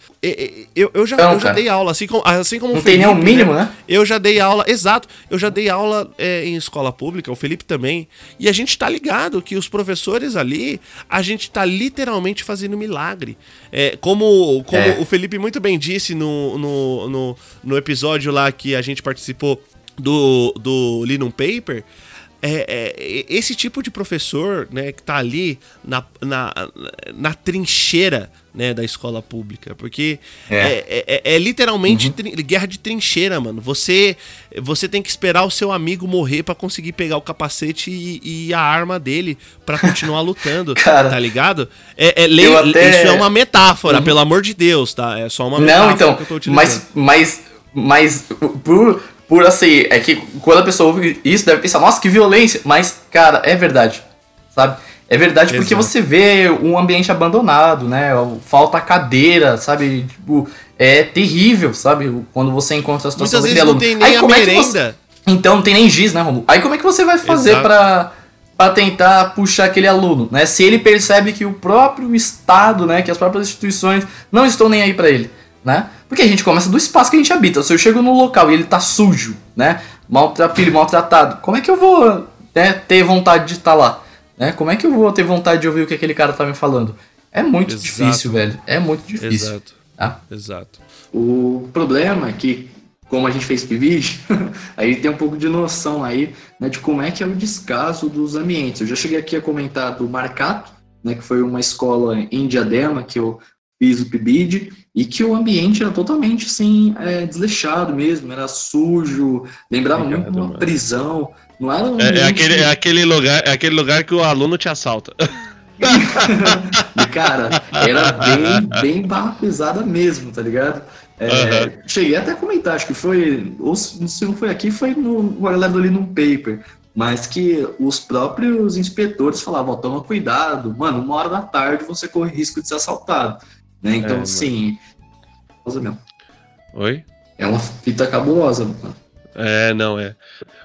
Eu, eu, já, não, eu já dei aula, assim como, assim como não o Felipe, tem nem o mínimo, né? Eu já dei aula, exato, eu já dei aula é, em escola pública, o Felipe também, e a gente está ligado que os professores ali, a gente está literalmente fazendo milagre. É, como como é. o Felipe muito bem disse no, no, no, no episódio lá que a gente participou do, do Linum Paper, é, é, esse tipo de professor né, que está ali na, na, na trincheira né, da escola pública. Porque é, é, é, é literalmente uhum. guerra de trincheira, mano. Você você tem que esperar o seu amigo morrer para conseguir pegar o capacete e, e a arma dele para continuar lutando, Cara, tá ligado? É, até... Isso é uma metáfora, uhum. pelo amor de Deus, tá? É só uma metáfora Não, então, que eu tô utilizando. Mas, mas, mas por por assim, é que quando a pessoa ouve isso, deve pensar, nossa, que violência. Mas, cara, é verdade. Sabe? É verdade porque Exato. você vê um ambiente abandonado, né? Falta cadeira, sabe? Tipo, é terrível, sabe? Quando você encontra a situação Muitas vezes não tem nem Aí, a merenda. É você... Então não tem nem giz, né, Romulo? Aí como é que você vai fazer para para tentar puxar aquele aluno, né? Se ele percebe que o próprio Estado, né, que as próprias instituições não estão nem aí para ele, né? Porque a gente começa do espaço que a gente habita. Se eu chego no local e ele tá sujo, né? Maltrapilho, maltratado, como é que eu vou né, ter vontade de estar tá lá? Né? Como é que eu vou ter vontade de ouvir o que aquele cara tá me falando? É muito Exato. difícil, velho. É muito difícil. Exato. Tá? Exato. O problema é que, como a gente fez vídeo, aí tem um pouco de noção aí né, de como é que é o descaso dos ambientes. Eu já cheguei aqui a comentar do Marcato, né, que foi uma escola em Diadema que eu fiz o PIBID, e que o ambiente era totalmente assim, é, desleixado mesmo, era sujo, lembrava Obrigado, muito uma prisão. Não era um é, é, aquele, é, aquele lugar, é aquele lugar que o aluno te assalta. e, cara, era bem, bem barra pesada mesmo, tá ligado? É, uhum. Cheguei até a comentar, acho que foi, ou se não foi aqui, foi no galera ali num paper, mas que os próprios inspetores falavam, oh, toma cuidado, mano, uma hora da tarde você corre risco de ser assaltado. Né? Então, é, sim. Mesmo. Oi? É uma fita cabulosa, mano. É, não é.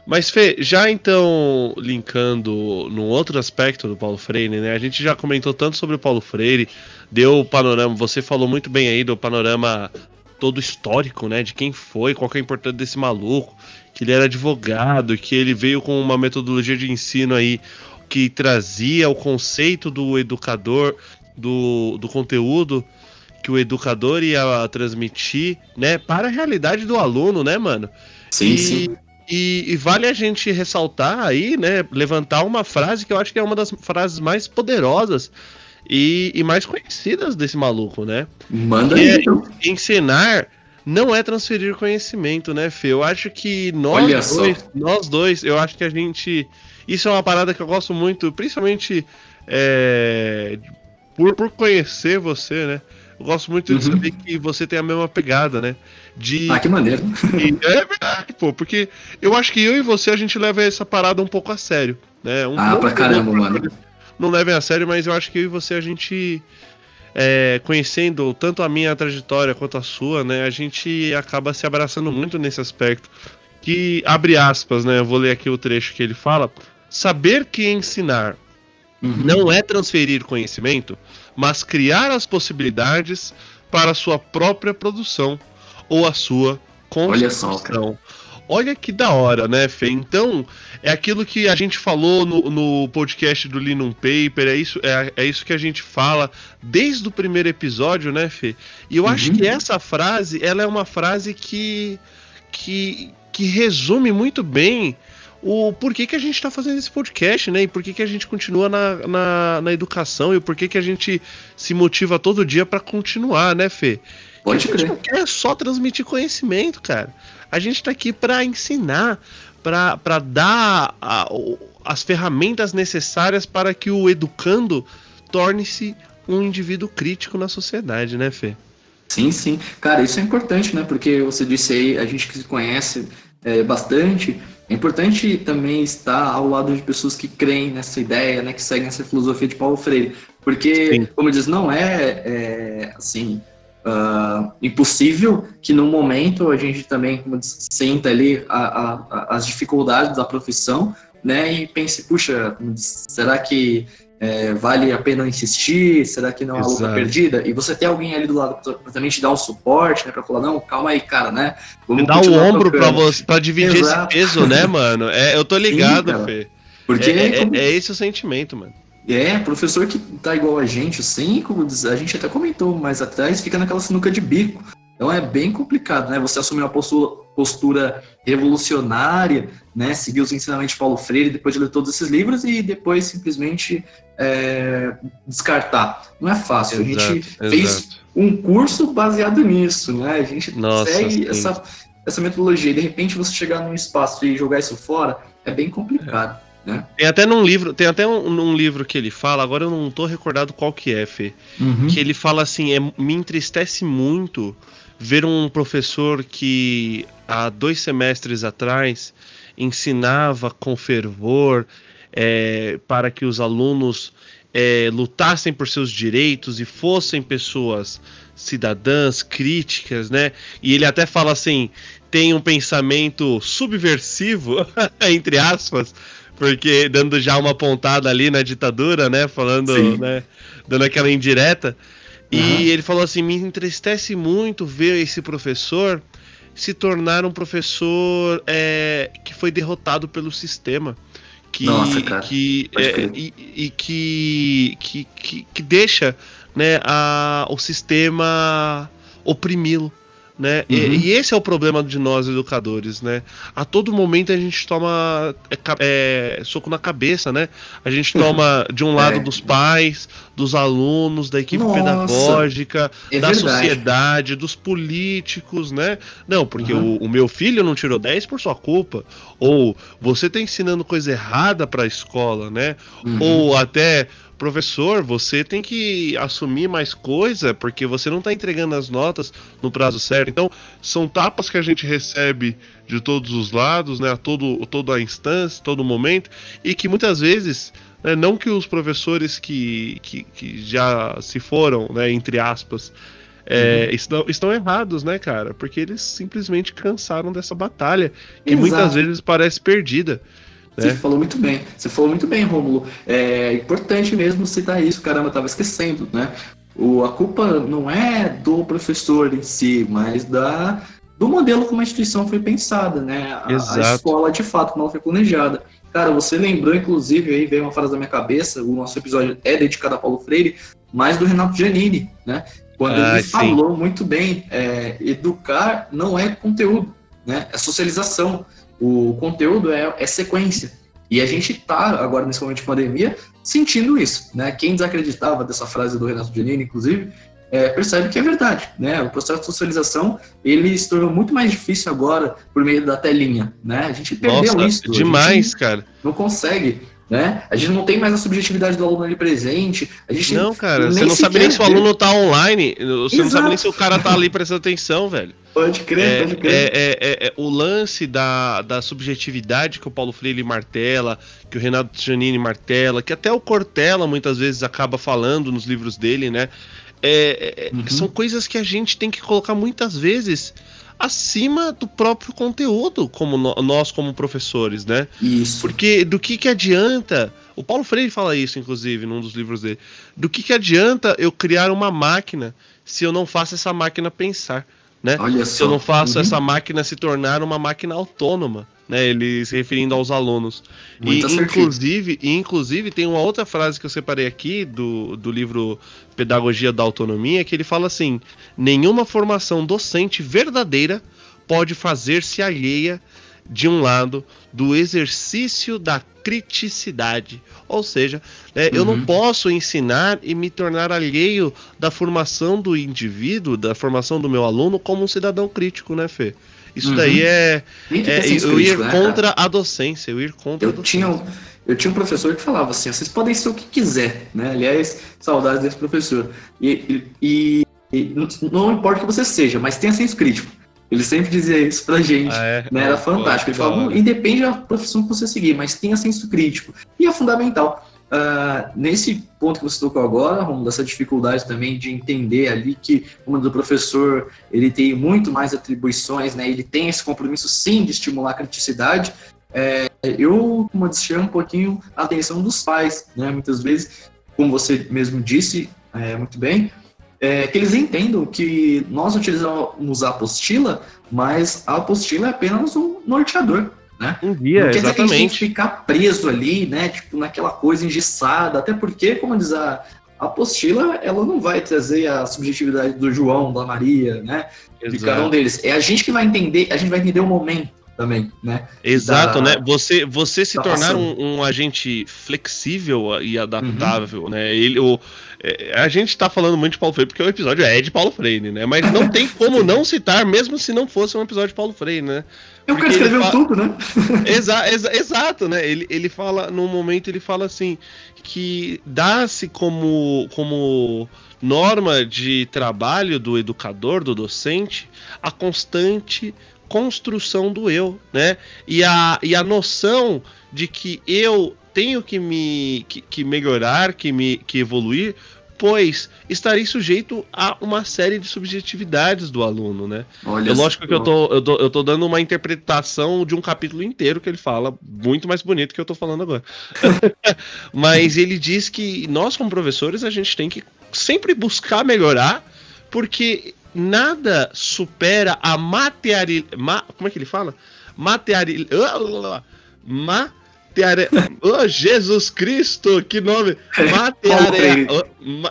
Mas, Fê, já então linkando num outro aspecto do Paulo Freire, né? A gente já comentou tanto sobre o Paulo Freire, deu o panorama, você falou muito bem aí do panorama todo histórico, né? De quem foi, qual que é a importância desse maluco, que ele era advogado, que ele veio com uma metodologia de ensino aí que trazia o conceito do educador, do, do conteúdo que o educador ia transmitir, né, para a realidade do aluno, né, mano? Sim, e, sim. E, e, vale a gente ressaltar aí, né, levantar uma frase que eu acho que é uma das frases mais poderosas e, e mais conhecidas desse maluco, né? Manda aí. É, então. ensinar não é transferir conhecimento, né, Fê? Eu acho que nós dois, nós dois, eu acho que a gente. Isso é uma parada que eu gosto muito, principalmente é, por, por conhecer você, né? Eu gosto muito de uhum. saber que você tem a mesma pegada, né? De... Ah, que maneiro. é verdade, pô, porque eu acho que eu e você a gente leva essa parada um pouco a sério, né? Um ah, pra caramba, mano. Não levem a sério, mas eu acho que eu e você a gente. É, conhecendo tanto a minha trajetória quanto a sua, né, a gente acaba se abraçando muito nesse aspecto. Que abre aspas, né? Eu vou ler aqui o trecho que ele fala. Saber que ensinar uhum. não é transferir conhecimento, mas criar as possibilidades para a sua própria produção ou a sua construção. Olha só, Olha que da hora, né, Fê? Então, é aquilo que a gente falou no, no podcast do Linum Paper, é isso, é, é, isso que a gente fala desde o primeiro episódio, né, Fê? E eu uhum. acho que essa frase, ela é uma frase que, que, que resume muito bem o porquê que a gente está fazendo esse podcast, né? E por que, que a gente continua na, na, na educação e por que, que a gente se motiva todo dia para continuar, né, Fê? Pode a gente não quer só transmitir conhecimento, cara. A gente tá aqui para ensinar, para dar a, as ferramentas necessárias para que o educando torne-se um indivíduo crítico na sociedade, né, Fê? Sim, sim. Cara, isso é importante, né? Porque você disse aí, a gente que se conhece é, bastante, é importante também estar ao lado de pessoas que creem nessa ideia, né? Que seguem essa filosofia de Paulo Freire. Porque, sim. como diz, não é, é assim, uh, impossível que no momento a gente também, como diz, sinta ali a, a, as dificuldades da profissão, né? E pense, puxa, será que é, vale a pena insistir? Será que não é uma luta perdida? E você tem alguém ali do lado para também te dar um suporte, né? Para falar, não, calma aí, cara, né? Vamos dar o ombro para você, para dividir Exato. esse peso, né, mano? É, eu tô ligado, Sim, Fê. Porque é, é, como... é, esse o sentimento, mano. É, professor que tá igual a gente, assim, como a gente até comentou mais atrás, fica naquela sinuca de bico. Então é bem complicado, né? Você assumir uma postura, postura revolucionária, né? Seguir os ensinamentos de Paulo Freire depois de ler todos esses livros e depois simplesmente é, descartar. Não é fácil. Exato, a gente exato. fez um curso baseado nisso, né? A gente Nossa, segue essa, essa metodologia e de repente você chegar num espaço e jogar isso fora é bem complicado. É. Né? Tem até num livro, tem até um, um, livro que ele fala, agora eu não tô recordado qual que é, Fê, uhum. que ele fala assim, é, me entristece muito ver um professor que há dois semestres atrás ensinava com fervor é, para que os alunos é, lutassem por seus direitos e fossem pessoas cidadãs, críticas, né? E ele até fala assim: tem um pensamento subversivo, entre aspas, porque dando já uma pontada ali na ditadura, né? Falando, né? Dando aquela indireta. Uhum. E ele falou assim: me entristece muito ver esse professor se tornar um professor é, que foi derrotado pelo sistema. Que, Nossa, cara. Que, é, e, e que, que, que, que, deixa né, a, o sistema oprimi-lo né? Uhum. E, e, esse é o problema de nós educadores, né? A todo momento a gente toma é, é, soco na cabeça, né? A gente toma de um lado é. dos pais, dos alunos, da equipe Nossa, pedagógica, é da verdade. sociedade, dos políticos, né? Não, porque uhum. o, o, meu filho não tirou 10 por sua culpa. Ou você está ensinando coisa errada para a escola, né? Uhum. Ou até professor, você tem que assumir mais coisa porque você não está entregando as notas no prazo certo. Então, são tapas que a gente recebe de todos os lados, né, a todo, toda a instância, todo momento, e que muitas vezes, né, não que os professores que, que, que já se foram, né, entre aspas, é, uhum. estão, estão errados, né, cara? Porque eles simplesmente cansaram dessa batalha, que Exato. muitas vezes parece perdida. Você é. falou muito bem. Você falou muito bem, Rômulo. É importante mesmo citar isso, caramba, eu tava esquecendo, né? O, a culpa não é do professor em si, mas da, do modelo como a instituição foi pensada, né? A, a escola, de fato, como ela foi planejada. Cara, você lembrou, inclusive, aí veio uma frase da minha cabeça, o nosso episódio é dedicado a Paulo Freire, mas do Renato Giannini, né? Quando ah, ele sim. falou muito bem, é, educar não é conteúdo, né? É socialização. O conteúdo é, é sequência. E a gente está, agora nesse momento de pandemia, sentindo isso. Né? Quem desacreditava dessa frase do Renato Giannini, inclusive, é, percebe que é verdade. Né? O processo de socialização ele se tornou muito mais difícil agora por meio da telinha. Né? A gente perdeu Nossa, isso. Demais, cara. Não consegue. Né? A gente não tem mais a subjetividade do aluno ali presente. A gente não, cara, você não sabe nem se o aluno tá online, você Exato. não sabe nem se o cara tá ali prestando atenção, velho. Pode crer, é, pode crer. É, é, é, é, o lance da, da subjetividade que o Paulo Freire martela, que o Renato Giannini martela, que até o Cortella muitas vezes acaba falando nos livros dele, né? É, é, uhum. São coisas que a gente tem que colocar muitas vezes acima do próprio conteúdo, como no, nós como professores, né? Isso. Porque do que que adianta? O Paulo Freire fala isso, inclusive, num dos livros dele. Do que que adianta eu criar uma máquina se eu não faço essa máquina pensar? Né? Olha se eu não faço uhum. essa máquina se tornar uma máquina autônoma, né? Ele se referindo aos alunos. Muito e inclusive, e inclusive tem uma outra frase que eu separei aqui do, do livro Pedagogia da Autonomia que ele fala assim: nenhuma formação docente verdadeira pode fazer-se alheia de um lado, do exercício da criticidade. Ou seja, é, uhum. eu não uhum. posso ensinar e me tornar alheio da formação do indivíduo, da formação do meu aluno como um cidadão crítico, né, Fê? Isso uhum. daí é, é eu ir né, contra a docência, eu ir contra eu Tinha, eu tinha um professor que falava assim, vocês podem ser o que quiser, né? Aliás, saudades desse professor. E, e, e não importa o que você seja, mas tenha senso crítico. Ele sempre dizia isso pra gente. Ah, é? né? Era fantástico. Ele falava, independe da profissão que você seguir, mas tenha senso crítico. E é fundamental. Uh, nesse ponto que você tocou agora, Romulo, dessa dificuldade também de entender ali que o do professor ele tem muito mais atribuições, né? Ele tem esse compromisso sim de estimular a criticidade. É, eu, como chamo um pouquinho a atenção dos pais, né? Muitas vezes, como você mesmo disse é, muito bem, é, que eles entendam que nós utilizamos a apostila, mas a apostila é apenas um norteador. Né? Um dia, não quer exatamente. dizer que a gente ficar preso ali, né? Tipo, naquela coisa engessada, até porque, como diz a, a apostila, ela não vai trazer a subjetividade do João, da Maria, né? Exato. De cada um deles. É a gente que vai entender, a gente vai entender o momento também, né? Exato, da, né? Você, você se tornar um, um, agente flexível e adaptável, uhum. né? Ele, o, é, a gente tá falando muito de Paulo Freire porque o episódio é de Paulo Freire, né? Mas não tem como não citar, mesmo se não fosse um episódio de Paulo Freire, né? Eu quero escrever fala... tudo, né? Exa, exa, exato, né? Ele, ele fala, num momento, ele fala assim, que dá-se como, como norma de trabalho do educador, do docente, a constante construção do eu, né? E a, e a noção de que eu tenho que me que, que melhorar, que me que evoluir, pois estarei sujeito a uma série de subjetividades do aluno, né? Olha é lógico que eu tô, eu, tô, eu tô dando uma interpretação de um capítulo inteiro que ele fala, muito mais bonito que eu tô falando agora. Mas ele diz que nós, como professores, a gente tem que sempre buscar melhorar, porque nada supera a material. Ma, como é que ele fala? Material. Ma, Oh, Jesus Cristo, que nome! Material...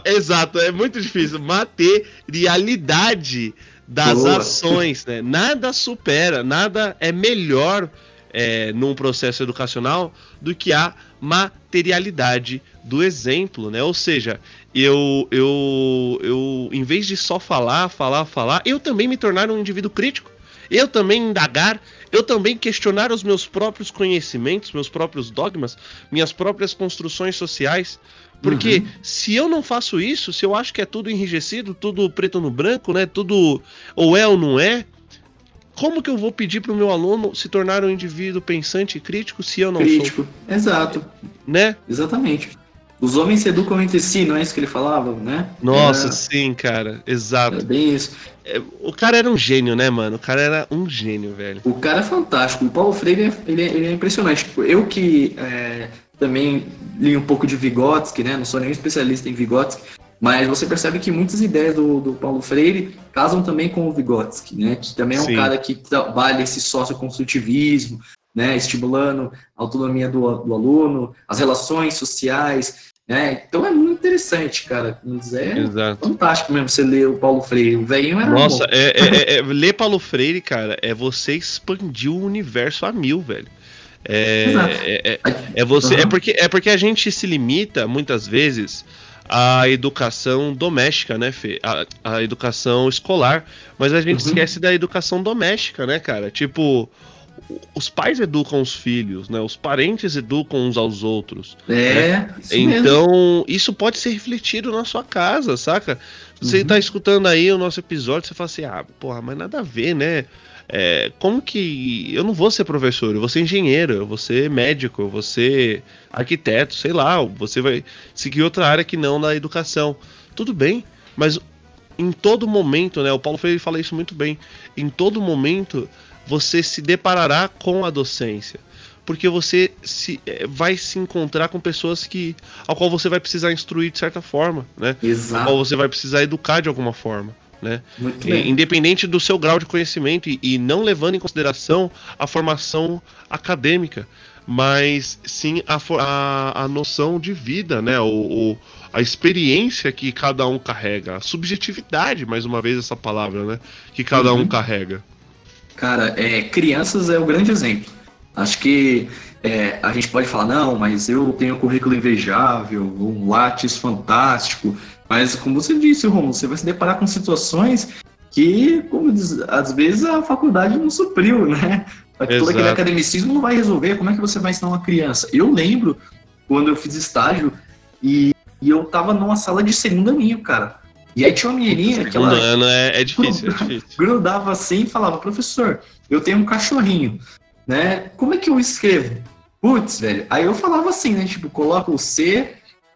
Exato, é muito difícil. Materialidade das Boa. ações, né? Nada supera, nada é melhor é, num processo educacional do que a materialidade do exemplo, né? Ou seja, eu, eu, eu, em vez de só falar, falar, falar, eu também me tornar um indivíduo crítico. Eu também indagar, eu também questionar os meus próprios conhecimentos, meus próprios dogmas, minhas próprias construções sociais. Porque uhum. se eu não faço isso, se eu acho que é tudo enrijecido, tudo preto no branco, né? Tudo ou é ou não é, como que eu vou pedir para o meu aluno se tornar um indivíduo pensante e crítico se eu não crítico. sou? Crítico, exato. Né? Exatamente. Os homens se educam entre si, não é isso que ele falava, né? Nossa, era... sim, cara, exato. É bem isso. É, o cara era um gênio, né, mano? O cara era um gênio, velho. O cara é fantástico. O Paulo Freire, ele é, ele é impressionante. Tipo, eu que é, também li um pouco de Vygotsky, né? Não sou nenhum especialista em Vygotsky, mas você percebe que muitas ideias do, do Paulo Freire casam também com o Vygotsky, né? Que também é um Sim. cara que trabalha esse socioconstrutivismo, né? Estimulando a autonomia do, do aluno, as relações sociais, é, então é muito interessante, cara. É Exato. fantástico mesmo você ler o Paulo Freire. O velhinho era Nossa, é, é, é, é, ler Paulo Freire, cara, é você expandir o universo a mil, velho. É, é, é, é, você, uhum. é, porque, é porque a gente se limita, muitas vezes, à educação doméstica, né, Fê? A, a educação escolar. Mas a gente uhum. esquece da educação doméstica, né, cara? Tipo, os pais educam os filhos, né? Os parentes educam uns aos outros. É. Né? Isso então, mesmo. isso pode ser refletido na sua casa, saca? Você uhum. tá escutando aí o nosso episódio, você fala assim: ah, porra, mas nada a ver, né? É, como que. Eu não vou ser professor, eu vou ser engenheiro, eu vou ser médico, eu vou ser arquiteto, sei lá, você vai seguir outra área que não na educação. Tudo bem, mas em todo momento, né? O Paulo Freire fala isso muito bem. Em todo momento você se deparará com a docência. Porque você se, é, vai se encontrar com pessoas que ao qual você vai precisar instruir de certa forma, né? Exato. Ao qual você vai precisar educar de alguma forma. Né? Independente do seu grau de conhecimento e, e, não levando em consideração a formação acadêmica, mas sim a, a, a noção de vida, né? O, o, a experiência que cada um carrega, a subjetividade, mais uma vez essa palavra, né? Que cada uhum. um carrega. Cara, é, crianças é o grande exemplo. Acho que é, a gente pode falar, não, mas eu tenho um currículo invejável, um Lattes fantástico. Mas, como você disse, Romulo, você vai se deparar com situações que, como diz, às vezes, a faculdade não supriu, né? Todo aquele academicismo não vai resolver. Como é que você vai ensinar uma criança? Eu lembro quando eu fiz estágio e, e eu tava numa sala de segundo aninho, cara. E aí tinha uma menininha que ela. ano é, é difícil, é difícil. Grudava assim e falava, professor, eu tenho um cachorrinho, né? Como é que eu escrevo? Putz, velho. Aí eu falava assim, né? Tipo, coloca o C,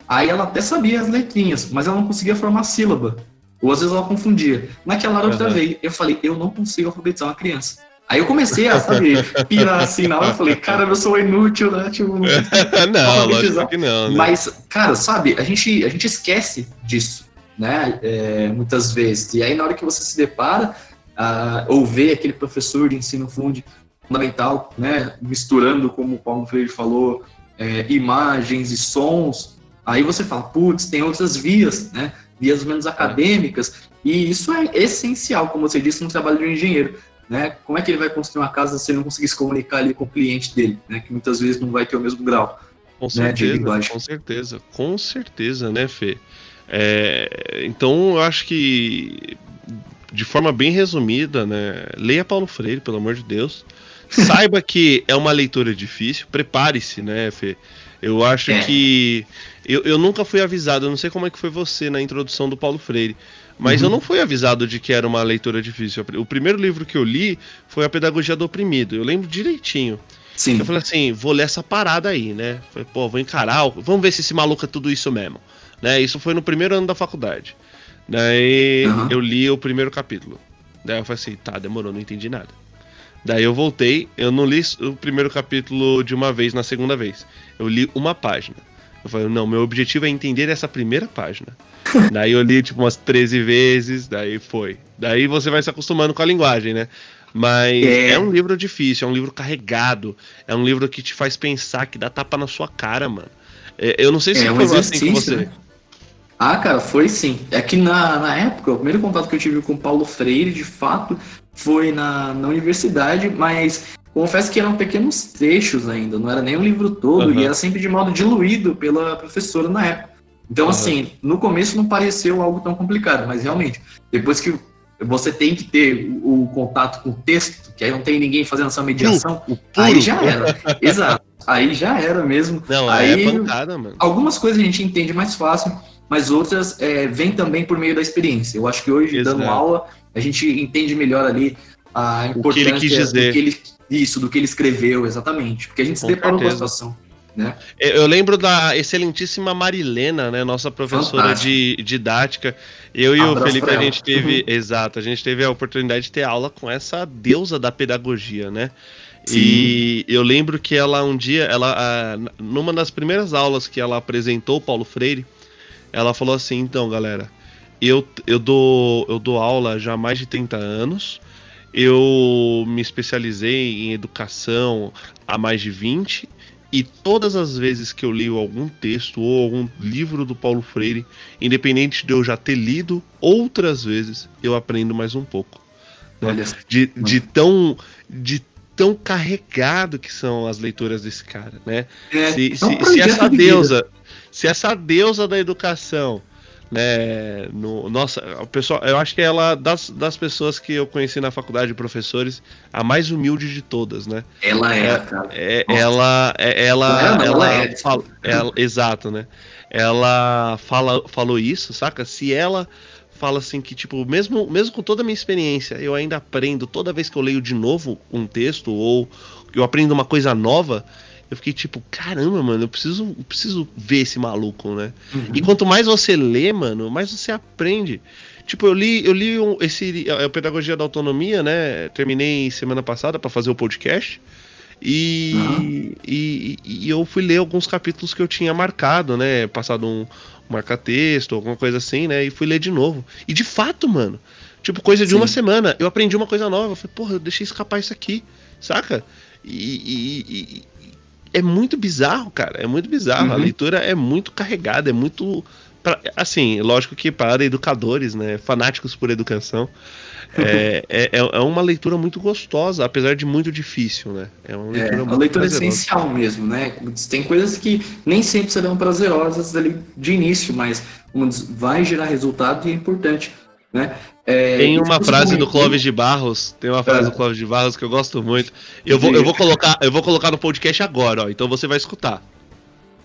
aí ela até sabia as letrinhas, mas ela não conseguia formar sílaba. Ou às vezes ela confundia. Naquela hora outra vez, eu falei, eu não consigo alfabetizar uma criança. Aí eu comecei a, sabe, pirar assim na hora, eu falei, cara, eu sou inútil, né? Tipo, não, lógico que não. Né? Mas, cara, sabe, a gente, a gente esquece disso, né? É, muitas vezes. E aí, na hora que você se depara, uh, ou vê aquele professor de ensino fundamental, né? Misturando, como o Paulo Freire falou, é, imagens e sons, aí você fala, putz, tem outras vias, né? Vias menos acadêmicas, e isso é essencial, como você disse, no trabalho de um engenheiro né? Como é que ele vai construir uma casa se ele não conseguir se comunicar ali com o cliente dele, né? Que muitas vezes não vai ter o mesmo grau com né, certeza, de linguagem. Com certeza, com certeza, né, Fê? É, então eu acho que de forma bem resumida, né? Leia Paulo Freire, pelo amor de Deus. Saiba que é uma leitura difícil, prepare-se, né, Fê? Eu acho é. que. Eu, eu nunca fui avisado, eu não sei como é que foi você na introdução do Paulo Freire, mas uhum. eu não fui avisado de que era uma leitura difícil. O primeiro livro que eu li foi A Pedagogia do Oprimido. Eu lembro direitinho. Sim. Eu falei assim, vou ler essa parada aí, né? Falei, pô, vou encarar, vamos ver se esse maluco é tudo isso mesmo. Né? Isso foi no primeiro ano da faculdade. Daí uhum. eu li o primeiro capítulo. Daí eu falei assim, tá, demorou, não entendi nada. Daí eu voltei, eu não li o primeiro capítulo de uma vez na segunda vez. Eu li uma página. Eu falei, não, meu objetivo é entender essa primeira página. daí eu li tipo umas 13 vezes, daí foi. Daí você vai se acostumando com a linguagem, né? Mas é. é. um livro difícil, é um livro carregado, é um livro que te faz pensar, que dá tapa na sua cara, mano. É, eu não sei se é, foi um assim com você. Né? Ah, cara, foi sim. É que na, na época, o primeiro contato que eu tive com Paulo Freire, de fato, foi na, na universidade, mas confesso que eram pequenos trechos ainda, não era nem um livro todo, uhum. e era sempre de modo diluído pela professora na época. Então, uhum. assim, no começo não pareceu algo tão complicado, mas realmente, depois que você tem que ter o, o contato com o texto, que aí não tem ninguém fazendo essa mediação, uh, aí já era. Exato. Aí já era mesmo. Não, aí, é pancada, mano. Algumas coisas a gente entende mais fácil, mas outras é, vêm também por meio da experiência. Eu acho que hoje, Exato. dando aula, a gente entende melhor ali a importância do que ele quis dizer. Do que ele isso, do que ele escreveu, exatamente. Porque a gente com se deparou com a situação. Né? Eu lembro da excelentíssima Marilena, né, nossa professora Fantástico. de didática. Eu e Abraço o Felipe, a gente teve, uhum. exato, a gente teve a oportunidade de ter aula com essa deusa da pedagogia, né? Sim. E eu lembro que ela um dia, ela, numa das primeiras aulas que ela apresentou Paulo Freire, ela falou assim: então, galera, eu, eu, dou, eu dou aula já há mais de 30 anos. Eu me especializei em educação há mais de 20 e todas as vezes que eu leio algum texto ou algum livro do Paulo Freire, independente de eu já ter lido outras vezes, eu aprendo mais um pouco. Né? De, de, tão, de tão carregado que são as leituras desse cara, né? É, se, é se, se essa deusa, se essa deusa da educação né? No, nossa, o pessoal, eu acho que ela das, das pessoas que eu conheci na faculdade de professores, a mais humilde de todas, né? Ela é, é cara. É, ela, é, ela, ela, ela, é. Fala, ela, exato, né? Ela fala, falou isso, saca? Se ela fala assim que tipo, mesmo mesmo com toda a minha experiência, eu ainda aprendo toda vez que eu leio de novo um texto ou eu aprendo uma coisa nova, eu fiquei tipo, caramba, mano, eu preciso, eu preciso ver esse maluco, né? Uhum. E quanto mais você lê, mano, mais você aprende. Tipo, eu li, eu li um, esse a, a Pedagogia da Autonomia, né? Terminei semana passada para fazer o podcast. E, uhum. e, e, eu fui ler alguns capítulos que eu tinha marcado, né? Passado um marca-texto, alguma coisa assim, né? E fui ler de novo. E de fato, mano, tipo, coisa de Sim. uma semana, eu aprendi uma coisa nova. Eu falei, porra, eu deixei escapar isso aqui, saca? E, e, é muito bizarro, cara. É muito bizarro. Uhum. A leitura é muito carregada, é muito pra, assim, lógico que para educadores, né, fanáticos por educação, é, é, é, é uma leitura muito gostosa, apesar de muito difícil, né? É uma leitura, é, uma leitura essencial mesmo, né? Tem coisas que nem sempre serão prazerosas ali de início, mas vai gerar resultado e é importante, né? É, tem uma frase do Clóvis de Barros, tem uma frase é. do Clóvis de Barros que eu gosto muito. Eu vou, eu vou colocar, eu vou colocar no podcast agora, ó, então você vai escutar.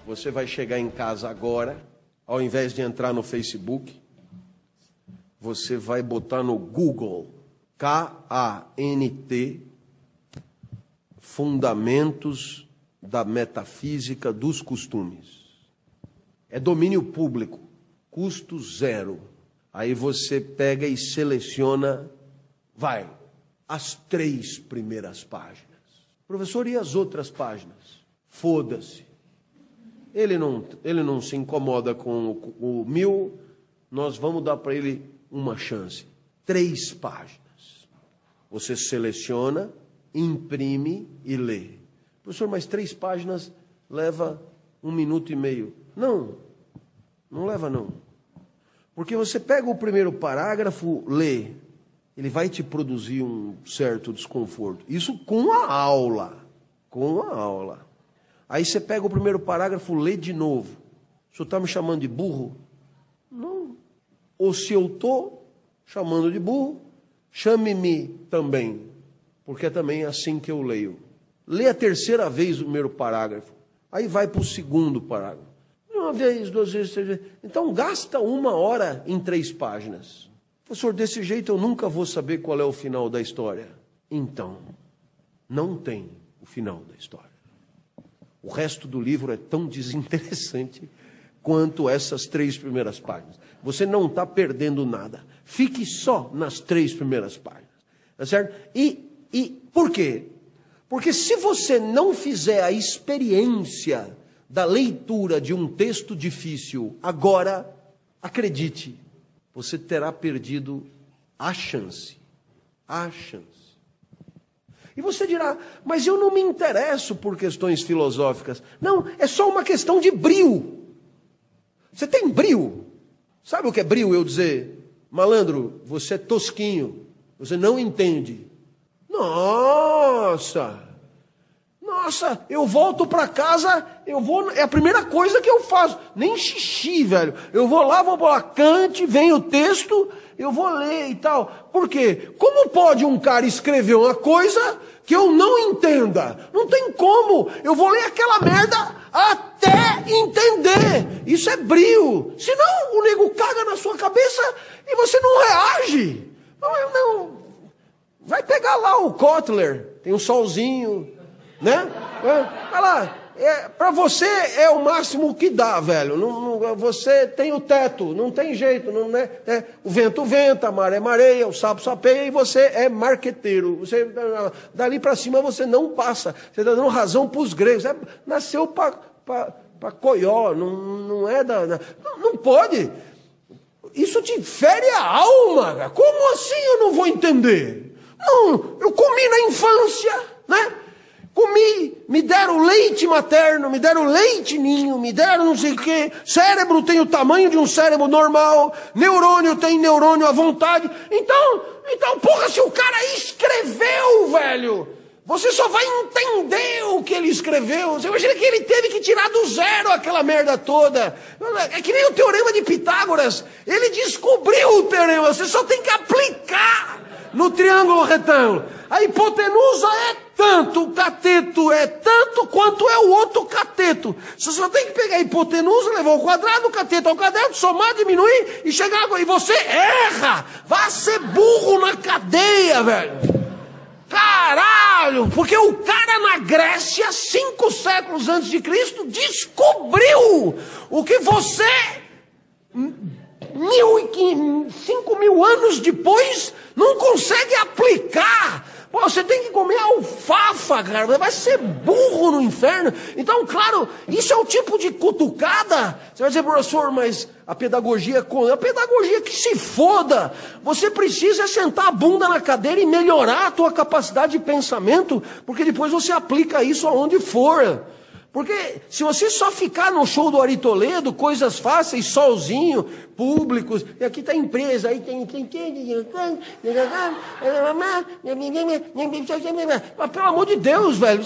Você vai chegar em casa agora, ao invés de entrar no Facebook, você vai botar no Google K-A-N-T Fundamentos da Metafísica dos Costumes. É domínio público, custo zero. Aí você pega e seleciona, vai, as três primeiras páginas. Professor, e as outras páginas? Foda-se. Ele não, ele não se incomoda com o, o mil, nós vamos dar para ele uma chance. Três páginas. Você seleciona, imprime e lê. Professor, mas três páginas leva um minuto e meio. Não, não leva não. Porque você pega o primeiro parágrafo, lê, ele vai te produzir um certo desconforto. Isso com a aula. Com a aula. Aí você pega o primeiro parágrafo, lê de novo. O senhor está me chamando de burro? Ou se eu estou chamando de burro, chame-me também, porque é também assim que eu leio. Lê a terceira vez o primeiro parágrafo, aí vai para o segundo parágrafo. Uma vez, duas vezes, três vezes. Então gasta uma hora em três páginas. Professor, desse jeito eu nunca vou saber qual é o final da história. Então, não tem o final da história. O resto do livro é tão desinteressante quanto essas três primeiras páginas. Você não está perdendo nada. Fique só nas três primeiras páginas. Tá certo? E, e por quê? Porque se você não fizer a experiência da leitura de um texto difícil agora, acredite, você terá perdido a chance. A chance. E você dirá, mas eu não me interesso por questões filosóficas. Não, é só uma questão de brio. Você tem brio. Sabe o que é brio eu dizer? Malandro, você é tosquinho, você não entende. Nossa! Nossa, eu volto para casa, eu vou, é a primeira coisa que eu faço, nem xixi, velho. Eu vou lá, vou lá, cante, vem o texto, eu vou ler e tal. Por quê? Como pode um cara escrever uma coisa que eu não entenda? Não tem como. Eu vou ler aquela merda até entender. Isso é brio. Senão o nego caga na sua cabeça e você não reage. Não, não. Vai pegar lá o Kotler, tem um solzinho, né? Vai lá. É, para você é o máximo que dá, velho. Não, não, você tem o teto, não tem jeito. Não, né? É, o vento venta, a maré mareia, o sapo sapeia e você é marqueteiro. Você, dali para cima você não passa. Você está dando razão para os gregos. É, nasceu para coió, não, não é da. Não, não pode. Isso te fere a alma. Como assim eu não vou entender? Não, eu comi na infância, né? Comi, me deram leite materno, me deram leite ninho, me deram não sei o quê. Cérebro tem o tamanho de um cérebro normal, neurônio tem neurônio à vontade. Então, então, porra, se o cara escreveu, velho, você só vai entender o que ele escreveu. Você imagina que ele teve que tirar do zero aquela merda toda. É que nem o teorema de Pitágoras. Ele descobriu o teorema, você só tem que aplicar no triângulo retângulo. A hipotenusa é tanto, o cateto é tanto quanto é o outro cateto. Você só tem que pegar a hipotenusa, levar o quadrado, o cateto ao quadrado, somar, diminuir e chegar. E você erra! Vá ser burro na cadeia, velho! Caralho! Porque o cara na Grécia, cinco séculos antes de Cristo, descobriu o que você mil e cinco mil anos depois, não consegue aplicar. Pô, você tem que comer alfafa, cara. Vai ser burro no inferno. Então, claro, isso é o tipo de cutucada. Você vai dizer, professor, mas a pedagogia é a pedagogia que se foda. Você precisa sentar a bunda na cadeira e melhorar a tua capacidade de pensamento, porque depois você aplica isso aonde for. Porque se você só ficar no show do Ari Toledo, coisas fáceis, sozinho, públicos, e aqui está a empresa, aí tem. Mas, pelo amor de Deus, velho,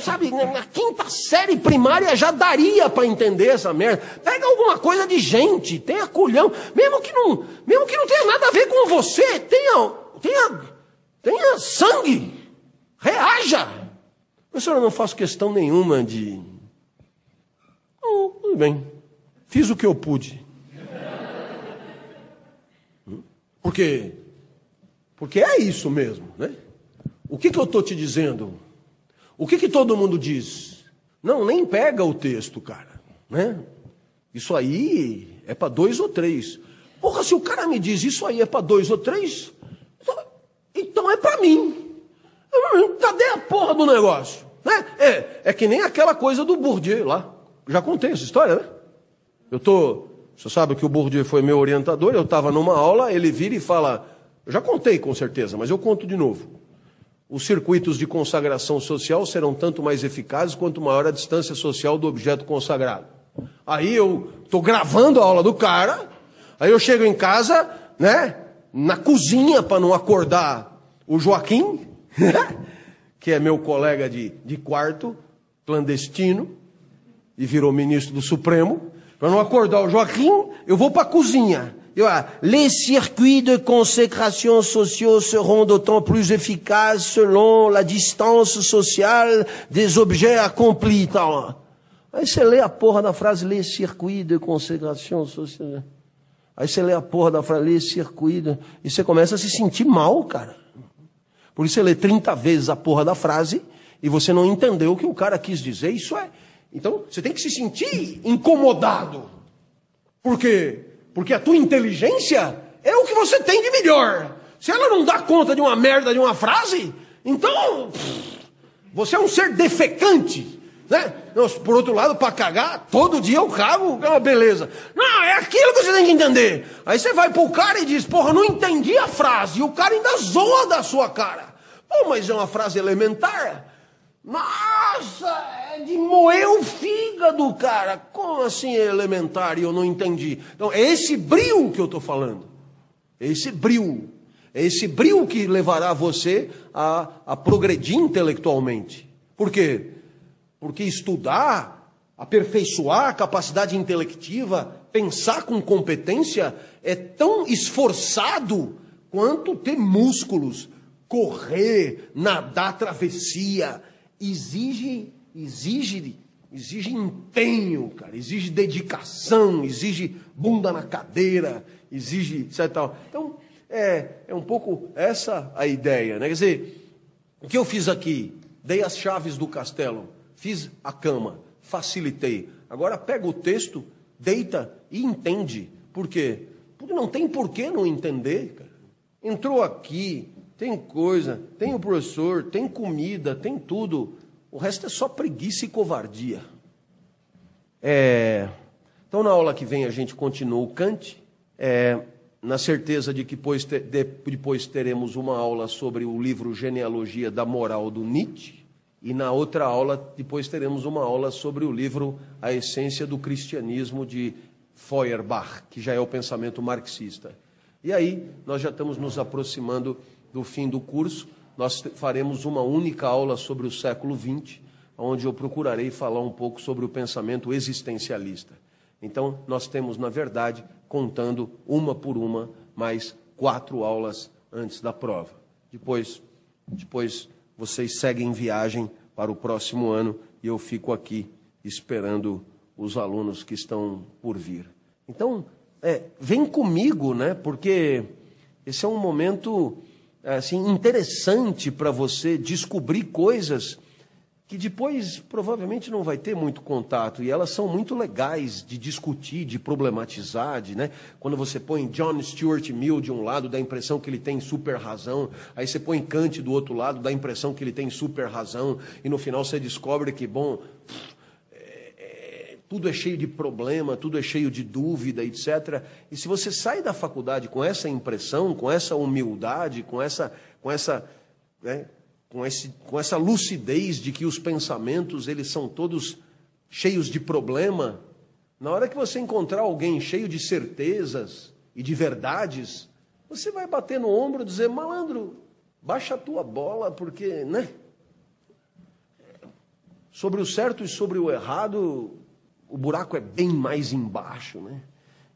sabe, na quinta série primária já daria para entender essa merda. Pega alguma coisa de gente, tenha culhão, mesmo que não, mesmo que não tenha nada a ver com você, tenha, tenha, tenha sangue, reaja. Professor, eu não faço questão nenhuma de. Oh, tudo bem. Fiz o que eu pude. Por quê? Porque é isso mesmo, né? O que, que eu estou te dizendo? O que, que todo mundo diz? Não, nem pega o texto, cara. Né? Isso aí é para dois ou três. Porra, se o cara me diz isso aí é para dois ou três, então é para mim. Cadê a porra do negócio? Né? É, é que nem aquela coisa do Bourdieu lá. Já contei essa história, né? Eu tô. Você sabe que o Bourdieu foi meu orientador, eu estava numa aula, ele vira e fala. Eu já contei com certeza, mas eu conto de novo. Os circuitos de consagração social serão tanto mais eficazes quanto maior a distância social do objeto consagrado. Aí eu estou gravando a aula do cara, aí eu chego em casa, né, na cozinha para não acordar o Joaquim, que é meu colega de, de quarto, clandestino, e virou ministro do Supremo. Para não acordar o Joaquim, eu vou para a cozinha. Eu, ah, les circuits de consécration sociaux seront d'autant plus efficaces selon la distance sociale des objets accomplis. Então, aí você lê a porra da frase, les circuits de consécration sociale. Aí você lê a porra da frase, les circuits de... E você começa a se sentir mal, cara. Por isso você lê 30 vezes a porra da frase e você não entendeu o que o cara quis dizer. Isso é. Então, você tem que se sentir incomodado. Por quê? Porque a tua inteligência é o que você tem de melhor. Se ela não dá conta de uma merda de uma frase, então você é um ser defecante. Né? por outro lado, para cagar, todo dia eu cago, é uma beleza. Não, é aquilo que você tem que entender. Aí você vai pro cara e diz, porra, não entendi a frase. E o cara ainda zoa da sua cara. Pô, mas é uma frase elementar. Nossa, é de moer o fígado, cara. Como assim é elementar e eu não entendi? Então, é esse brilho que eu estou falando. É esse brilho. É esse brilho que levará você a, a progredir intelectualmente. Por quê? Porque estudar, aperfeiçoar a capacidade intelectiva, pensar com competência, é tão esforçado quanto ter músculos, correr, nadar travessia. Exige, exige, exige empenho, cara, exige dedicação, exige bunda na cadeira, exige etc. Então, é, é um pouco essa a ideia, né? Quer dizer, o que eu fiz aqui? Dei as chaves do castelo fiz a cama, facilitei. Agora pega o texto, deita e entende. Por quê? Porque não tem por que não entender. Entrou aqui, tem coisa, tem o professor, tem comida, tem tudo. O resto é só preguiça e covardia. É... Então, na aula que vem, a gente continua o Kant, é... na certeza de que depois teremos uma aula sobre o livro Genealogia da Moral do Nietzsche. E na outra aula, depois teremos uma aula sobre o livro A Essência do Cristianismo de Feuerbach, que já é o pensamento marxista. E aí, nós já estamos nos aproximando do fim do curso. Nós faremos uma única aula sobre o século XX, onde eu procurarei falar um pouco sobre o pensamento existencialista. Então, nós temos, na verdade, contando uma por uma, mais quatro aulas antes da prova. Depois, depois vocês seguem viagem para o próximo ano e eu fico aqui esperando os alunos que estão por vir. Então, é, vem comigo, né? Porque esse é um momento assim interessante para você descobrir coisas que depois provavelmente não vai ter muito contato e elas são muito legais de discutir, de problematizar, de, né? Quando você põe John Stuart Mill de um lado, dá a impressão que ele tem super razão, aí você põe Kant do outro lado, dá a impressão que ele tem super razão e no final você descobre que bom, é, é, tudo é cheio de problema, tudo é cheio de dúvida, etc. E se você sai da faculdade com essa impressão, com essa humildade, com essa, com essa, né? Com, esse, com essa lucidez de que os pensamentos eles são todos cheios de problema, na hora que você encontrar alguém cheio de certezas e de verdades, você vai bater no ombro e dizer: malandro, baixa a tua bola, porque, né? Sobre o certo e sobre o errado, o buraco é bem mais embaixo, né?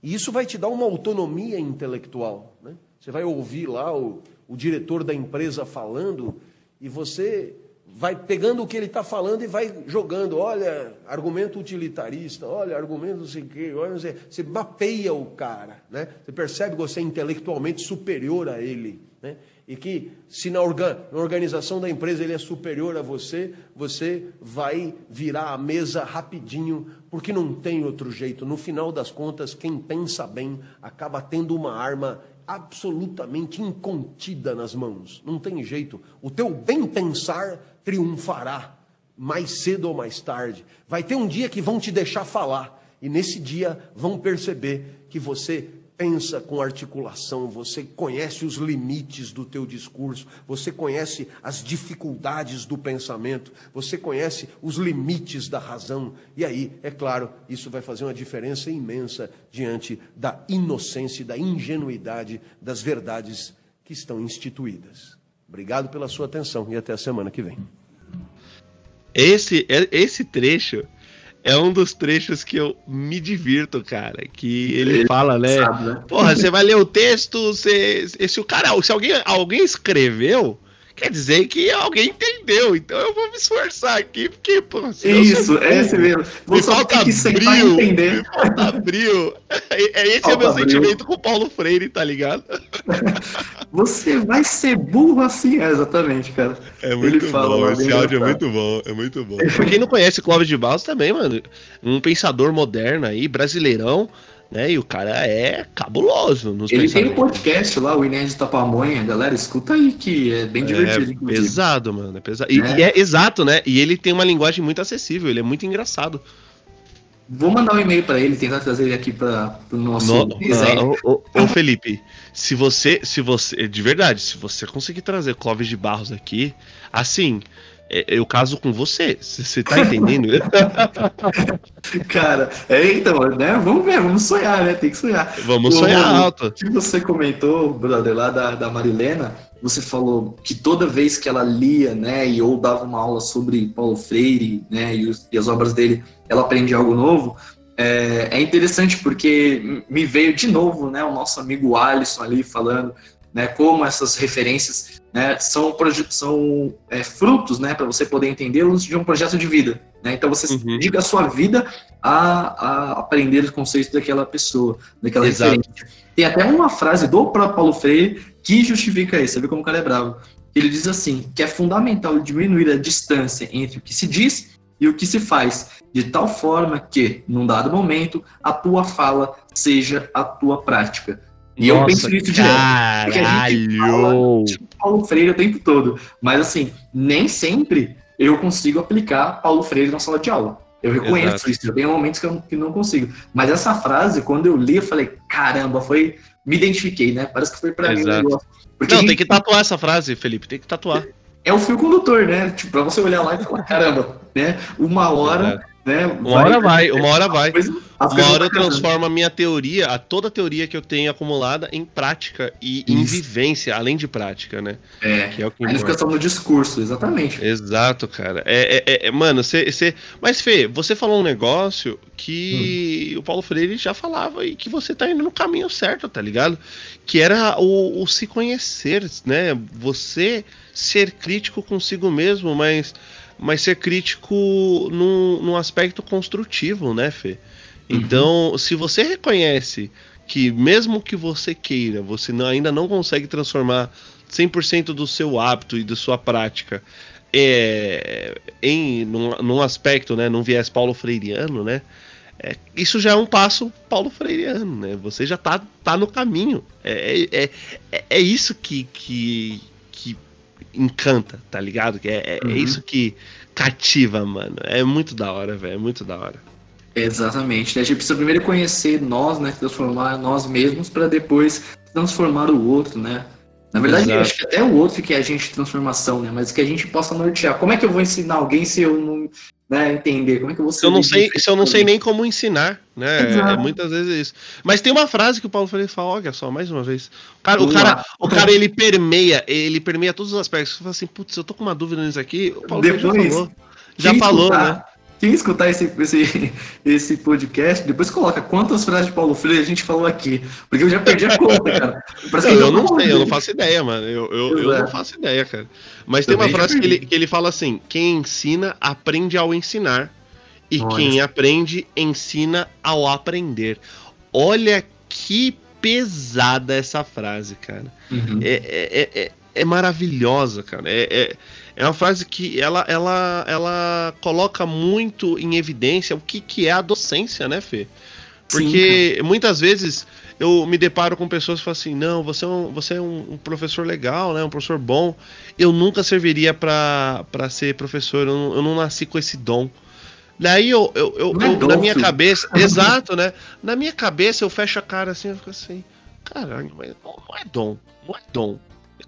E isso vai te dar uma autonomia intelectual, né? Você vai ouvir lá o, o diretor da empresa falando e você vai pegando o que ele está falando e vai jogando. Olha, argumento utilitarista, olha, argumento não sei o quê, olha, sei. Você mapeia o cara, né? Você percebe que você é intelectualmente superior a ele, né? E que se na, orga, na organização da empresa ele é superior a você, você vai virar a mesa rapidinho, porque não tem outro jeito. No final das contas, quem pensa bem acaba tendo uma arma absolutamente incontida nas mãos. Não tem jeito. O teu bem pensar triunfará mais cedo ou mais tarde. Vai ter um dia que vão te deixar falar e nesse dia vão perceber que você pensa com articulação, você conhece os limites do teu discurso, você conhece as dificuldades do pensamento, você conhece os limites da razão. E aí, é claro, isso vai fazer uma diferença imensa diante da inocência e da ingenuidade das verdades que estão instituídas. Obrigado pela sua atenção e até a semana que vem. Esse, esse trecho é um dos trechos que eu me divirto, cara. Que ele, ele fala, né? Sabe, né? Porra, você vai ler o texto, você, se o cara, se alguém, alguém escreveu, quer dizer que alguém entendeu. Então eu vou me esforçar aqui, porque, pô, Isso, é esse mesmo. Me falta brilho, me falta brilho. É, esse falta é o meu sentimento com o Paulo Freire, tá ligado? Você vai ser burro assim, é, exatamente, cara. É muito Ele bom, esse áudio é muito bom, é muito bom. Pra quem não conhece Clóvis de Barros também, mano, um pensador moderno aí, brasileirão, né? E o cara é cabuloso nos Ele tem um podcast lá, o Inédito Pamonha, galera, escuta aí que é bem divertido. É pesado, mano, é pesado. E, é. e, é exato, né? E ele tem uma linguagem muito acessível, ele é muito engraçado. Vou mandar um e-mail para ele, tentar trazer ele aqui para o nosso. No, uh, ô, ô, Felipe, se você, se você, de verdade, se você conseguir trazer Clóvis de Barros aqui, assim, é, eu caso com você. Você tá entendendo? Cara, é, então, né? Vamos ver, vamos sonhar, né? Tem que sonhar. Vamos o, sonhar alto. O que você comentou, brother, lá da, da Marilena, você falou que toda vez que ela lia, né, e ou dava uma aula sobre Paulo Freire, né, e, os, e as obras dele, ela aprendia algo novo. É, é, interessante porque me veio de novo, né, o nosso amigo Alisson ali falando, né, como essas referências né, são, são é, frutos, né, para você poder entendê-los, de um projeto de vida. Né? Então você uhum. dedica a sua vida a, a, aprender os conceitos daquela pessoa, daquela Exato. referência. Tem até uma frase do próprio Paulo Freire que justifica isso. Você vê como o cara é bravo. Ele diz assim, que é fundamental diminuir a distância entre o que se diz e o que se faz, de tal forma que, num dado momento, a tua fala seja a tua prática. E Nossa, eu penso nisso direto. Porque a gente fala tipo, Paulo Freire o tempo todo. Mas assim, nem sempre eu consigo aplicar Paulo Freire na sala de aula. Eu reconheço Exato. isso, tem momentos que eu que não consigo. Mas essa frase, quando eu li, eu falei, caramba, foi. Me identifiquei, né? Parece que foi pra Exato. mim o negócio. Porque não, gente... tem que tatuar essa frase, Felipe, tem que tatuar. É o fio condutor, né? Tipo, pra você olhar lá e falar, caramba, né? Uma hora né? Uma hora vai, uma hora vai. Uma hora eu transformo a minha teoria, a toda a teoria que eu tenho acumulada em prática e Isso. em vivência, além de prática, né? É, que é o que aí fica só no discurso, exatamente. Exato, cara. É, é, é mano, você... Mas, Fê, você falou um negócio que hum. o Paulo Freire já falava e que você tá indo no caminho certo, tá ligado? Que era o, o se conhecer, né? Você ser crítico consigo mesmo, mas mas ser crítico num, num aspecto construtivo, né, Fê? Uhum. Então, uhum. se você reconhece que mesmo que você queira, você não, ainda não consegue transformar 100% do seu hábito e da sua prática é, em num, num, aspecto, né, num viés paulo freiriano, né? É, isso já é um passo paulo freiriano, né? Você já tá, tá no caminho. É, é, é, é isso que, que, encanta, tá ligado? É, é, é uhum. é, isso que cativa, mano. É muito da hora, velho. É muito da hora. Exatamente. A gente precisa primeiro conhecer nós, né? Transformar nós mesmos para depois transformar o outro, né? Na verdade, Exato. acho que até o outro que é agente de transformação, né? Mas que a gente possa nortear. Como é que eu vou ensinar alguém se eu não né, entender? Como é que eu vou Se eu não sei, se eu não sei nem como ensinar, né? É, muitas vezes isso. Mas tem uma frase que o Paulo Freire fala, olha só, mais uma vez. O cara, o cara, o cara ele permeia, ele permeia todos os aspectos. Você fala assim, putz, eu tô com uma dúvida nisso aqui. O Paulo Freire já Depois, falou. Já falou, escutar- né? Quem escutar esse, esse, esse podcast, depois coloca quantas frases de Paulo Freire a gente falou aqui. Porque eu já perdi a conta, cara. Não, eu não sei, eu não faço ideia, mano. Eu, eu, eu não Exato. faço ideia, cara. Mas tem uma Também frase que ele, que ele fala assim: quem ensina, aprende ao ensinar. E Olha quem aprende, ensina ao aprender. Olha que pesada essa frase, cara. Uhum. É, é, é- é, é maravilhosa, cara. É, é, uma frase que ela, ela, ela coloca muito em evidência o que, que é a docência, né, Fê? Porque muitas vezes eu me deparo com pessoas que falam assim: não, você é um, você é um, professor legal, né? Um professor bom. Eu nunca serviria pra pra ser professor, eu não, eu não nasci com esse dom. Daí eu, eu, eu- é eu- dom, na minha filho. cabeça, exato, né? Na minha cabeça eu fecho a cara assim, eu fico assim, caralho, mas não é dom, não é dom.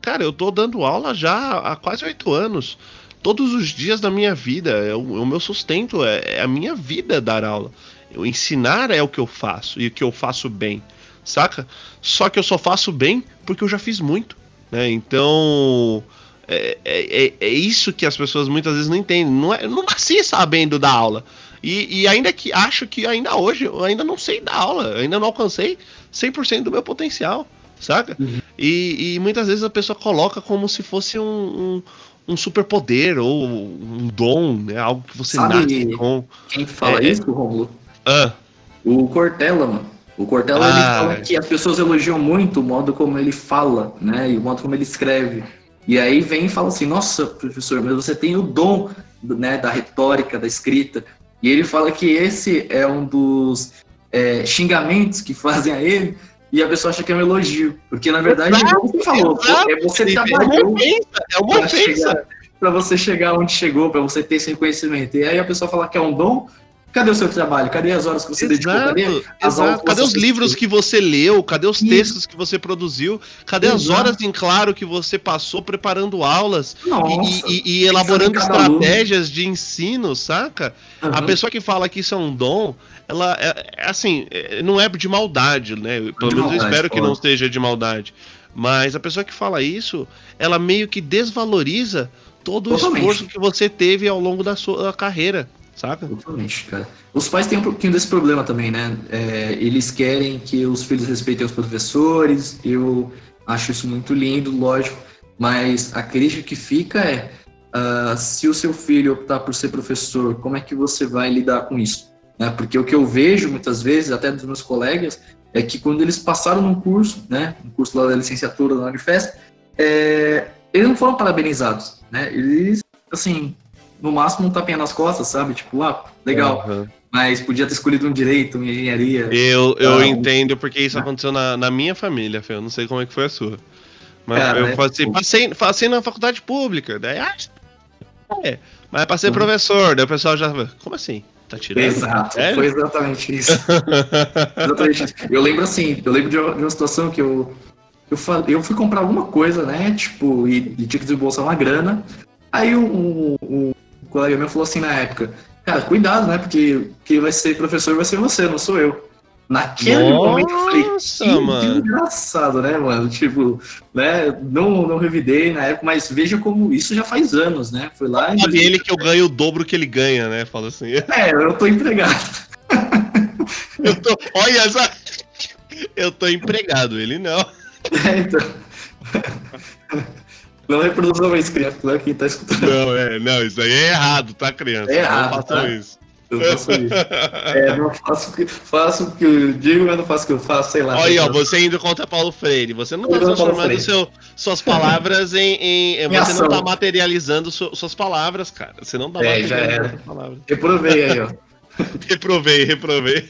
Cara, eu tô dando aula já há quase oito anos. Todos os dias da minha vida, é o, o meu sustento, é, é a minha vida dar aula. Eu ensinar é o que eu faço e o que eu faço bem, saca? Só que eu só faço bem porque eu já fiz muito, né? Então é, é, é- é isso que as pessoas muitas vezes não entendem. Não é, eu não nasci sabendo dar aula. E, e ainda que acho que ainda hoje eu ainda não sei dar aula, ainda não alcancei 100% do meu potencial, saca? E, e muitas vezes a pessoa coloca como se fosse um, um, um superpoder ou um dom, né? Algo que você Sabe- nasce com. Quem fala É, é. isso, Romulo? Ah, O Cortella, mano. O Cortella ele Ah. fala que as pessoas elogiam muito o modo como ele fala, né? E o modo como ele escreve. E aí vem e fala assim: Nossa, professor, mas você tem o dom né, da retórica, da escrita. E ele fala que esse é um dos é, xingamentos que fazem a ele. E a pessoa acha que é um elogio. Porque na verdade, Exato, como você falou, exato, é você Felipe, é uma trabalhou ofensa, é uma ofensa. chegar, pra você chegar onde chegou, pra você ter esse conhecimento. E aí a pessoa fala que é um dom. Cadê o seu trabalho? Cadê as horas que você dedicou? Cadê Exato, as que Cadê você os livros assistiu? que você leu? Cadê os Isso. textos que você produziu? Cadê as Exato. horas em claro que você passou preparando aulas e- Nossa. e, e- e elaborando cada aluno. estratégias de ensino, saca? A Aham. pessoa que fala que isso é um dom, ela é, é assim, é, não é de maldade, né? Pelo de menos eu espero que não seja de maldade. Mas a pessoa que fala isso, ela meio que desvaloriza todo o Totalmente. esforço que você teve ao longo da sua carreira, saca? Totalmente, cara. Os pais têm um pouquinho desse problema também, né? É, eles querem que os filhos respeitem os professores. Eu acho isso muito lindo, lógico. Mas a crítica que fica é: ah, se o seu filho optar por ser professor, como é que você vai lidar com isso? Né? Porque o que eu vejo muitas vezes, até dos meus colegas, é que quando eles passaram num curso, né? Um curso lá da licenciatura da Unifesp, é, eles não foram parabenizados, né? Eles, assim, no máximo um tapinha nas costas, sabe? Tipo, ah, legal, Aham. mas podia ter escolhido um direito, uma engenharia. Eu, eu Ah, entendo porque isso Ah. aconteceu na, na minha família, Fê. Eu não sei como é que foi a sua. Mas Cara, eu né? passei, passei, passei na faculdade pública. Daí, ah, é. Mas passei Uhum. professor. Daí o pessoal já. Como assim? Tá tirando? Exato, Sério? foi exatamente isso. exatamente isso. Eu lembro assim, eu lembro de uma, situação que eu, eu, fa- eu fui comprar alguma coisa, né? Tipo, e, e tinha que desembolsar uma grana. Aí um colega meu falou assim na época, cara, cuidado, né? Porque quem vai ser professor vai ser você, não sou eu. Naquele Nossa, momento eu falei, que mano. engraçado, né, mano? Tipo, né? Não, não revidei na época, mas veja como isso já faz anos, né? Foi lá Sabe ele que eu ganho o dobro que ele ganha, né? Fala assim. É, eu tô empregado. Eu tô. Olha essa. Eu tô empregado, ele não. É, então. Não reproduza mais criança, não é quem tá escutando. Não, é, não, isso aí é errado, tá, criança? É errado, Não façam tá? isso. Eu faço isso. É, não faço, o que- faço o que eu digo, mas não faço o que eu faço, sei lá. Olha aí, ó, você indo contra Paulo Freire. Você não tá Paulo transformando seu, suas palavras em. em- Em você não ação. tá materializando su- suas palavras, cara. Você não tá É, já materializando era. suas palavras. Reprovei aí, ó. Reprovei, reprovei.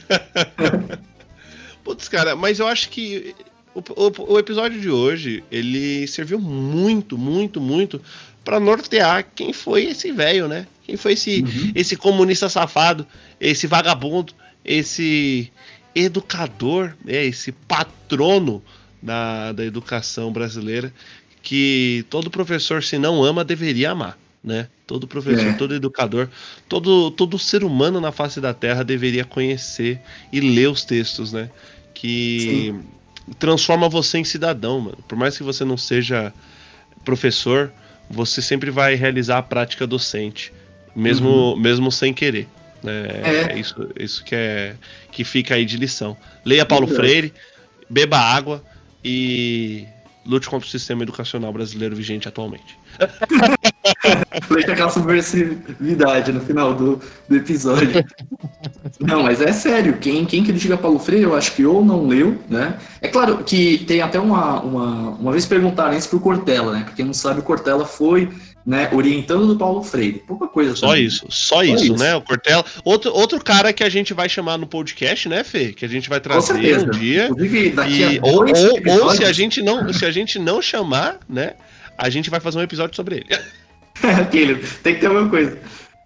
Putz, cara, mas eu acho que o, o- o episódio de hoje, ele serviu muito, muito, muito pra nortear quem foi esse velho, né? Quem foi esse, Uhum. esse comunista safado, esse vagabundo, esse educador, né? esse patrono da, da educação brasileira, que todo professor, se não ama, deveria amar, né? Todo professor, é. todo educador, todo, todo ser humano na face da Terra deveria conhecer e ler os textos, né? Que Sim. Transforma você em cidadão, mano. Por mais que você não seja professor, você sempre vai realizar a prática docente, mesmo, uhum. mesmo sem querer. Né? É. é. isso, isso que, é, que fica aí de lição. Leia Paulo Freire, beba água e lute contra o sistema educacional brasileiro vigente atualmente. Falei com aquela subversividade no final do, do episódio. Não, mas é sério, quem, quem critica Paulo Freire, eu acho que ou não leu, né? É claro que tem até uma. Uma, uma vez perguntaram isso pro Cortella, né? Porque não sabe, o Cortella foi né, orientando do Paulo Freire. Pouca coisa. Só também. isso, só, só isso, isso, né? O Cortella. Outro, outro cara que a gente vai chamar no podcast, né, Fê? Que a gente vai trazer um dia. E, ou, ou, ou se a gente não, se a gente não chamar, né? A gente vai fazer um episódio sobre ele. Aquele, tem que ter alguma coisa.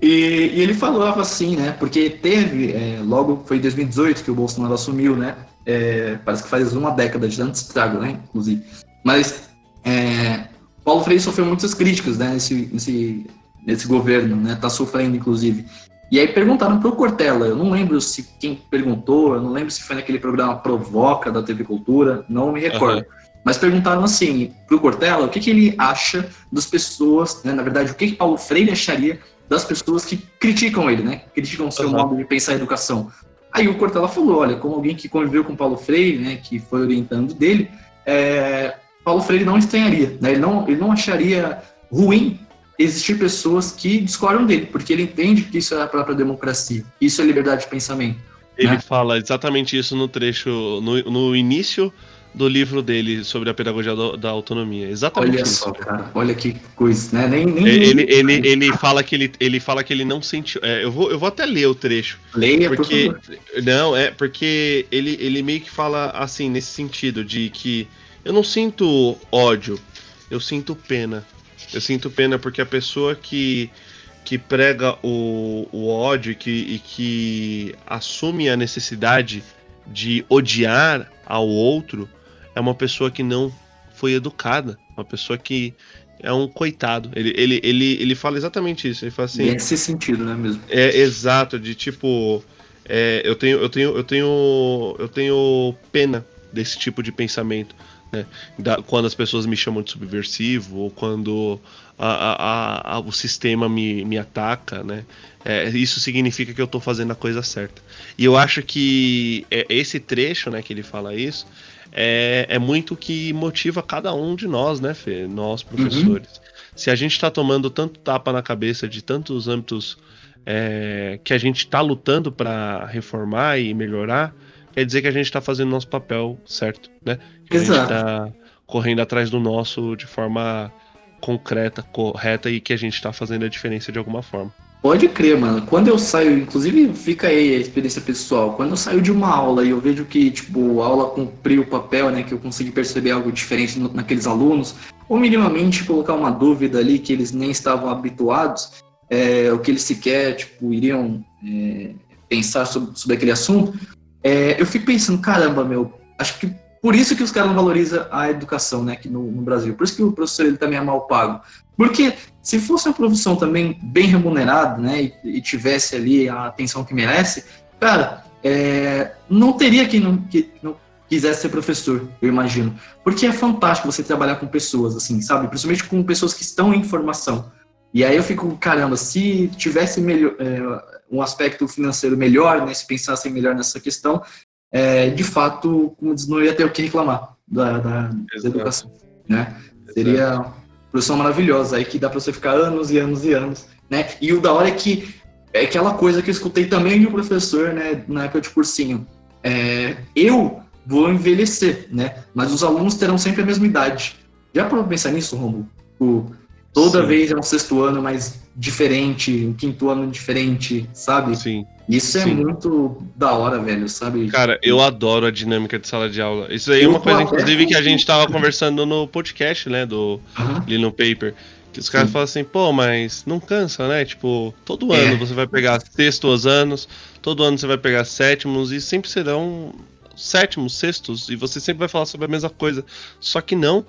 E, e, ele falava assim, né? Porque teve, é, logo foi em 2018 que o Bolsonaro assumiu, né? É, parece que faz uma década de tanto estrago, né? Inclusive. Mas é, Paulo Freire sofreu muitas críticas né, nesse, nesse, nesse governo, né? Tá sofrendo, inclusive. E aí perguntaram pro Cortella, eu não lembro se quem perguntou, eu não lembro se foi naquele programa Provoca da TV Cultura, não me recordo. Uhum. Mas perguntaram assim pro Cortella o que, que ele acha das pessoas, né, na verdade, o que, que Paulo Freire acharia das pessoas que criticam ele, né? Criticam o seu uhum. modo de pensar a educação. Aí o Cortella falou, olha, como alguém que conviveu com Paulo Freire, né, que foi orientando dele, é, Paulo Freire não estranharia, né? ele, não, ele não acharia ruim existir pessoas que discordam dele, porque ele entende que isso é a própria democracia, isso é liberdade de pensamento. Ele né? fala exatamente isso no trecho, no, no início do livro dele sobre a pedagogia da autonomia. Exatamente olha isso. só, cara. Olha que coisa, né? Nem, nem, ele, ele, ele, fala que ele, ele fala que ele não sentiu. É, eu, vou, eu vou até ler o trecho. Leia, porque por Não, é porque ele, ele meio que fala assim, nesse sentido, de que eu não sinto ódio, eu sinto pena. Eu sinto pena porque a pessoa que, que prega o, o ódio e que, e que assume a necessidade de odiar ao outro é uma pessoa que não foi educada, uma pessoa que é um coitado. Ele, ele, ele, ele fala exatamente isso. Ele fala assim. Nesse sentido, né mesmo? É exato, de tipo. É, eu tenho, eu tenho, eu tenho, eu tenho pena desse tipo de pensamento. Né? Da, quando as pessoas me chamam de subversivo ou quando a, a, a, o sistema me, me ataca, né? É, isso significa que eu estou fazendo a coisa certa. E eu acho que é, esse trecho, né, que ele fala isso, é, é muito que motiva cada um de nós, né, Fê? Nós, professores. Uhum. Se a gente está tomando tanto tapa na cabeça de tantos âmbitos é, que a gente está lutando para reformar e melhorar, quer dizer que a gente está fazendo nosso papel certo, né? Que Exato. A gente está correndo atrás do nosso de forma concreta, correta e que a gente está fazendo a diferença de alguma forma. Pode crer, mano. Quando eu saio, inclusive fica aí a experiência pessoal, quando eu saio de uma aula e eu vejo que, tipo, a aula cumpriu o papel, né, que eu consegui perceber algo diferente naqueles alunos, ou minimamente colocar uma dúvida ali que eles nem estavam habituados, é, o que eles sequer, tipo, iriam é, pensar sobre, sobre aquele assunto, é, eu fico pensando, caramba, meu, acho que por isso que os caras não valorizam a educação, né, aqui no, no, Brasil. Por isso que o professor ele também é mal pago. Porque se fosse uma profissão também bem remunerada, né, e, e tivesse ali a atenção que merece, cara, é, não teria quem não, que não quisesse ser professor, eu imagino. Porque é fantástico você trabalhar com pessoas, assim, sabe? Principalmente com pessoas que estão em formação. E aí eu fico, caramba, se tivesse melhor, é, um aspecto financeiro melhor, né, se pensassem melhor nessa questão, é, de fato, como diz, não ia ter o que reclamar da, da, da educação. Né? Seria profissão maravilhosa, aí que dá para você ficar anos e anos e anos. Né? E o da hora é que é aquela coisa que eu escutei também de um professor né, na época de cursinho. É, eu vou envelhecer, né? mas os alunos terão sempre a mesma idade. Já para pensar nisso, Romulo? Toda Sim. vez é um sexto ano mais diferente, um quinto ano diferente, sabe? Sim. Isso é Sim. muito da hora, velho, sabe? Cara, eu adoro a dinâmica de sala de aula. Isso aí é uma coisa, inclusive, que a gente tava conversando no podcast, né, do uhum. Lino Paper. Que os caras falam assim, pô, mas não cansa, né? Tipo, todo ano é. você vai pegar sextos anos, todo ano você vai pegar sétimos, e sempre serão sétimos, sextos, e você sempre vai falar sobre a mesma coisa. Só que não,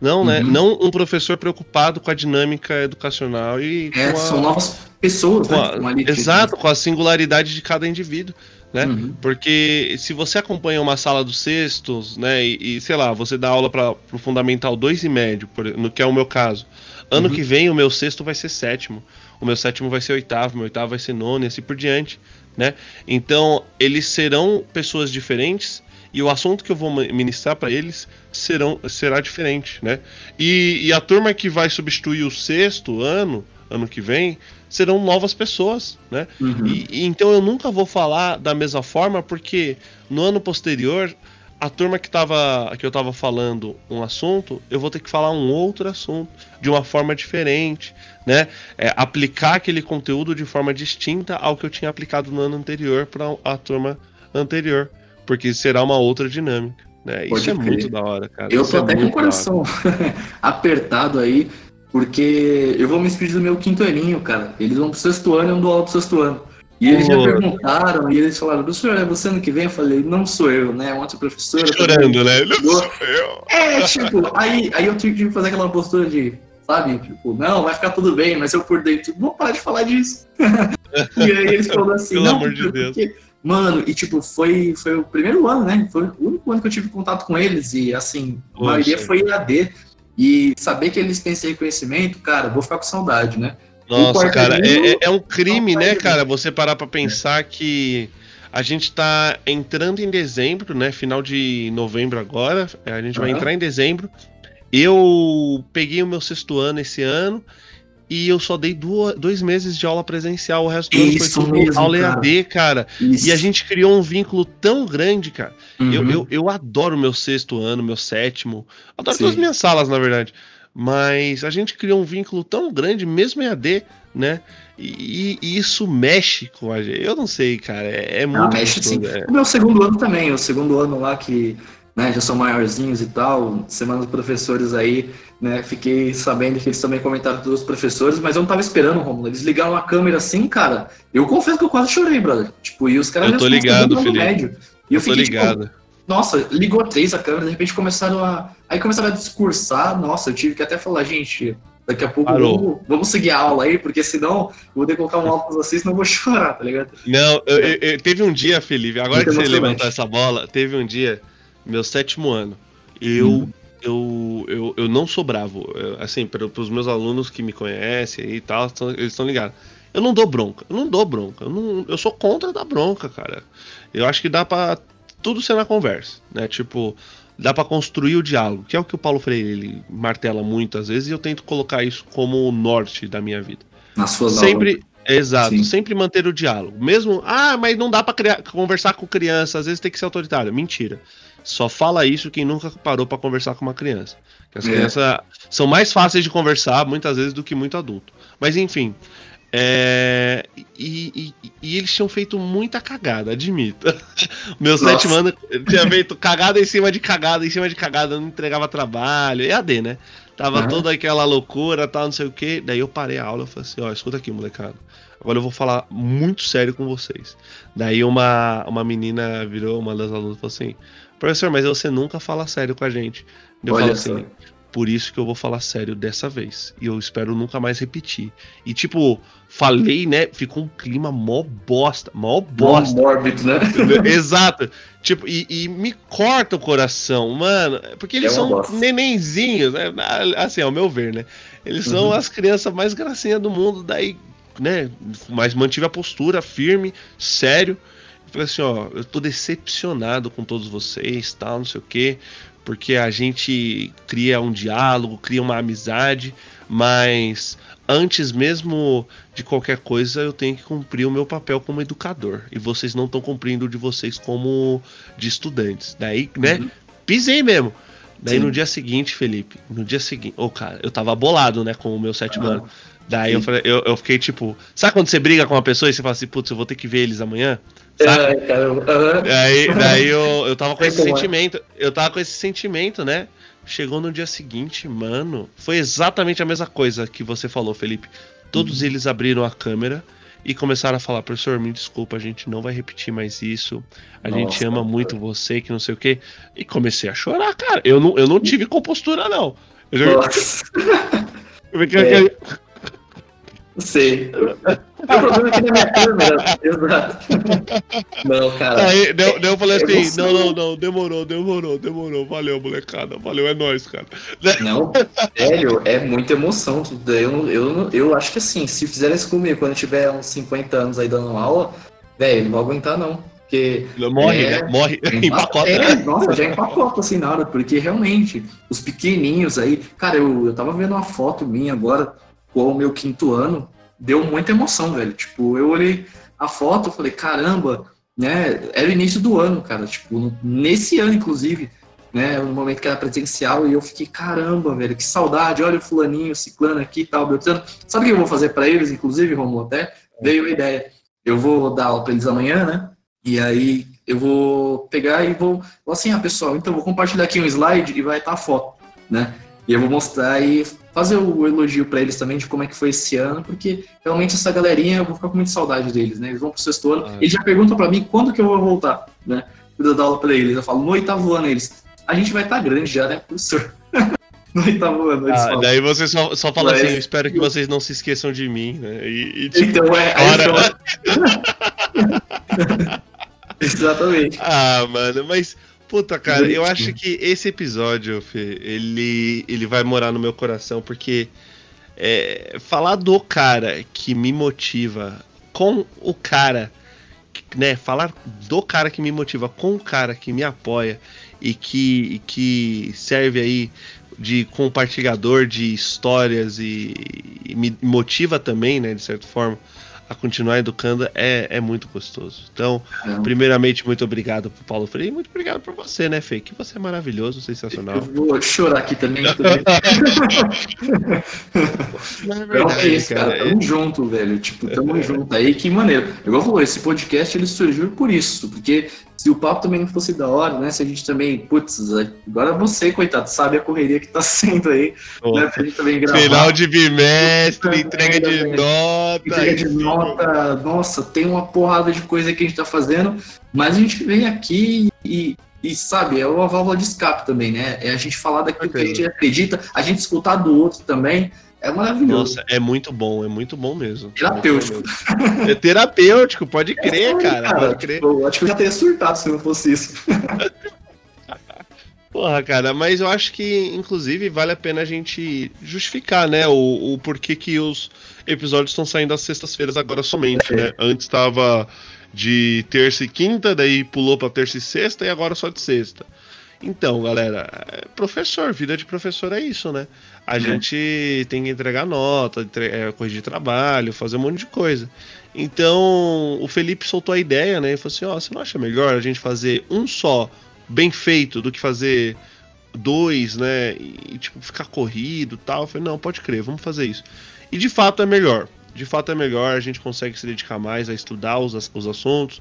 Não, né? Uhum. Não um professor preocupado com a dinâmica educacional e. É, a, são novas pessoas, com né? A, exato, com a singularidade de cada indivíduo. Né? Uhum. Porque se você acompanha uma sala dos sextos, né, e, e sei lá, você dá aula para o fundamental 2 e médio, por, no que é o meu caso. Ano uhum. que vem o meu sexto vai ser sétimo, o meu sétimo vai ser oitavo, meu oitavo vai ser nono e assim por diante, né? Então, eles serão pessoas diferentes e o assunto que eu vou ministrar para eles serão, será diferente, né? E, e, a turma que vai substituir o sexto ano, ano que vem, serão novas pessoas, né? Uhum. E, e, então eu nunca vou falar da mesma forma, porque no ano posterior, a turma que, tava, que eu tava falando um assunto, eu vou ter que falar um outro assunto, de uma forma diferente, né? É, aplicar aquele conteúdo de forma distinta ao que eu tinha aplicado no ano anterior para a turma anterior porque será uma outra dinâmica. Né? Isso é muito da hora, cara. Eu Isso tô é até com o coração apertado aí, porque eu vou me despedir do meu quinto aninho, cara. Eles vão pro sexto ano e eu dou aula pro sexto ano. E eles já perguntaram, e eles falaram, professor, é você ano que vem? Eu falei, não sou eu, né? Outra professora. Chorando, né? Não sou eu. É, tipo, aí, aí eu tive que fazer aquela postura de, sabe? Tipo, não, vai ficar tudo bem, mas eu por dentro, vou parar de falar disso. e aí eles falaram assim, Pelo não, amor de Deus. Porque Mano, e tipo, foi, foi o primeiro ano, né? Foi o único ano que eu tive contato com eles. E assim, a maioria foi AD. E saber que eles têm esse reconhecimento, cara, vou ficar com saudade, né? Nossa, cara, é, é, é, um crime, né, cara? Você parar pra pensar que a gente tá entrando em dezembro, né? Final de novembro agora. A gente uhum. vai entrar em dezembro. Eu peguei o meu sexto ano esse ano e eu só dei duas, dois meses de aula presencial, o resto do ano foi tudo mesmo, aula EAD, cara. Isso. E a gente criou um vínculo tão grande, cara. Uhum. Eu, eu, eu adoro meu sexto ano, meu sétimo. Adoro Sim. todas as minhas salas, na verdade. Mas a gente criou um vínculo tão grande, mesmo EAD, né? E, e, isso mexe com a gente. Eu não sei, cara. É, é muito. Ah, mexe sim. É. O meu segundo ano também, o segundo ano lá que né, já são maiorzinhos e tal, semana dos professores aí, né, fiquei sabendo que eles também comentaram dos professores, mas eu não tava esperando, Romulo, eles ligaram a câmera assim, cara, eu confesso que eu quase chorei, brother, tipo, e os caras... Eu tô ligado, Felipe. Médio. E eu, eu fiquei, tô tipo, ligado. Tipo, nossa, ligou três a câmera, de repente começaram a... Aí começaram a discursar, nossa, eu tive que até falar, gente, daqui a pouco vamos, vamos, seguir a aula aí, porque senão eu vou ter que colocar um aula pra vocês, senão eu vou chorar, tá ligado? Não, eu, eu, teve um dia, Felipe, agora que você levantou essa bola, teve um dia meu sétimo ano, eu, hum. eu, eu, eu não sou bravo. Eu, assim, para os meus alunos que me conhecem e tal, eles estão ligados. Eu não dou bronca, eu não dou bronca. Eu, não, eu sou contra da bronca, cara. Eu acho que dá para tudo ser na conversa, né? Tipo, dá para construir o diálogo, que é o que o Paulo Freire ele martela muitas vezes e eu tento colocar isso como o norte da minha vida. Nas suas sempre, aulas. Exato, Sim. sempre manter o diálogo. Mesmo, ah, mas não dá para conversar com criança, às vezes tem que ser autoritário. Mentira. Só fala isso quem nunca parou para conversar com uma criança. Que as é. crianças são mais fáceis de conversar muitas vezes do que muito adulto. Mas enfim. É... E, e, e, eles tinham feito muita cagada, admito. Meu sete anos tinha feito cagada em cima de cagada, em cima de cagada, não entregava trabalho. EAD, né? Tava uhum. toda aquela loucura, tal, não sei o que. Daí eu parei a aula e falei assim: ó, escuta aqui, molecada. Agora eu vou falar muito sério com vocês. Daí uma, uma menina virou, uma das alunas, falou assim: professor, mas você nunca fala sério com a gente. Eu Olha falo assim, por isso que eu vou falar sério dessa vez. E eu espero nunca mais repetir. E tipo, falei, né? Ficou um clima mó bosta, mó bosta. Mó mórbido, né? Exato. Tipo, e, e, me corta o coração, mano. Porque eles é são bosta. nenenzinhos, né? Assim, ao meu ver, né? Eles são uhum. as crianças mais gracinhas do mundo. Daí, né? Mas mantive a postura firme, sério. Falei assim, ó, eu tô decepcionado com todos vocês, tal, não sei o quê, porque a gente cria um diálogo, cria uma amizade, mas antes mesmo de qualquer coisa, eu tenho que cumprir o meu papel como educador. E vocês não estão cumprindo o de vocês como de estudantes. Daí, né? Uhum. Pisei mesmo. Daí Sim. no dia seguinte, Felipe, no dia seguinte, ô oh, cara, eu tava bolado, né, com o meu sétimo ah, ano. Daí eu, falei, eu, eu, fiquei tipo, sabe quando você briga com uma pessoa e você fala assim, putz, eu vou ter que ver eles amanhã? Sabe? É, Aí, daí eu, eu tava com esse sentimento, eu tava com esse sentimento, né? Chegou no dia seguinte, mano, foi exatamente a mesma coisa que você falou, Felipe. Todos uhum. eles abriram a câmera e começaram a falar: professor, me desculpa, a gente não vai repetir mais isso. A Nossa, gente ama cara. muito você, que não sei o quê. E comecei a chorar, cara. Eu não, eu não tive compostura, não. Nossa. É. Sei. O problema aqui na minha câmera. Exato. Não, cara. Aí, eu, eu falei assim: não, não, não, demorou, demorou, demorou. Valeu, molecada. Valeu, é nóis, cara. Não, sério, é muita emoção. Eu, eu, eu acho que assim, se fizerem isso comigo quando eu tiver uns 50 anos aí dando aula, velho, não vou aguentar, não. Porque. Morre, é, né? Morre. Empacota. É, nossa, já empacota assim na hora, porque realmente, os pequenininhos aí. Cara, eu, eu tava vendo uma foto minha agora com o meu quinto ano deu muita emoção, velho. Tipo, eu olhei a foto falei, caramba, né? Era o início do ano, cara. Tipo, nesse ano, inclusive, né? No momento que era presencial, e eu fiquei, caramba, velho, que saudade. Olha o fulaninho, o ciclano aqui e tal, Beltrano. Sabe o que eu vou fazer para eles, inclusive, Romulo? Até veio a ideia. Eu vou dar aula para eles amanhã, né? E aí eu vou pegar e vou, vou assim, ah, pessoal, então vou compartilhar aqui um slide e vai estar a foto, né? E eu vou mostrar e fazer o elogio para eles também de como é que foi esse ano, porque realmente essa galerinha eu vou ficar com muita saudade deles, né? Eles vão pro sexto ano, ah, eles já perguntam para mim quando que eu vou voltar, né? Eu dar aula para eles, eu falo no oitavo ano eles. A gente vai estar tá grande já, né, professor? no oitavo ano. Eles ah, falam. Daí você só, só fala Mas... assim, eu espero que vocês não se esqueçam de mim, né? E, e tipo, então é. Exatamente. Ah, mano, mas Puta, cara, eu acho que esse episódio, Fê, ele, ele vai morar no meu coração, porque é, falar do cara que me motiva com o cara, né? Falar do cara que me motiva com o cara que me apoia e que, que serve aí de compartilhador de histórias e, e me motiva também, né, de certa forma, a continuar educando é, é muito gostoso. Então, é. primeiramente, muito obrigado pro Paulo Freire e muito obrigado por você, né, Fê? Que você é maravilhoso, sensacional. Eu vou chorar aqui também. também. Não é verdade, é isso, cara. cara. Tamo junto, velho. Tipo, tamo é. junto aí. Que maneiro. Igual falou, esse podcast ele surgiu por isso, porque se o papo também não fosse da hora, né? Se a gente também, putz, agora você, coitado, sabe a correria que tá sendo aí, oh. né? Pra gente também gravar. Final de bimestre, entrega de nota. Entrega de nota, nossa, tem uma porrada de coisa que a gente tá fazendo, mas a gente vem aqui e, e sabe, é uma válvula de escape também, né? É a gente falar daquilo okay. que a gente acredita, a gente escutar do outro também. É maravilhoso. Nossa, é muito bom, é muito bom mesmo. Terapêutico. É terapêutico, pode crer, é, cara, cara. Pode crer. Tipo, acho que eu já teria surtado se não fosse isso. Porra, cara, mas eu acho que, inclusive, vale a pena a gente justificar, né, o, o porquê que os episódios estão saindo às sextas-feiras agora somente, é. né? Antes estava de terça e quinta, daí pulou para terça e sexta e agora só de sexta. Então, galera, é, professor, vida de professor é isso, né? A é. gente tem que entregar nota, entre... é, corrigir trabalho, fazer um monte de coisa. Então, o Felipe soltou a ideia, né? E falou assim: ó, oh, você não acha melhor a gente fazer um só bem feito do que fazer dois, né? E, tipo, ficar corrido tal. Eu falei: não, pode crer, vamos fazer isso. E de fato é melhor. De fato é melhor, a gente consegue se dedicar mais a estudar os, os assuntos,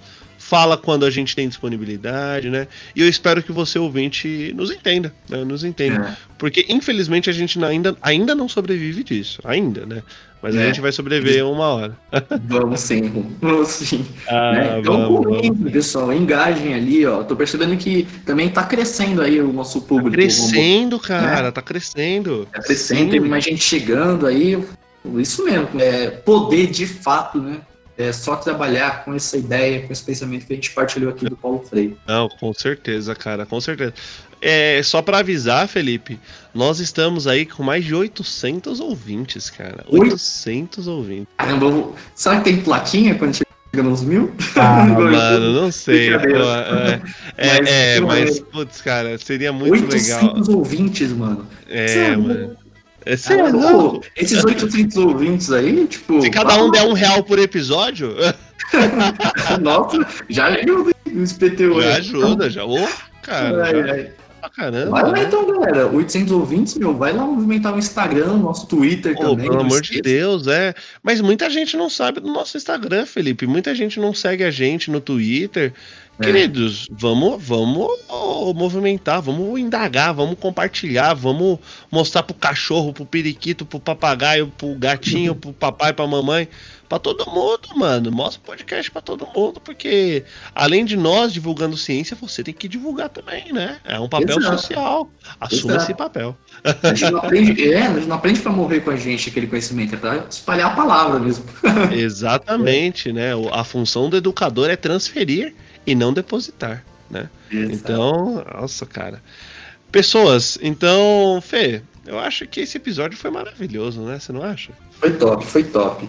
fala quando a gente tem disponibilidade, né? E eu espero que você, ouvinte, nos entenda, né? Nos entenda. É. Porque, infelizmente, a gente ainda, ainda não sobrevive disso. Ainda, né? Mas é. a gente vai sobreviver uma hora. Vamos sim, vamos sim. Ah, né? Então, vamos, pessoal, engajem ali, ó. Tô percebendo que também tá crescendo aí o nosso público. Tá crescendo, cara, né? tá crescendo. Tá crescendo, sim. tem mais gente chegando aí. Isso mesmo, é poder de fato, né? É só trabalhar com essa ideia, com esse pensamento que a gente partilhou aqui do Paulo Freire. Não, com certeza, cara, com certeza. É, só para avisar, Felipe, nós estamos aí com mais de 800 ouvintes, cara. 800 ouvintes. Caramba, será que tem plaquinha quando chega nos mil? Ah, mano, não sei. Pô, é, é, mas, é, mas, putz, cara, seria muito 800 legal. 800 ouvintes, mano. É, mano. Esse é louco. Esses 800 ouvintes aí, tipo. Se cada um der um real por episódio. Nossa, já ajuda o SPTO. Já ajuda, já. Ô, cara. Ai, já... ai. Ah, caramba. Vai lá então, galera. 800 ouvintes, meu. Vai lá movimentar o Instagram, nosso Twitter oh, também. Pelo amor de Deus, é. Mas muita gente não sabe do nosso Instagram, Felipe. Muita gente não segue a gente no Twitter. É. Queridos, vamos, vamos movimentar, vamos indagar, vamos compartilhar, vamos mostrar pro cachorro, pro periquito, pro papagaio, pro gatinho, pro papai, pra mamãe, pra todo mundo, mano. Mostra o podcast pra todo mundo, porque além de nós divulgando ciência, você tem que divulgar também, né? É um papel Exato. social. Assuma Exato. esse papel. A gente não aprende, é, a gente não aprende pra morrer com a gente aquele conhecimento, é pra espalhar a palavra mesmo. Exatamente, né? A função do educador é transferir e não depositar, né? Exato. Então, nossa, cara. Pessoas, então, Fê, eu acho que esse episódio foi maravilhoso, né? Você não acha? Foi top, foi top.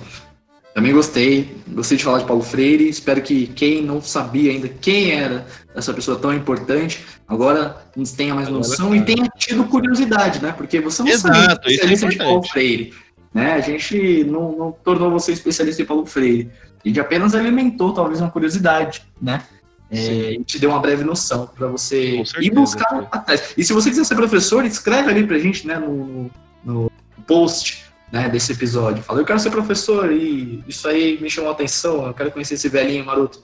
Também gostei, gostei de falar de Paulo Freire. Espero que quem não sabia ainda quem era essa pessoa tão importante, agora tenha mais noção agora, e tenha tido curiosidade, né? Porque você não Exato, sabe é especialista é de Paulo Freire. Né? A gente não, não tornou você especialista em Paulo Freire. A gente apenas alimentou talvez uma curiosidade, né? É, te deu uma breve noção para você certeza, ir buscar atrás. E se você quiser ser professor, escreve ali pra gente, né, no, no post né, desse episódio. Fala, eu quero ser professor e isso aí me chamou a atenção, eu quero conhecer esse velhinho maroto.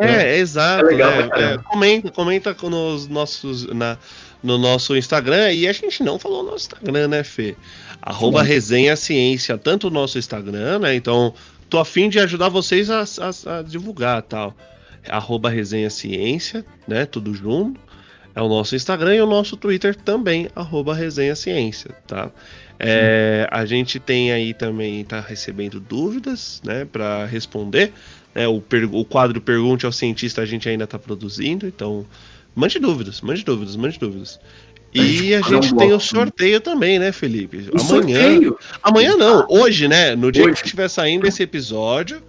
É, é exato. É legal, é, é, comenta, comenta nos nossos, na, no nosso Instagram. E a gente não falou no nosso Instagram, né, Fê? Arroba Resenha Ciência, tanto o nosso Instagram, né? Então, tô afim de ajudar vocês a, a, a divulgar tal arroba resenha ciência, né? Tudo junto. É o nosso Instagram e o nosso Twitter também, arroba resenha ciência, tá? É, a gente tem aí também, tá recebendo dúvidas, né, para responder. É, o, o quadro Pergunte ao Cientista a gente ainda tá produzindo, então mande dúvidas, mande dúvidas, mande dúvidas. E a gente tem o sorteio também, né, Felipe? O amanhã. Sorteio? Amanhã não, hoje, né? No dia hoje. que estiver saindo esse episódio,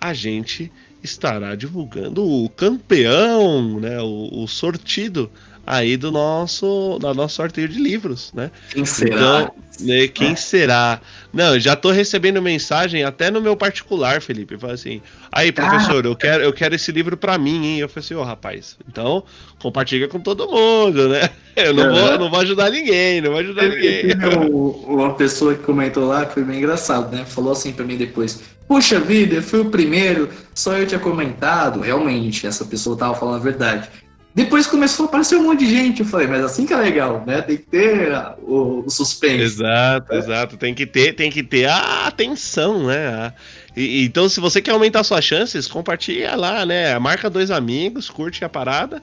a gente estará divulgando o campeão, né, o, o sortido aí do nosso, da nosso sorteio de livros, né? Quem será? Então, né, quem é. será? Não, já tô recebendo mensagem até no meu particular, Felipe. Fala assim: aí, professor, eu quero, eu quero esse livro para mim, hein? Eu falei assim: ô, oh, rapaz, então compartilha com todo mundo, né? Eu não, uhum. vou, não vou ajudar ninguém, não vou ajudar ninguém. uma pessoa que comentou lá que foi bem engraçado, né? Falou assim para mim depois: Puxa vida, eu fui o primeiro, só eu tinha comentado. Realmente, essa pessoa tava falando a verdade. Depois começou a aparecer um monte de gente. Eu falei, mas assim que é legal, né? Tem que ter o, o suspense. Exato, é. exato. Tem que ter, tem que ter a atenção, né? E, então, se você quer aumentar suas chances, compartilha lá, né? Marca dois amigos, curte a parada.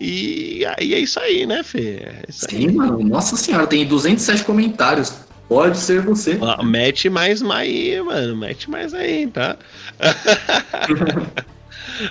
E aí é isso aí, né, Fê? É Sim, aí. mano. Nossa senhora, tem 207 comentários. Pode ser você. Ah, mete mais aí, mano. Mete mais aí, tá?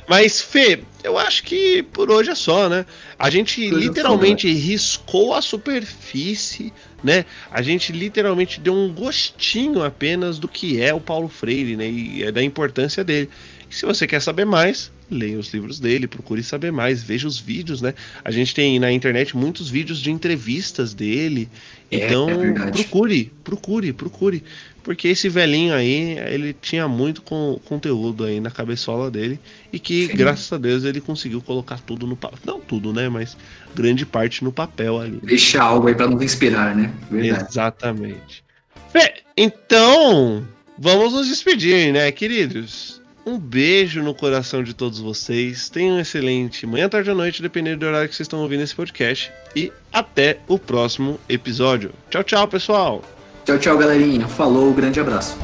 Mas, Fê, eu acho que por hoje é só, né? A gente por literalmente só, né? riscou a superfície, né? A gente literalmente deu um gostinho apenas do que é o Paulo Freire, né? E é da importância dele. E se você quer saber mais, leia os livros dele, procure saber mais, veja os vídeos, né? A gente tem na internet muitos vídeos de entrevistas dele. É, então, é procure, procure, procure. Porque esse velhinho aí, ele tinha muito com, conteúdo aí na cabeçola dele. E que, Sim. graças a Deus, ele conseguiu colocar tudo no papel. Não tudo, né? Mas grande parte no papel ali. Deixar algo aí pra nos inspirar, né? Verdade. Exatamente. Bem, então, vamos nos despedir, né, queridos? Um beijo no coração de todos vocês. Tenham um excelente manhã, tarde ou noite, dependendo do horário que vocês estão ouvindo esse podcast. E até o próximo episódio. Tchau, tchau, pessoal. Tchau, tchau, galerinha. Falou, grande abraço.